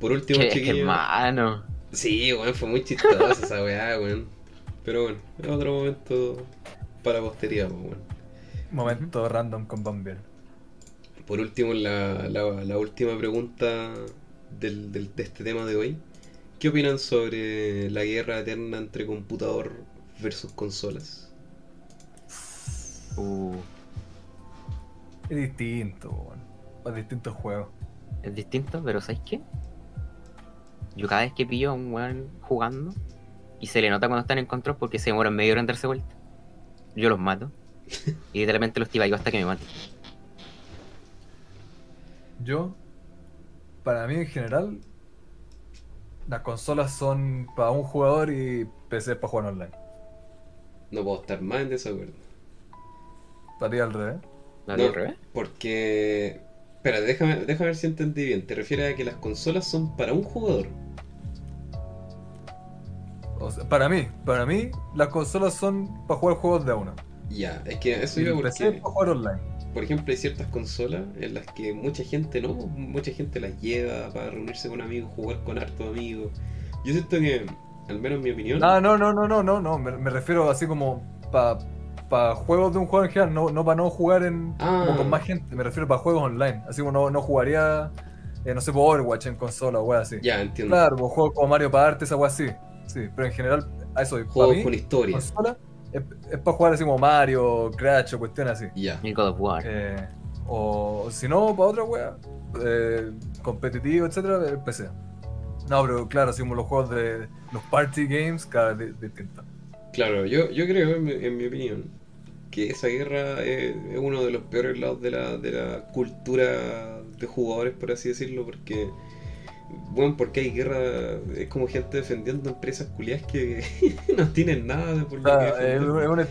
A: Por último, chiquillos.
C: hermano.
A: Sí, weón, fue muy chistosa esa weá, weón. Pero bueno, es otro momento para la posteridad, pues, weón.
B: Momento random con Bambiel.
A: Por último, la, la, la última pregunta del, del- de este tema de hoy. ¿Qué opinan sobre la guerra eterna entre computador versus consolas?
C: Uh,
B: Es distinto, weón. Para distintos juegos.
C: es distinto, pero ¿sabes qué? Yo cada vez que pillo a un weón jugando y se le nota cuando están en control porque se demoran medio hora en darse vuelta, yo los mato. Y literalmente los tibaigo hasta que me maten.
B: Yo, para mí en general, las consolas son para un jugador y PC para jugar online.
A: No puedo estar más en desacuerdo.
B: Para ti al revés.
C: ¿No,
A: No.
C: al revés?
A: Porque... Espera, déjame, déjame ver si entendí bien. ¿Te refieres a que las consolas son para un jugador?
B: O sea, para mí, para mí, las consolas son para jugar juegos de a uno.
A: Ya, es que eso iba porque...
B: para jugar online.
A: Por ejemplo, hay ciertas consolas en las que mucha gente no, mucha gente las lleva para reunirse con amigos, jugar con hartos amigos. Yo siento que, al menos en mi opinión,
B: No, no, no, no, no, no, no. Me, me refiero así como para juegos de un juego en general, no, no para no jugar en,
A: Ah.
B: como con más gente. Me refiero para juegos online. Así como no, no jugaría, eh, no sé, por Overwatch en consola o así.
A: ya entiendo.
B: Claro, pues juegos como Mario Party, esa wea así. Sí, pero en general, a eso, para
A: Juegos
B: mí,
A: con historia.
B: consola es, es para jugar así como Mario, Crash o cuestiones así.
A: Ya.
C: El God of War.
B: Eh, o si no, para otra wea, eh, competitivo, etcétera, el PC. No, pero claro, así como los juegos de los party games, cada vez di- distinto.
A: Claro, yo, yo creo, en mi, en mi opinión, que esa guerra es, es uno de los peores lados de la, de la cultura de jugadores, por así decirlo, porque, bueno, porque hay guerra, es como gente defendiendo empresas culiadas que no tienen nada de por lo que
B: sea, es, una, es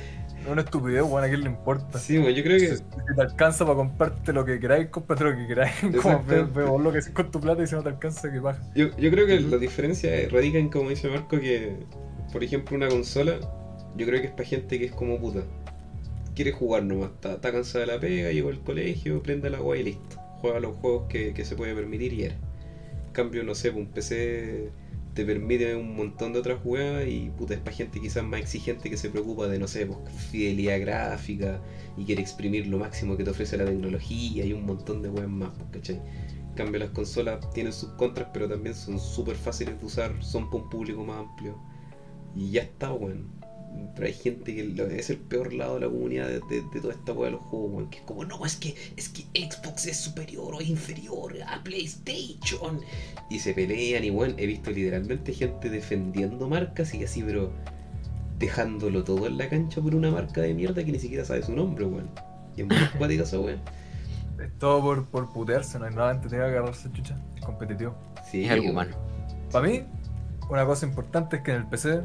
B: una estupidez, weón, a quién le importa.
A: Sí, bueno, yo creo
B: Si,
A: que
B: si te alcanza para comprarte lo que queráis, cómprate lo que queráis. Como
A: Exacto.
B: ve, ve vos lo que haces con tu plata y si no te alcanza, que baja.
A: Yo, yo creo que la diferencia radica en, como dice Marco, que, por ejemplo, una consola, yo creo que es para gente que es como puta. Quiere jugar nomás, está, está cansada de la pega, llegó al colegio, prende la agua y listo. Juega los juegos que, que se puede permitir y era. Cambio, no sé, un PC te permite un montón de otras jugadas y puta, es para gente quizás más exigente que se preocupa de, no sé, pues, fidelidad gráfica y quiere exprimir lo máximo que te ofrece la tecnología y un montón de weas más, pues, ¿cachai? En cambio, las consolas tienen sus contras, pero también son súper fáciles de usar, son para un público más amplio. Y ya está, weón. Pero hay gente que lo- es el peor lado de la comunidad de, de- de toda esta weá de los juegos, weón. Que es como, no, es que, es que Xbox es superior o inferior a PlayStation. Y se pelean y, weón, he visto literalmente gente defendiendo marcas y así, pero dejándolo todo en la cancha por una marca de mierda que ni siquiera sabe su nombre, weón. Y es muy cuática esa weón.
B: Es todo por, por putearse, no hay nada entretenido que agarrarse chucha. Es competitivo.
A: Sí,
C: Es algo humano.
B: Para mí, una cosa importante es que en el PC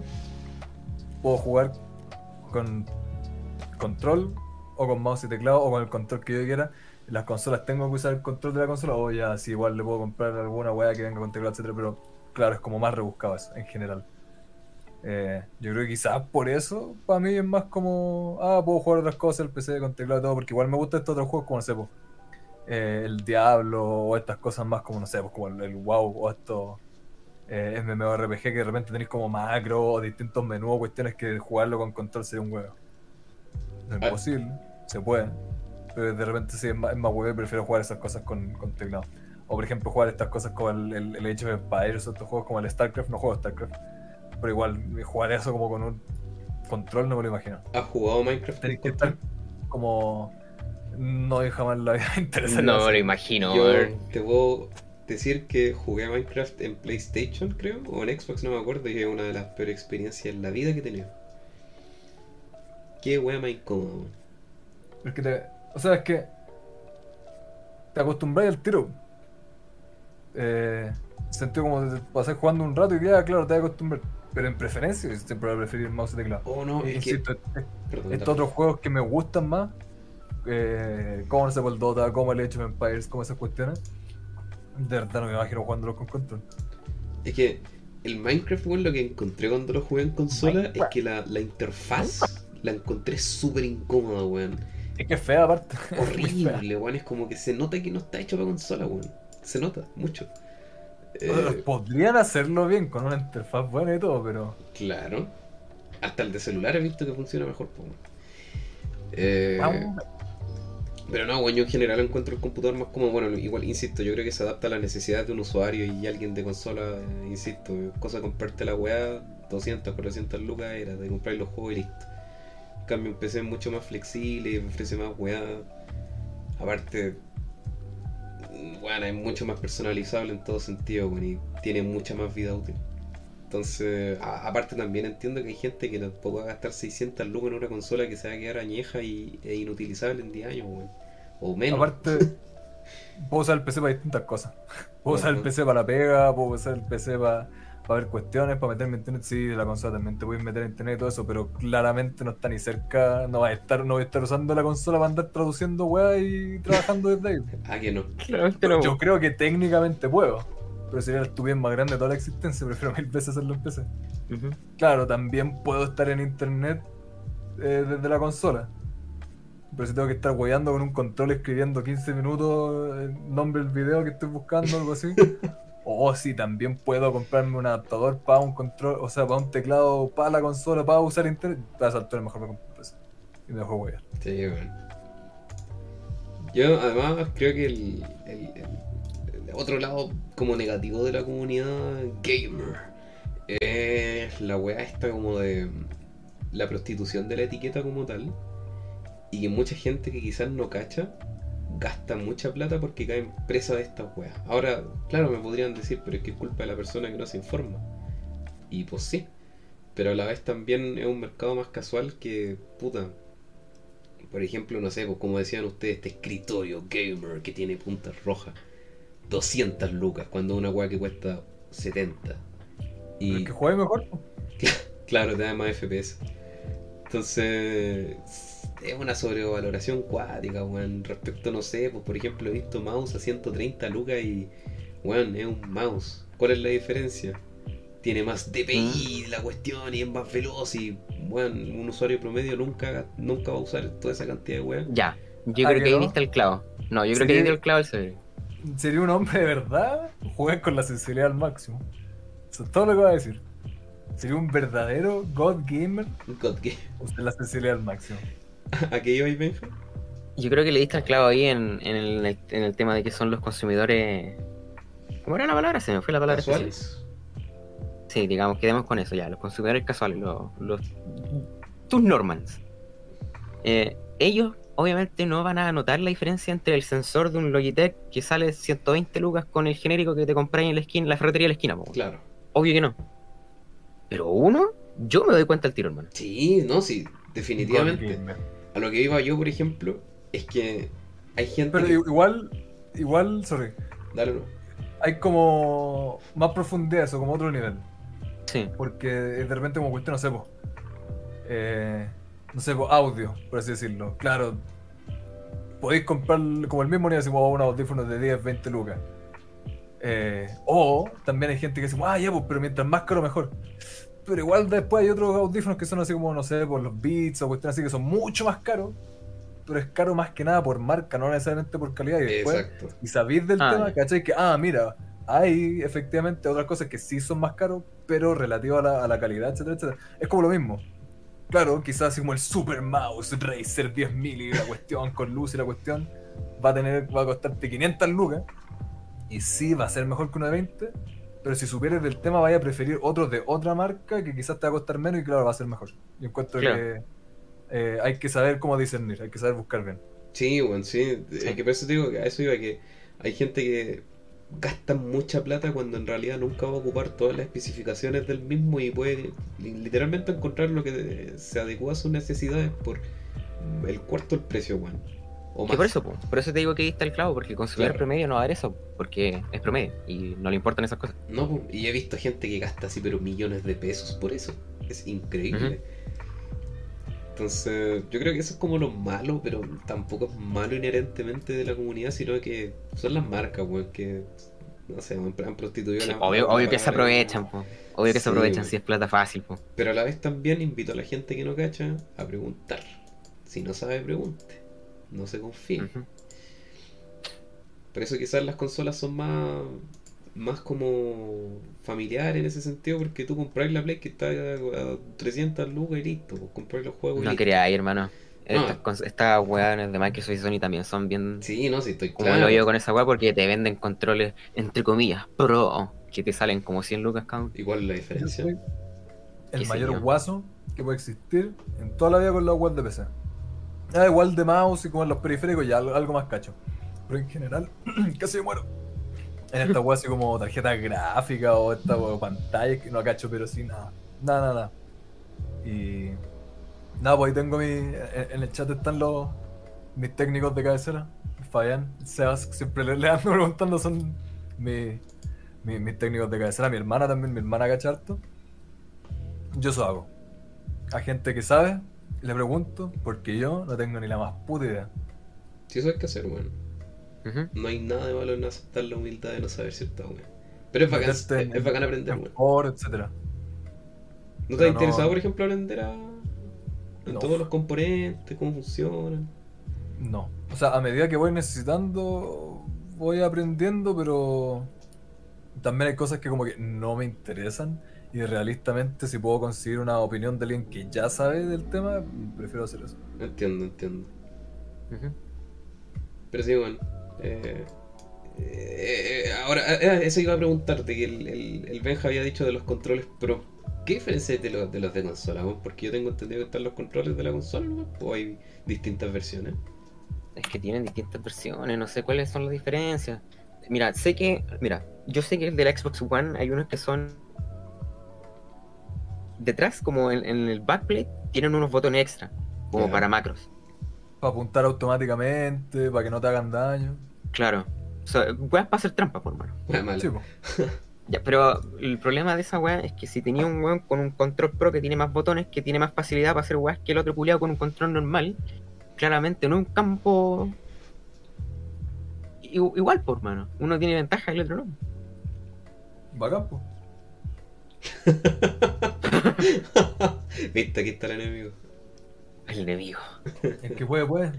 B: puedo jugar con control o con mouse y teclado o con el control que yo quiera. Las consolas tengo que usar el control de la consola o ya, si igual le puedo comprar alguna weá que venga con teclado, etcétera, pero claro, es como más rebuscado eso en general. Eh, yo creo que quizás por eso, para mí es más como, ah, puedo jugar otras cosas el PC con teclado y todo, porque igual me gustan estos otros juegos como, no sé, po, eh, el Diablo o estas cosas más como, no sé, pues como el, el WoW o estos eh, MMORPG que de repente tenéis como macro o distintos menús o cuestiones que jugarlo con control sería un huevo. No es
A: Ah.
B: imposible, se puede. Pero de repente sí es más, es más huevo y prefiero jugar esas cosas con, con teclado. O por ejemplo jugar estas cosas como el, el, el Age of Empires o estos juegos como el StarCraft, no juego StarCraft. Pero igual jugar eso como con un control no me lo imagino.
A: ¿Has jugado Minecraft?
B: Tenéis que estar como... No, yo jamás la vida interesante.
D: No me lo imagino,
A: Yo te puedo decir que jugué a Minecraft en PlayStation, creo, o en Xbox, no me acuerdo, y es una de las peores experiencias en la vida que he tenido. Qué wea más incómodo.
B: Es que te, o sea, es que te acostumbras al tiro. Eh, sentido como pasar jugando un rato y ya, claro, te vas a acostumbrar. Pero en preferencia, siempre voy a preferir mouse y teclado.
A: Oh, no, es
B: insisto,
A: Perdón,
B: estos otros juegos que me gustan más, eh, como el Dota, como el Age of Empires, como esas cuestiones, de verdad no me imagino jugándolos con control.
A: Es que el Minecraft, weón, lo que encontré cuando lo jugué en consola es que la, la interfaz la encontré súper incómoda, weón.
B: Es que es fea aparte.
A: Horrible, weón. Es como que se nota que no está hecho para consola, weón. Se nota, mucho. Eh,
B: Podrían hacerlo bien con una interfaz buena y todo, pero.
A: claro. Hasta el de celular he visto que funciona mejor, po, weón. Eh,
B: Vamos.
A: Pero no, bueno, yo en general encuentro el computador más como, bueno, igual, insisto, yo creo que se adapta a las necesidades de un usuario y alguien de consola, insisto, cosa de comprarte la weá, 200, 400 lucas era de comprar los juegos y listo. En cambio, un PC es mucho más flexible, ofrece más weá. Aparte, bueno, es mucho más personalizable en todo sentido, bueno, y tiene mucha más vida útil. Entonces, aparte también entiendo que hay gente que tampoco va a gastar 600 lucas en una consola que se va a quedar añeja y, e inutilizable en 10 años, weón. O menos.
B: Aparte, puedo usar el PC para distintas cosas. Puedo usar el. PC para la pega, puedo usar el PC para, para ver cuestiones, para meterme en internet. Sí, de la consola también te puedes meter en internet y todo eso, pero claramente no está ni cerca. No va a estar, no voy a estar usando la consola para andar traduciendo weá y trabajando desde ahí.
A: Ah, que no.
D: Claramente no.
B: Yo creo que técnicamente puedo, pero sería la estupidez más grande de toda la existencia. Prefiero mil veces hacerlo en PC. Claro, también puedo estar en internet eh, desde la consola. Pero si tengo que estar hueando con un control escribiendo 15 minutos el nombre del video que estoy buscando, algo así. O si también puedo comprarme un adaptador para un control, o sea, para un teclado para la consola, para usar internet. A esa altura mejor me compro. Y me dejo.
A: Sí, weón. Yo además creo que el, el- el- el otro lado como negativo de la comunidad gamer es la weá esta como de la prostitución de la etiqueta como tal y que mucha gente que quizás no cacha gasta mucha plata porque caen presa de estas weas. Ahora, claro, me podrían decir, pero es que es culpa de la persona que no se informa. Y pues sí, pero a la vez también es un mercado más casual que, puta, por ejemplo, no sé, pues como decían ustedes, este escritorio gamer que tiene puntas rojas. 200 lucas, cuando una weá que cuesta 70.
B: Pero
A: Y
B: que juegue mejor.
A: claro, te da más FPS. Entonces, es una sobrevaloración cuática, weón. Respecto, no sé, pues por ejemplo, he visto mouse a 130 lucas y, weón, es un mouse. ¿Cuál es la diferencia? Tiene más DPI la cuestión y es más veloz y, weón, un usuario promedio nunca, nunca va a usar toda esa cantidad de weón.
C: Ya, yo
B: Ah,
C: creo
B: ¿que
C: que ahí
B: no?
C: diste el clavo. No, yo creo que ahí dio el clavo el cerebro.
B: Sería un hombre de verdad, jueguen con la sensibilidad al máximo. Eso es todo lo que voy a decir. Sería un verdadero God Gamer,
A: God Game.
B: usted la sensibilidad al máximo.
A: ¿A qué iba?
C: Yo creo que le diste al clavo ahí en, en el, en el tema de que son los consumidores. ¿Cómo era la palabra? Se me fue la palabra.
A: Casuales.
C: Sí, digamos, quedemos con eso ya. Los consumidores casuales, los. los tus normans. Eh, ellos, obviamente, no van a notar la diferencia entre el sensor de un Logitech que sale 120 lucas con el genérico que te compráis en la esquina, la ferretería de la esquina.
A: Claro.
C: Obvio que no. Pero uno, yo me doy cuenta al tiro, hermano.
A: Sí, no, sí, definitivamente. A lo que iba yo, por ejemplo, es que hay gente.
B: Pero
A: que-
B: igual, igual, sorry,
A: Dale, no.
B: hay como más profundidad, eso, como otro nivel.
C: Sí.
B: Porque de repente como cuestión, no sé, po, eh, no sé, po, audio, por así decirlo. Claro, podéis comprar como el mismo nivel, como unos audífonos de 10, 20 lucas. Eh, o también hay gente que dice, ah, ya, pues, pero mientras más caro mejor. Pero igual después hay otros audífonos que son así como, no sé, por los Beats o cuestiones así que son mucho más caros. Pero es caro más que nada por marca, no necesariamente por calidad. Y después,
A: Exacto.
B: y sabéis del
C: Ah,
B: tema,
C: ya.
B: ¿cachai? Que, ah, mira, hay efectivamente otras cosas que sí son más caros, pero relativo a la, a la calidad, etcétera, etcétera. Es como lo mismo. Claro, quizás así como el Super Mouse Razer 10.000 y la cuestión con luz y la cuestión va a tener, va a costarte 500 lucas. Y sí, va a ser mejor que uno de 20. Pero si supieres del tema, vaya a preferir otros de otra marca que quizás te va a costar menos y claro, va a ser mejor. Yo encuentro
C: Claro.
B: que eh, hay que saber cómo discernir, hay que saber buscar bien.
A: Sí, bueno, sí.
C: Sí.
A: Es que por eso te digo que a eso iba que hay gente que gasta mucha plata cuando en realidad nunca va a ocupar todas las especificaciones del mismo y puede li- literalmente encontrar lo que se adecua a sus necesidades por el cuarto del precio, weón. O
C: Que
A: más.
C: por eso, po, por eso te digo que ahí está el clavo, porque el consumidor
A: Claro.
C: promedio no va a dar eso, porque es promedio y no le importan esas cosas.
A: No, po, y he visto gente que gasta así, pero millones de pesos por eso. Es increíble. Entonces, yo creo que eso es como lo malo, pero tampoco es malo inherentemente de la comunidad, sino que son las marcas, weón, que, no sé, han prostituido
C: Sí, obvio, obvio que se aprovechan, po. Obvio que
A: Sí,
C: se aprovechan si es plata fácil, po.
A: Pero a la vez también invito a la gente que no cacha a preguntar. Si no sabe, pregunte. No se confíe.
C: Ujú.
A: Por eso quizás las consolas son más más como familiares en ese sentido, porque tú compráis la Play que está a 300 lucas y listo, pues compráis los juegos y
C: No quería ir, hermano.
A: No.
C: Estas, estas weones de Microsoft y Sony también son bien
A: Sí, no, sí, estoy
C: como
A: claro.
C: lo digo con esa weá porque te venden controles, entre comillas, pro, que te salen como 100 lucas cada uno.
A: Igual la
B: Yo
A: diferencia.
B: el mayor
C: señor.
B: guaso que puede existir en toda la vida con la web de PC. Ah, igual de mouse y como en los periféricos ya algo, más cacho. Pero en general, casi me muero. En esta web así como tarjeta gráfica o esta wea pantalla que no cacho, pero sí nada. Nada, nada. Y nada, pues ahí tengo mi. En, el chat están los mis técnicos de cabecera. Fabián, Sebas, siempre le, ando preguntando, son mi- mi- mis técnicos de cabecera. Mi hermana también, mi hermana cacha harto. Yo eso hago. A gente que sabe, le pregunto, porque yo no tengo ni la más puta idea.
A: Sí, eso hay que hacer, weón.
C: Ujú.
A: No hay nada de malo en aceptar la humildad de no saber cierta weón. Pero es bacán, es bacán aprender,
B: en
A: weón.
B: por, etcétera.
A: ¿No te ha
B: no-
A: interesado, por ejemplo, aprender a. en
B: No.
A: todos los componentes, cómo funcionan?
B: No. O sea, a medida que voy necesitando, voy aprendiendo, pero también hay cosas que como que no me interesan. Y realistamente, si puedo conseguir una opinión de alguien que ya sabe del tema, prefiero hacer eso.
A: Entiendo, entiendo.
C: Ujú.
A: Pero sí, bueno. eh, eh, eh, ahora, eh, eso iba a preguntarte, que el, el, el Benja había dicho de los controles Pro. ¿Qué diferencia hay de los de, los de consola? Porque yo tengo entendido que están los controles de la consola, ¿no? O hay distintas versiones.
C: Es que tienen distintas versiones, no sé cuáles son las diferencias. Mira, sé que, mira, yo sé que el de la Xbox One hay unos que son detrás, como en, en el backplate, tienen unos botones extra, como para macros.
B: Para apuntar automáticamente, para que no te hagan daño.
C: Claro. O sea, weas para hacer trampa, por mano.
A: Ah.
C: Ya, pero el problema de esa weá es que si tenía un weón con un control pro que tiene más botones, que tiene más facilidad para hacer weas que el otro culiado con un control normal, claramente no es un campo igual, por mano. Uno tiene ventaja y el otro no.
B: Bacán, po.
A: Viste, aquí está el enemigo.
C: El enemigo.
B: El que puede, puede.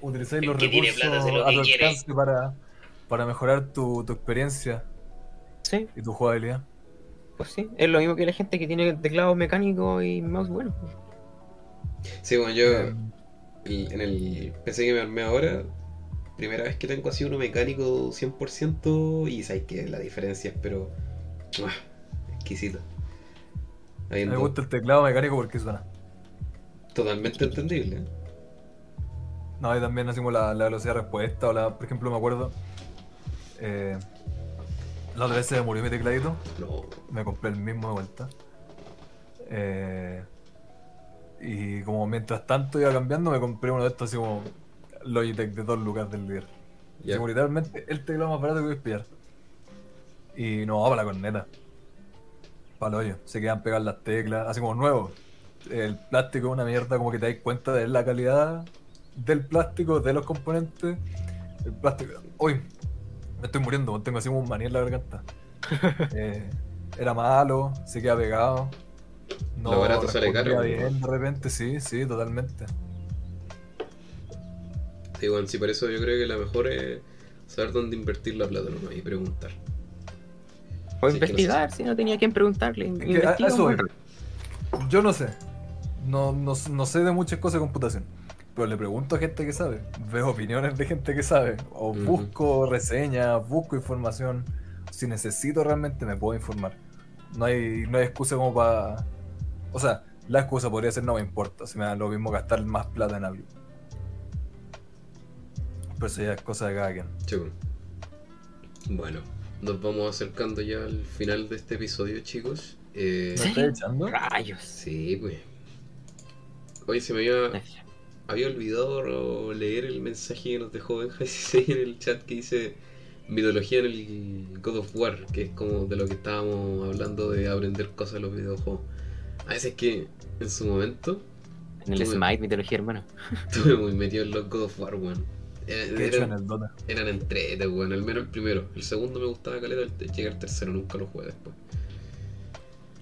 B: Utilizáis
C: El
B: los recursos
C: plata hace lo
B: a tu alcance para, para mejorar tu, tu experiencia
C: Sí,
B: y tu jugabilidad.
C: pues sí. Es lo mismo que la gente que tiene teclado mecánico y mouse bueno.
A: Sí, bueno, yo.
B: Eh,
A: en el PC que me armé ahora, primera vez que tengo así uno mecánico 100% y sabes que la diferencia es pero ¡mua! exquisita. Ahí
B: Me gusta el teclado mecánico porque suena.
A: totalmente entendible.
B: No, y también como la, la velocidad de respuesta, o la, por ejemplo, me acuerdo. Eh, la otra vez se me murió mi tecladito.
A: No,
B: Me compré el mismo de vuelta. Eh, y como mientras tanto iba cambiando, me compré uno de estos así como Logitech de 2 lucas del líder. Así como literalmente el teclado más barato que voy a pillar. Y no, para la corneta. Para el hoyo. Se quedan pegadas las teclas, así como nuevo. El plástico es una mierda, como que te das cuenta de la calidad del plástico, de los componentes. El plástico. Uy, me estoy muriendo, tengo así como un maní en la garganta. Eh, era malo, se queda pegado. No
A: Lo barato sale caro,
B: bien de repente, sí, sí, totalmente.
A: Sí, bueno, sí, por eso yo creo que la mejor es saber dónde invertir la plata nomás y preguntar.
C: O
A: Sí,
C: investigar, si no tenía quien preguntarle.
B: que a- eso. Yo no sé. No, no, no sé de muchas cosas de computación. Pero le pregunto a gente que sabe. Veo opiniones de gente que sabe. O busco reseñas, busco información. Si necesito realmente me puedo informar. No hay, no hay excusa como para... O sea, la excusa podría ser no me importa. Si me da lo mismo gastar más plata en algo. Pero eso ya es cosa de cada quien.
A: Chico. Bueno, nos vamos acercando ya al final de este episodio, chicos. Eh,
B: ¿Me echando?
C: Rayos.
A: sí, pues. Hoy se me había, había olvidado leer el mensaje que nos dejó Benja16 en el chat que dice mitología en el God of War, que es como de lo que estábamos hablando de aprender cosas de los videojuegos. A veces que en su momento
C: En el
A: Tuve-
C: Smite, mitología hermana.
A: estuve muy metido en los God of War, weón.
B: ¿Qué he hecho en
A: Eran,
B: el Dota?
A: eran entrete, weón. Al menos el primero. El segundo me gustaba caleta, llegué al tercero, nunca lo jugué después.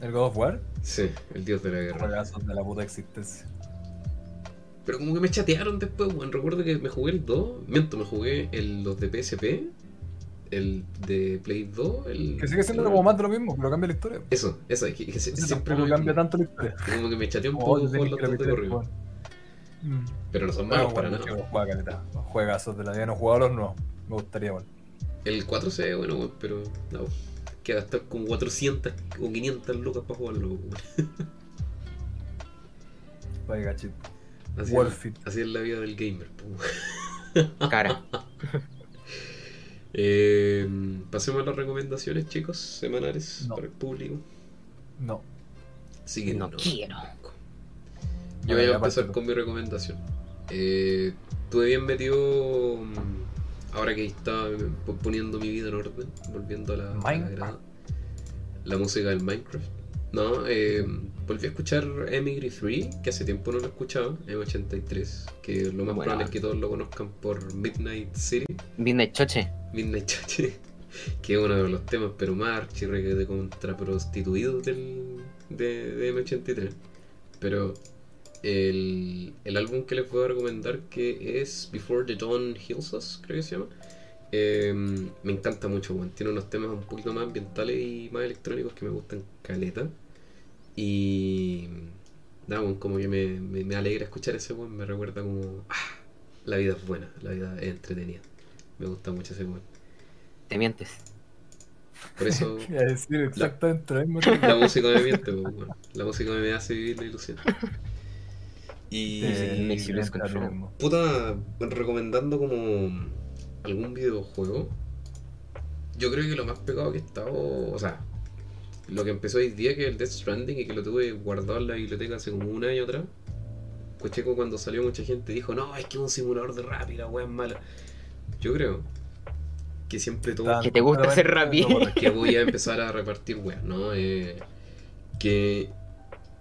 B: ¿El God of War?
A: Sí, el dios de la guerra.
B: De la puta existencia.
A: Pero como que me chatearon después, weón. Recuerdo que me jugué el 2. Miento, me jugué el, los de PSP. El de Play 2. El...
B: Que sigue siendo como más de lo mismo, pero cambia la historia.
A: Eso, eso, es que, que se-
B: Eso
A: siempre lo
B: cambia tanto la historia.
A: Como que me chateó un
B: Como,
A: poco los dos de corrido.
B: Mm.
A: Pero no son
B: Bueno,
A: malos para
B: bueno,
A: nada.
B: juega. Juegazos de la vida, no he jugado a los nuevos. Me gustaría, bueno.
A: El 4 se ve bueno, weón, pero no. Que gastar como 400 o 500 lucas para jugarlo, weón.
B: Vaya gachito.
A: Así,
B: Worth
A: es,
B: it.
A: así es la vida del gamer.
C: Cara.
A: Eh, pasemos a las recomendaciones, chicos, semanales
B: No.
A: para el público.
B: No.
A: Así que
C: No quiero.
A: Yo voy a empezar con mi recomendación. Eh, estuve bien metido mm, ahora que estaba poniendo mi vida en orden, volviendo a la, la. La música del Minecraft. No, eh, volví a escuchar Emigre 3, que hace tiempo no lo escuchaba, M83, que lo más
C: Bueno.
A: probable es que todos lo conozcan por Midnight City,
C: Midnight Choche.
A: Midnight Church, que es uno de los temas, pero más archirreque de contraprostituidos del, de, de M83. Pero el, el álbum que les puedo recomendar, que es Before the Dawn Heals Us, creo que se llama, eh, me encanta mucho, weón. Tiene unos temas un poquito más ambientales y más electrónicos que me gustan caleta. Y nada, weón, como que me, me, me alegra escuchar ese weón, me recuerda como, ah, la vida es buena, la vida es entretenida. Me gusta mucho ese weón.
C: Te mientes.
A: Por eso
B: a decir exactamente
A: la música me miente, la música me hace vivir la ilusión. Y
B: Eh,
A: puta, recomendando como algún videojuego, yo creo que lo más pegado que he estado, o sea, lo que empezó hoy día, que es el Death Stranding, y que lo tuve guardado en la biblioteca hace como un año atrás. Escuché que cuando salió mucha gente dijo, no, es que es un simulador de rap y la wea es mala. Yo creo que siempre todo...
C: Que te gusta hacer rap.
B: no,
A: que voy a empezar a repartir weas, ¿no? Eh, que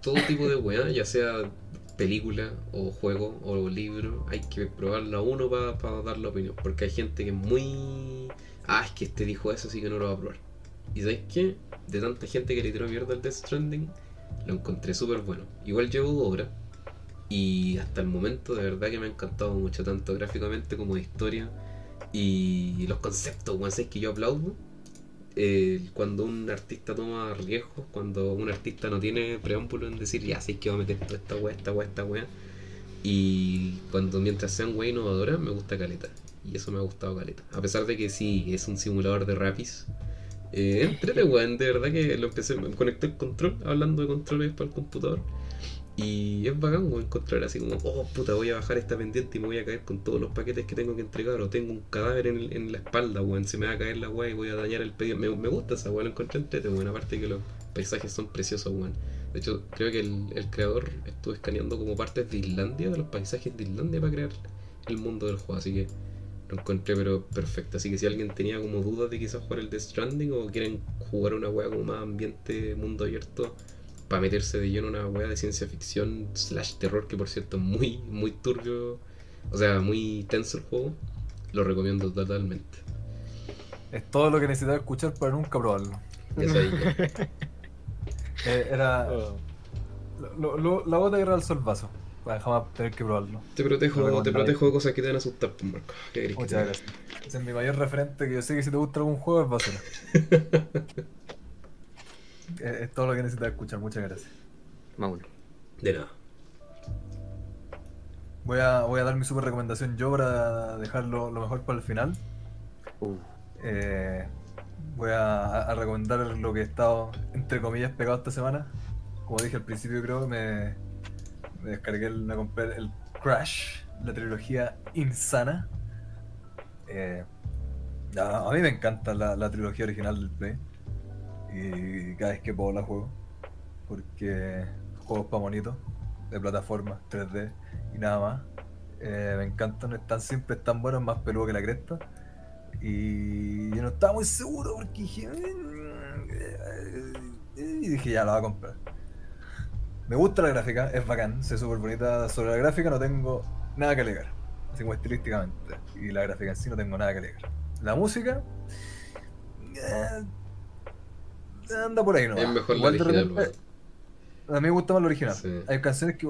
A: todo tipo de weas, ya sea película o juego o libro, hay que probarla uno para dar la opinión. Porque hay gente que es muy. Ah, es que este dijo eso, así que no lo va a probar. Y ¿sabes qué? De tanta gente que le tiró mierda al Death Stranding, lo encontré súper bueno. Igual llevo horas. Y hasta el momento, de verdad que me ha encantado mucho, tanto gráficamente como de historia. Y los conceptos, ¿sabes que yo aplaudo? Eh, cuando un artista toma riesgos, cuando un artista no tiene preámbulo en decir, ya sé que va a meter toda esta weá, esta weá, esta weá, Y cuando mientras sean wey innovadoras, me gusta caleta. Y eso me ha gustado caleta. A pesar de que sí, es un simulador de rapis. Eh, entrete, weón, de verdad que lo empecé, me conecté el control, hablando de controles para el computador. Y es bacán, weón, encontrar así como, oh puta, voy a bajar esta pendiente y me voy a caer con todos los paquetes que tengo que entregar. O tengo un cadáver en, la espalda, weón, se me va a caer la weá y voy a dañar el pedido. Me, me gusta esa weá, lo encontré entrete, weón. Aparte que los paisajes son preciosos, weón. De hecho, creo que el, el creador estuvo escaneando como partes de Islandia, de los paisajes de Islandia para crear el mundo del juego, así que lo encontré pero perfecto. Así que si alguien tenía como dudas de quizás jugar el Death Stranding o quieren jugar una weá como más ambiente, mundo abierto, para meterse de lleno en una weá de ciencia ficción slash terror, que por cierto es muy, muy turbio, o sea, muy tenso el juego, lo recomiendo totalmente.
B: Es todo lo que necesitaba escuchar para nunca probarlo.
A: Ya sabéis.
B: Eh, era
D: Oh.
B: lo- lo- la gota que rebalsó el vaso. Para jamás tener que probarlo.
A: Te protejo, te protejo de cosas que te van a asustar, pues Marco. ¿Qué querés que te
B: Muchas gracias. Ese es mi mayor referente que yo sé que si te gusta algún juego es basura. es, es todo lo que necesitas escuchar, muchas gracias.
C: Mauro.
A: De nada.
B: Voy a, voy a dar mi super recomendación yo para dejarlo lo mejor para el final.
C: Uh,
B: Eh, voy a, a recomendar lo que he estado, entre comillas, pegado esta semana. Como dije al principio, creo que me, me descargué, el, me compré el Crash, la trilogía insana. Eh, a, a mí me encanta la, la trilogía original del Play. Y cada vez que puedo la juego. Porque juegos para bonitos, de plataforma, 3D y nada más. Eh, me encantan, es tan simple, es más peludo que la cresta. Y yo no estaba muy seguro porque dije. "Mm, eh", Y dije, ya la voy a comprar. Me gusta la gráfica, es bacán, es súper bonita. Sobre la gráfica no tengo nada que alegar, así como estilísticamente. Y la gráfica en sí no tengo nada que alegar. La música. eh, anda por ahí, ¿no?
A: Es mejor la
B: Igual de
A: original,
B: repente- A mí me gusta más la original.
A: Sí.
B: Hay canciones que,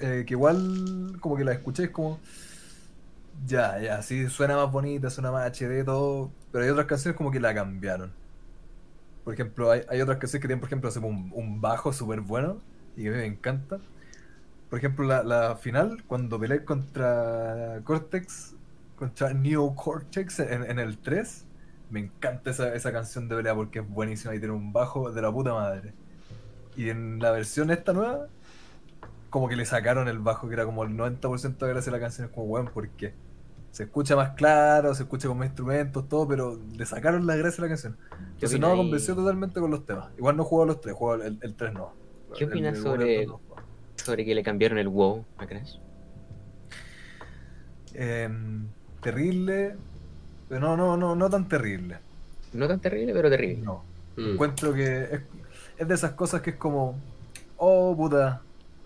B: eh, que igual como que las escucháis como... Ya, ya, sí, suena más bonita, suena más HD, todo, pero hay otras canciones como que la cambiaron. Por ejemplo, hay, hay otras canciones que tienen, por ejemplo, un, un bajo súper bueno y que a mí me encanta. Por ejemplo, la, la final, cuando peleé contra Cortex, contra Neo Cortex en, en el 3, me encanta esa, esa canción de pelea porque es buenísima y tiene un bajo de la puta madre. Y en la versión esta nueva, como que le sacaron el bajo, que era como el 90% de gracia de la canción. Es como, weón, ¿por qué? Se escucha más claro, se escucha con más instrumentos, todo, pero le sacaron la gracia a la canción. Entonces no me convenció totalmente con los temas. Igual no juego a los tres, juego el, el 3 no.
C: ¿Qué opinas
B: el-
C: sobre- sobre que le cambiaron el WoW a Crash.
B: Em, terrible, pero no, no, no, no tan terrible.
C: No tan terrible, pero terrible.
B: No.
A: Mm.
B: Encuentro que es, es de esas cosas que es como, oh puta,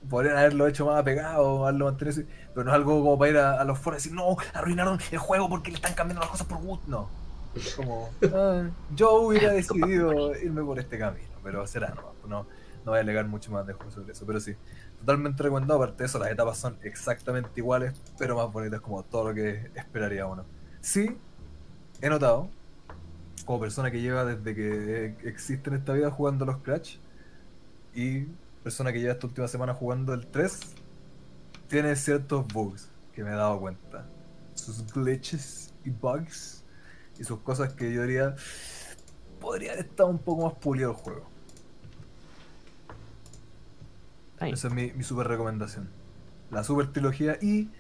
B: podrían haberlo hecho más apegado, haberlo mantenido así, pero no es algo como para ir a, a los foros y decir, no, arruinaron el juego porque le están cambiando las cosas por gusto. No. Es como, "Ah, yo hubiera decidido irme por este camino, pero será, no, no, no voy a alegar mucho más de juego sobre eso, pero sí, totalmente recomendado. Aparte de eso, las etapas son exactamente iguales, pero más bonitas como todo lo que esperaría uno. Sí, he notado, como persona que lleva desde que existe en esta vida jugando los Crash y persona que lleva esta última semana jugando el 3, tiene ciertos bugs que me he dado cuenta. Sus glitches y bugs y sus cosas que yo diría podría haber estado un poco más pulido el juego. Esa es mi, mi super recomendación. La super trilogía y,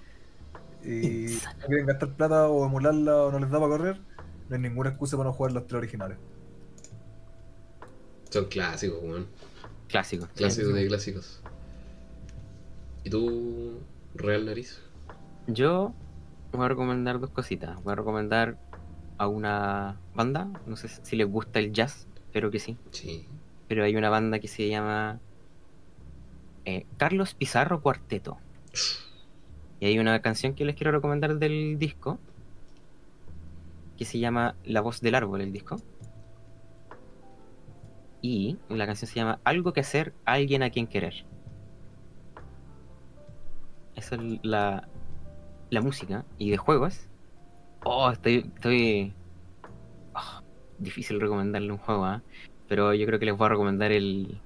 B: y si no quieren gastar plata o emularla o no les da para correr, no hay ninguna excusa para no jugar los tres originales.
A: Son clásicos, weón.
C: Clásico.
A: Clásicos de clásicos. ¿Y tú, Real Nariz?
C: Yo voy a recomendar dos cositas. Voy a recomendar a una banda, no sé si les gusta el jazz, espero que sí.
A: Sí.
C: Pero hay una banda que se llama eh, Carlos Pizarro Cuarteto. Y hay una canción que les quiero recomendar del disco que se llama La voz del árbol, el disco. Y la canción se llama Algo que hacer, alguien a quien querer. Esa es la, la música. Y de juegos. Oh, estoy. estoy ah, difícil recomendarle un juego, ¿ah? Pero yo creo que les voy a recomendar el.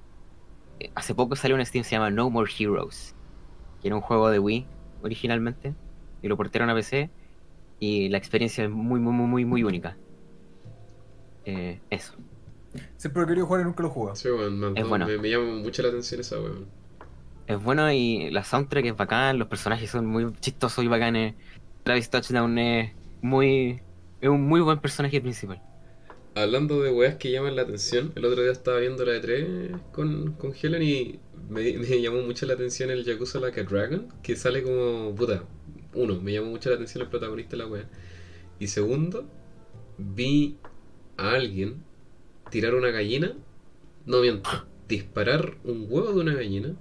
C: eh, Hace poco salió un Steam que se llama No More Heroes. que era un juego de Wii originalmente, y lo portaron a PC, y la experiencia es muy, muy, muy, muy, muy única. Eh, eso.
B: Siempre he querido jugar y nunca lo he jugado.
A: Sí, weón, me,
C: Es bueno.
A: me, me llama mucho la atención esa weón.
C: Es bueno y la soundtrack es bacán, los personajes son muy chistosos y bacanes. Travis Touchdown es muy. es un muy buen personaje principal.
A: Hablando de weas que llaman la atención, el otro día estaba viendo la de 3 con, con Helen y me, me llamó mucho la atención el Yakuza Like a Dragon, que sale como. puta. Uno, me llamó mucho la atención el protagonista de la wea. Y segundo, vi a alguien tirar una gallina. No miento, disparar un huevo de una gallina.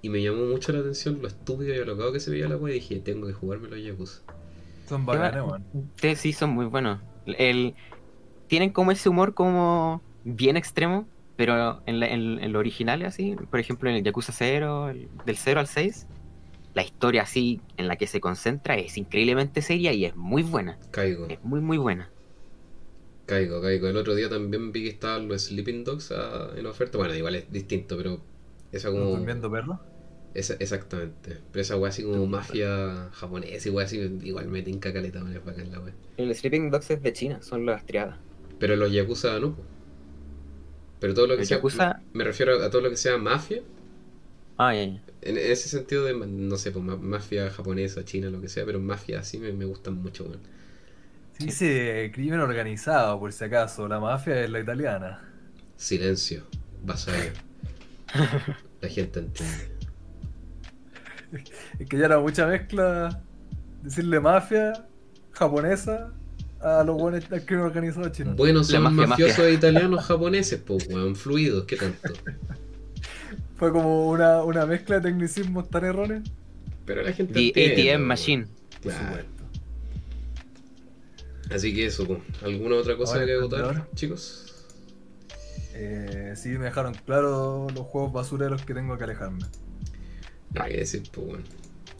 A: Y me llamó mucho la atención lo estúpido y alocado que se veía la wea y dije, tengo que jugarme los Yakuza.
B: Son bacanes, weón.
C: Sí son muy buenos. El, tienen como ese humor como bien extremo, pero en, la- en, en lo original así, por ejemplo en el Yakuza 0, el- del 0 al 6, la historia así en la que se concentra es increíblemente seria y es muy buena.
A: Caigo.
C: Es muy muy buena.
A: Caigo, caigo. El otro día también vi que estaban los Sleeping Dogs ah, en oferta. Bueno, igual es distinto, pero esa
B: ¿No
A: como...
B: están viendo perros?
A: Esa, exactamente. Pero esa weá así como mafia japonesa y weá así, igual me tinca caleta, es bacán la weá.
D: El Sleeping Dogs es de China, son las triadas.
A: Pero los Yakuza no. Pero todo lo que
C: El
A: sea...
C: Yakuza-
A: Me refiero a todo lo que sea mafia.
C: Ah, ya, ya.
A: En ese sentido de, no sé, pues ma- mafia japonesa, china, lo que sea, pero mafia así me, me gustan mucho, weón.
B: Sí, dice crimen organizado, por si acaso. La mafia es la italiana.
A: Silencio, vasallo. La gente entiende.
B: Es que ya era mucha mezcla decirle mafia japonesa a los buenos al crimen organizado chino.
A: Bueno, son
C: mafia,
A: mafiosos
C: mafia.
A: italianos japoneses, pues, weón, fluidos, ¿qué tanto?
B: Fue como una, una mezcla de tecnicismos tan erróneos.
A: Pero la gente
C: The
A: entiende,
C: ATM
A: weón.
C: Machine.
B: Por
A: Claro.
B: supuesto.
A: Así que eso, pues. ¿alguna otra cosa
B: Ahora,
A: que votar, chicos?
B: Eh, sí, me dejaron claro los juegos basura de los que tengo que alejarme.
A: Nada que decir, pues, weón.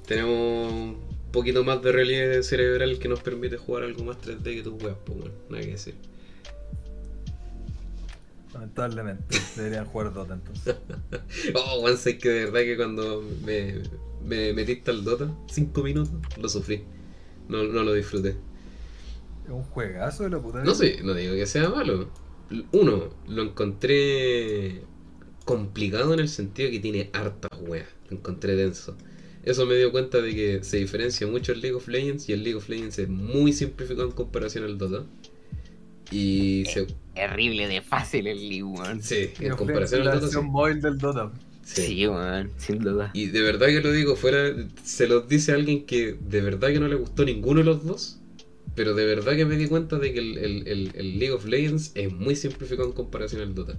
A: Tenemos poquito más de relieve cerebral que nos permite jugar algo más 3D que tus weas, pues, weón. Nada que decir.
B: Lamentablemente. Deberían jugar Dota entonces.
A: Oh, weón, sé que de verdad que cuando me, me metiste al Dota, 5 minutos, lo sufrí. No, no lo disfruté.
B: Es un juegazo de la puta.
A: No sé, no digo que sea malo. Uno, lo encontré complicado en el sentido que tiene hartas weas. Lo encontré denso. Eso me dio cuenta de que se diferencia mucho el League of Legends y el League of Legends es muy simplificado en comparación al Dota. Y se,
C: Terrible de fácil el League, weón.
A: sí, en comparación al Dota sí.
B: versión móvil del Dota.
A: Sí.
C: Sí, weón, sin duda.
A: Y de verdad que lo digo, fuera, se los dice a alguien que de verdad que no le gustó ninguno de los dos, pero de verdad que me di cuenta de que el, el- el- el League of Legends es muy simplificado en comparación al Dota.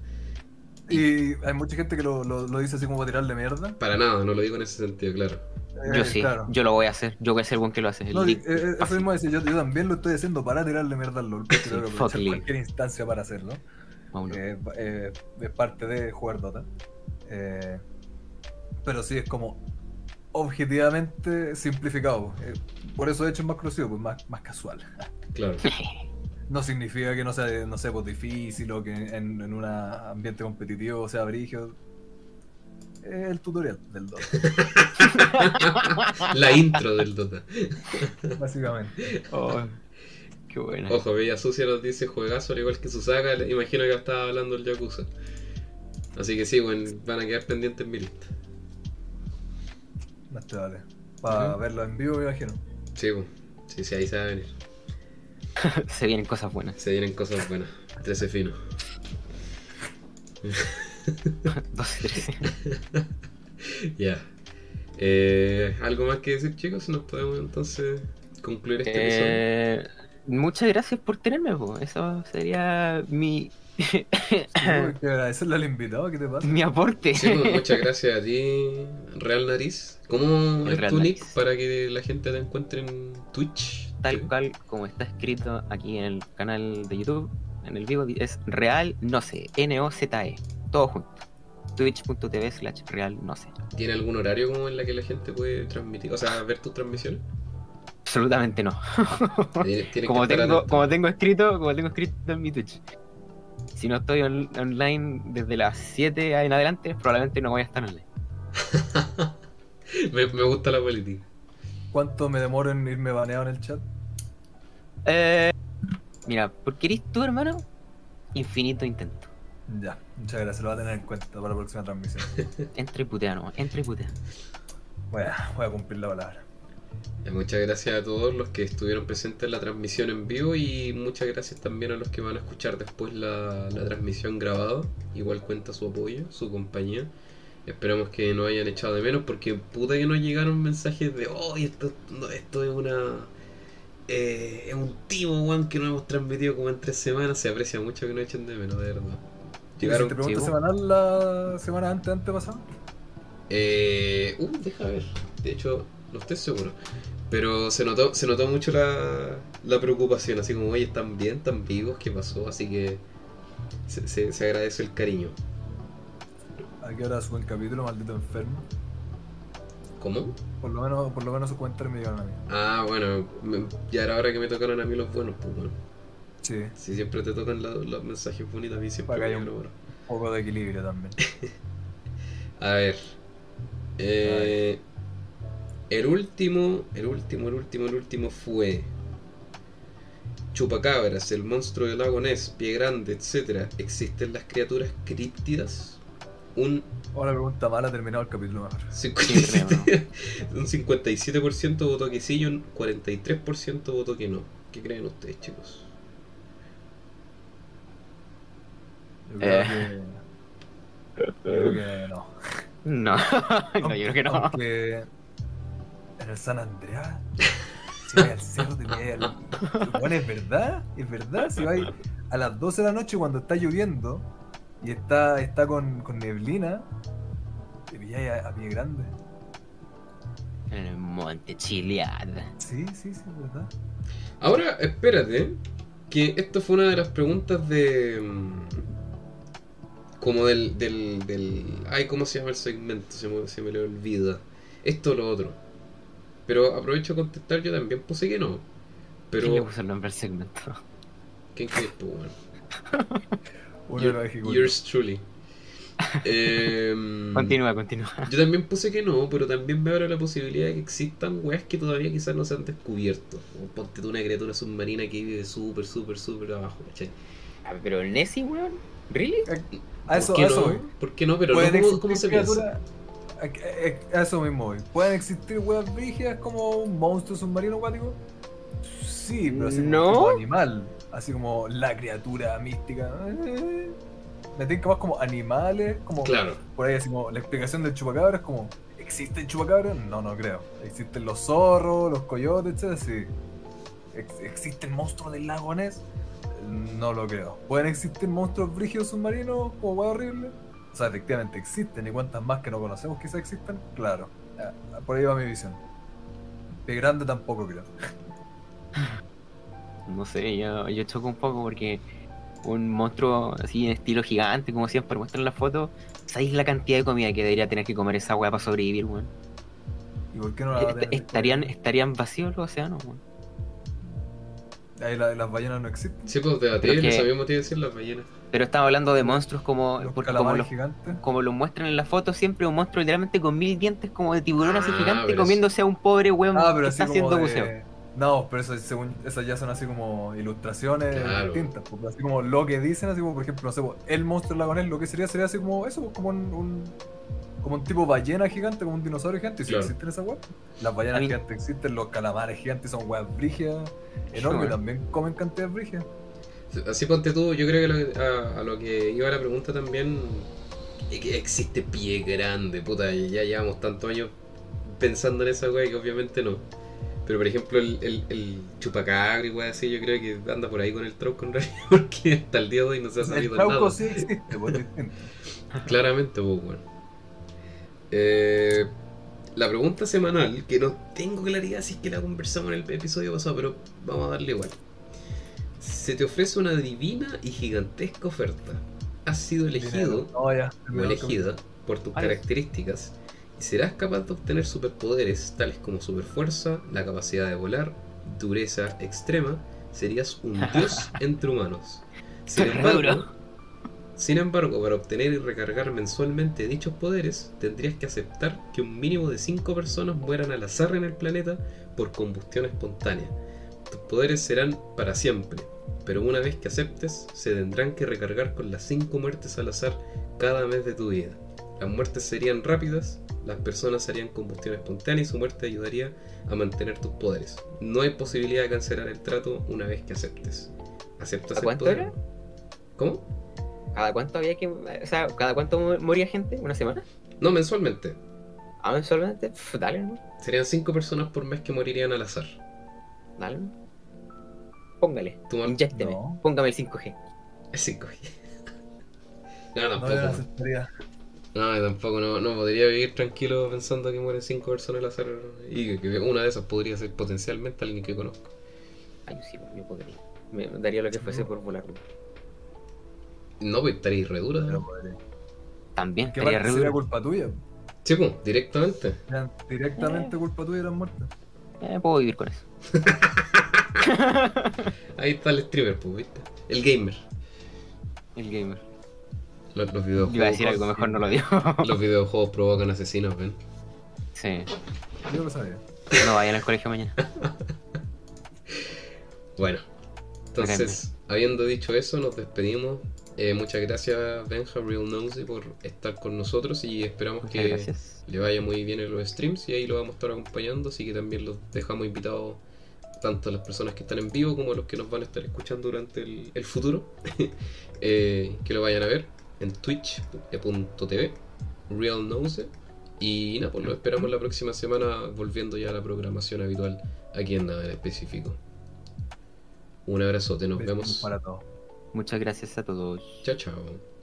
B: Y hay mucha gente que lo, lo, lo dice así como para tirarle mierda.
A: Para nada, no lo digo en ese sentido, claro.
C: Yo
B: Eh,
C: sí,
B: claro.
C: yo lo voy a hacer. Yo voy a ser el buen que lo hace. El
B: No, eh, eh, eso mismo decir, yo, yo también lo estoy haciendo para tirarle mierda al LOL, porque tengo que cualquier instancia para hacerlo.
C: Vámonos.
B: Eh, eh, es parte de jugar Dota. Eh, pero sí es como objetivamente simplificado. Eh, por eso de hecho es más exclusivo, pues más, más casual.
A: Claro.
B: No significa que no sea, no sea pues, difícil o que en, en un ambiente competitivo sea brígido. Es el tutorial del Dota,
A: La intro del Dota.
B: básicamente.
C: Oh, qué buena.
A: Ojo, Bella Sucia nos dice juegazo, al igual que su saga, imagino que estaba hablando el Yakuza. Así que sí, bueno, van a quedar pendientes en mi lista.
B: Más te vale. Para
A: Ujú.
B: verlo en vivo, me imagino.
A: Sí, bueno. sí, sí, ahí se va a venir.
C: Se vienen cosas buenas.
A: Se vienen cosas buenas. 13 fino.
C: 12 13.
A: Ya. Eh, ¿Algo más que decir, chicos? ¿Nos podemos entonces concluir este episodio?
C: Eh, muchas gracias por tenerme, po. eso sería mi,
B: Sí, agradecerle al invitado, ¿qué te pasa?
C: mi aporte.
A: Sí, pues, muchas gracias a ti, Real Nariz. ¿Cómo
C: El
A: es
C: Real
A: tu nick para que la gente te encuentre en Twitch?
C: Tal
A: Sí.
C: cual como está escrito aquí en el canal de YouTube, en el vivo, es real no sé, N-O-Z-E, todo junto. Twitch.tv slash real no sé.
A: ¿Tiene algún horario como en la que la gente puede transmitir? O sea, ver tus transmisiones.
C: Absolutamente no. Como tengo, como tengo escrito, como tengo escrito en mi Twitch. Si no estoy on- online desde las 7 en adelante, probablemente no voy a estar online.
A: me, me gusta la política.
B: ¿Cuánto me demoro en irme baneado en el chat?
C: Eh, mira, porque eres tú, hermano, infinito intento.
B: Ya, muchas gracias, lo voy a tener en cuenta para la próxima transmisión.
C: Entre y putea nomás, entre y putea.
B: Voy a, voy a cumplir la palabra.
A: Eh, Muchas gracias a todos los que estuvieron presentes en la transmisión en vivo y muchas gracias también a los que van a escuchar después la, la transmisión grabada. Igual cuenta su apoyo, su compañía. Esperamos que no hayan echado de menos porque puta que nos llegaron mensajes de oh, esto, no, esto es una... eh, es un timo, weón, que no hemos transmitido como en tres semanas. Se aprecia mucho que no echen de menos, de verdad. Llegaron...
B: ¿Te pregunta semanal la semana antes, antes pasada?
A: Eh, uh, deja ver. De hecho, no estoy seguro. Pero se notó, se notó mucho la, la preocupación, así como, oye, están bien, están vivos, ¿qué pasó? Así que se, se, se agradece el cariño.
B: ¿A qué hora sube el capítulo, maldito enfermo?
A: ¿Cómo?
B: Por lo menos, por lo menos su cuenta me llegaron a mí.
A: Ah, bueno, me- ya era hora que me tocaron a mí los buenos, pues bueno.
B: Sí,
A: Si siempre te tocan la- los mensajes bonitos, a mí siempre
B: Para
A: me llegan buenos.
B: un poco de equilibrio también.
A: A ver. Eh, el último, el último, el último, el último fue Chupacabras, el monstruo del lago Ness, Pie Grande, etc. ¿Existen las criaturas críptidas? Un,
B: Ahora pregunta mala, ha terminado el capítulo mejor.
A: 57, un 57% votó que sí y un 43% votó que no. ¿Qué creen ustedes, chicos?
B: Yo creo
C: Eh.
B: que. yo creo que no.
C: No, no, yo creo que no.
B: Aunque en el San Andreas, si vais al cerro, te al- Bueno, es verdad, es verdad. Si vais a las 12 de la noche cuando está lloviendo y está, está con, con neblina, te pilláis a, a pie grande.
C: En el monte Chilead.
B: Sí, sí, sí, es verdad.
A: Ahora, espérate, que esto fue una de las preguntas de... mm, Como del... del, del ay, ¿cómo se llama el segmento? Se me, se me le olvida. Esto o lo otro. Pero aprovecho a contestar, yo también puse que no.
C: ¿Quién le
A: Pero...
C: puso el nombre al segmento?
A: ¿Quién crees tú, weón? Your-. Yours truly. Em,
C: Continúa, continúa.
A: Yo también puse que no, pero también me abre la posibilidad de que existan weas que todavía quizás no se han descubierto. Como ponte tú una criatura submarina que vive súper, súper, súper abajo, ¿cachai?
D: Ah, pero Nessie, weón. ¿Really?
B: A eso,
A: ¿Por qué
B: a eso
A: no?
B: voy.
A: ¿Por qué no? Pero no,
B: Pueden
A: ¿cómo, se piensa?
B: criaturas- a, a- a eso mismo voy. ¿Pueden existir weas brígidas como un monstruo submarino acuático? Sí, pero así como
D: No.
B: tipo animal. Así como la criatura mística. Eh, Me tinca más como animales, como
A: Claro,
B: por ahí así como la explicación del chupacabra es como ¿existen chupacabras? No, no creo. Existen los zorros, los coyotes, etc. Sí. Ex- ¿Existen monstruos del lago Ness? No lo creo. ¿Pueden existir monstruos brígidos submarinos como horrible? O sea, efectivamente existen y cuántas más que no conocemos quizás existen, claro. Ah, Por ahí va mi visión. De grande tampoco creo.
C: No sé, yo, yo choco un poco porque un monstruo así en estilo gigante, como siempre muestran en la foto, ¿sabéis la cantidad de comida que debería tener que comer esa weá para sobrevivir, weón?
B: ¿Y por qué no la va a tener?
C: estarían, estarían vacíos los océanos, weón.
B: Ahí la- las ballenas no existen.
A: sí, pues
C: Pero
A: debatible,
C: que-
A: sabíamos que iba a decir las ballenas.
C: Pero estamos hablando de monstruos como,
B: Los
C: porque como los, como los muestran en la foto, siempre un monstruo literalmente con mil dientes como de tiburón así
A: Ah,
C: gigante
A: pero
C: comiéndose a un pobre weón
B: Ah,
C: que
B: así
C: está haciendo
B: de-
C: buceo.
B: No, pero eso, según, esas ya son así como ilustraciones
A: Claro.
B: distintas. porque así como lo que dicen, así como por ejemplo, no sé, pues, el monstruo lagonés, lo que sería sería así como eso, pues, como un, un- como un tipo ballena gigante, como un dinosaurio gigante. Y si
A: Claro.
B: existen esas weas, las ballenas
C: mí-
B: gigantes existen, los calamares gigantes son weas brígidas, enormes,
C: Sure.
B: también comen cantidades brígidas.
A: Así ponte tú, yo creo que lo que- a, a lo que iba la pregunta también, es que existe pie grande, puta, y ya llevamos tantos años pensando en esa wea que obviamente no. Pero por ejemplo el, el, el chupacabra y wea así, yo creo que anda por ahí con el trauco en realidad, porque hasta el día de hoy no se ha
B: El
A: sabido
B: trauco
A: nada.
B: sí existe.
A: Claramente, pues bueno. Eh, la pregunta semanal, que no tengo claridad si es que la conversamos en el episodio pasado, pero vamos a darle igual. Se te ofrece una divina y gigantesca oferta. Has sido elegido
B: No, ya.
A: o elegida por tus características y serás capaz de obtener superpoderes tales como superfuerza, la capacidad de volar, dureza extrema. Serías un dios entre humanos. Sin embargo. Sin embargo, para obtener y recargar mensualmente dichos poderes, tendrías que aceptar que un mínimo de 5 personas mueran al azar en el planeta por combustión espontánea. Tus poderes serán para siempre, pero una vez que aceptes, se tendrán que recargar con las 5 muertes al azar cada mes de tu vida. Las muertes serían rápidas, las personas harían combustión espontánea y su muerte ayudaría a mantener tus poderes. No hay posibilidad de cancelar el trato una vez que aceptes. ¿Aceptas
D: ¿A
A: el
D: cuánto
A: poder?
D: era?
A: ¿Cómo?
D: ¿Cada cuánto había que.? O sea, ¿cada cuánto mo- moría gente? ¿Una semana?
A: No, mensualmente.
D: ¿A mensualmente? Pff, dale, ¿no?
A: Serían 5 personas por mes que morirían al azar.
D: Dale. Póngale.
A: Tú, Mar-
D: Inyécteme.
B: No.
D: Póngame el 5G.
A: Es 5 No,
B: No,
A: tampoco.
B: no
A: No, yo tampoco. No, no podría vivir tranquilo pensando que mueren 5 personas al azar. Y que, una de esas podría ser potencialmente alguien que conozco.
D: Ay, sí, yo podría. Me daría lo que fuese
B: No.
D: por volar.
A: No, pues estaría re dura.
B: Podría.
C: También
B: ¿Qué
C: estaría re
B: culpa tuya?
A: Sí, pues, directamente.
B: Directamente culpa tuya las muertes.
C: Eh, puedo vivir con eso.
A: Ahí está el streamer, pues, ¿viste? El gamer.
C: El gamer.
A: Los, los videojuegos.
C: Iba a decir algo, mejor no lo digo.
A: Los videojuegos provocan asesinos, ¿ven?
C: sí.
B: Yo lo sabía.
C: No vayan al colegio mañana.
A: Bueno, entonces, habiendo dicho eso, nos despedimos. Eh, muchas gracias, Benja Real Nosy, por estar con nosotros y esperamos
C: Muchas
A: que
C: gracias.
A: le vaya muy bien en los streams y ahí lo vamos a estar acompañando. Así que también los dejamos invitados tanto a las personas que están en vivo como a los que nos van a estar escuchando durante el, el futuro. eh, que lo vayan a ver en twitch.tv, Real Nose. Y nada, pues lo esperamos la próxima semana volviendo ya a la programación habitual aquí en nada en específico. Un abrazote, nos vemos.
B: Para todos.
C: Muchas gracias a todos.
A: Chao, chao.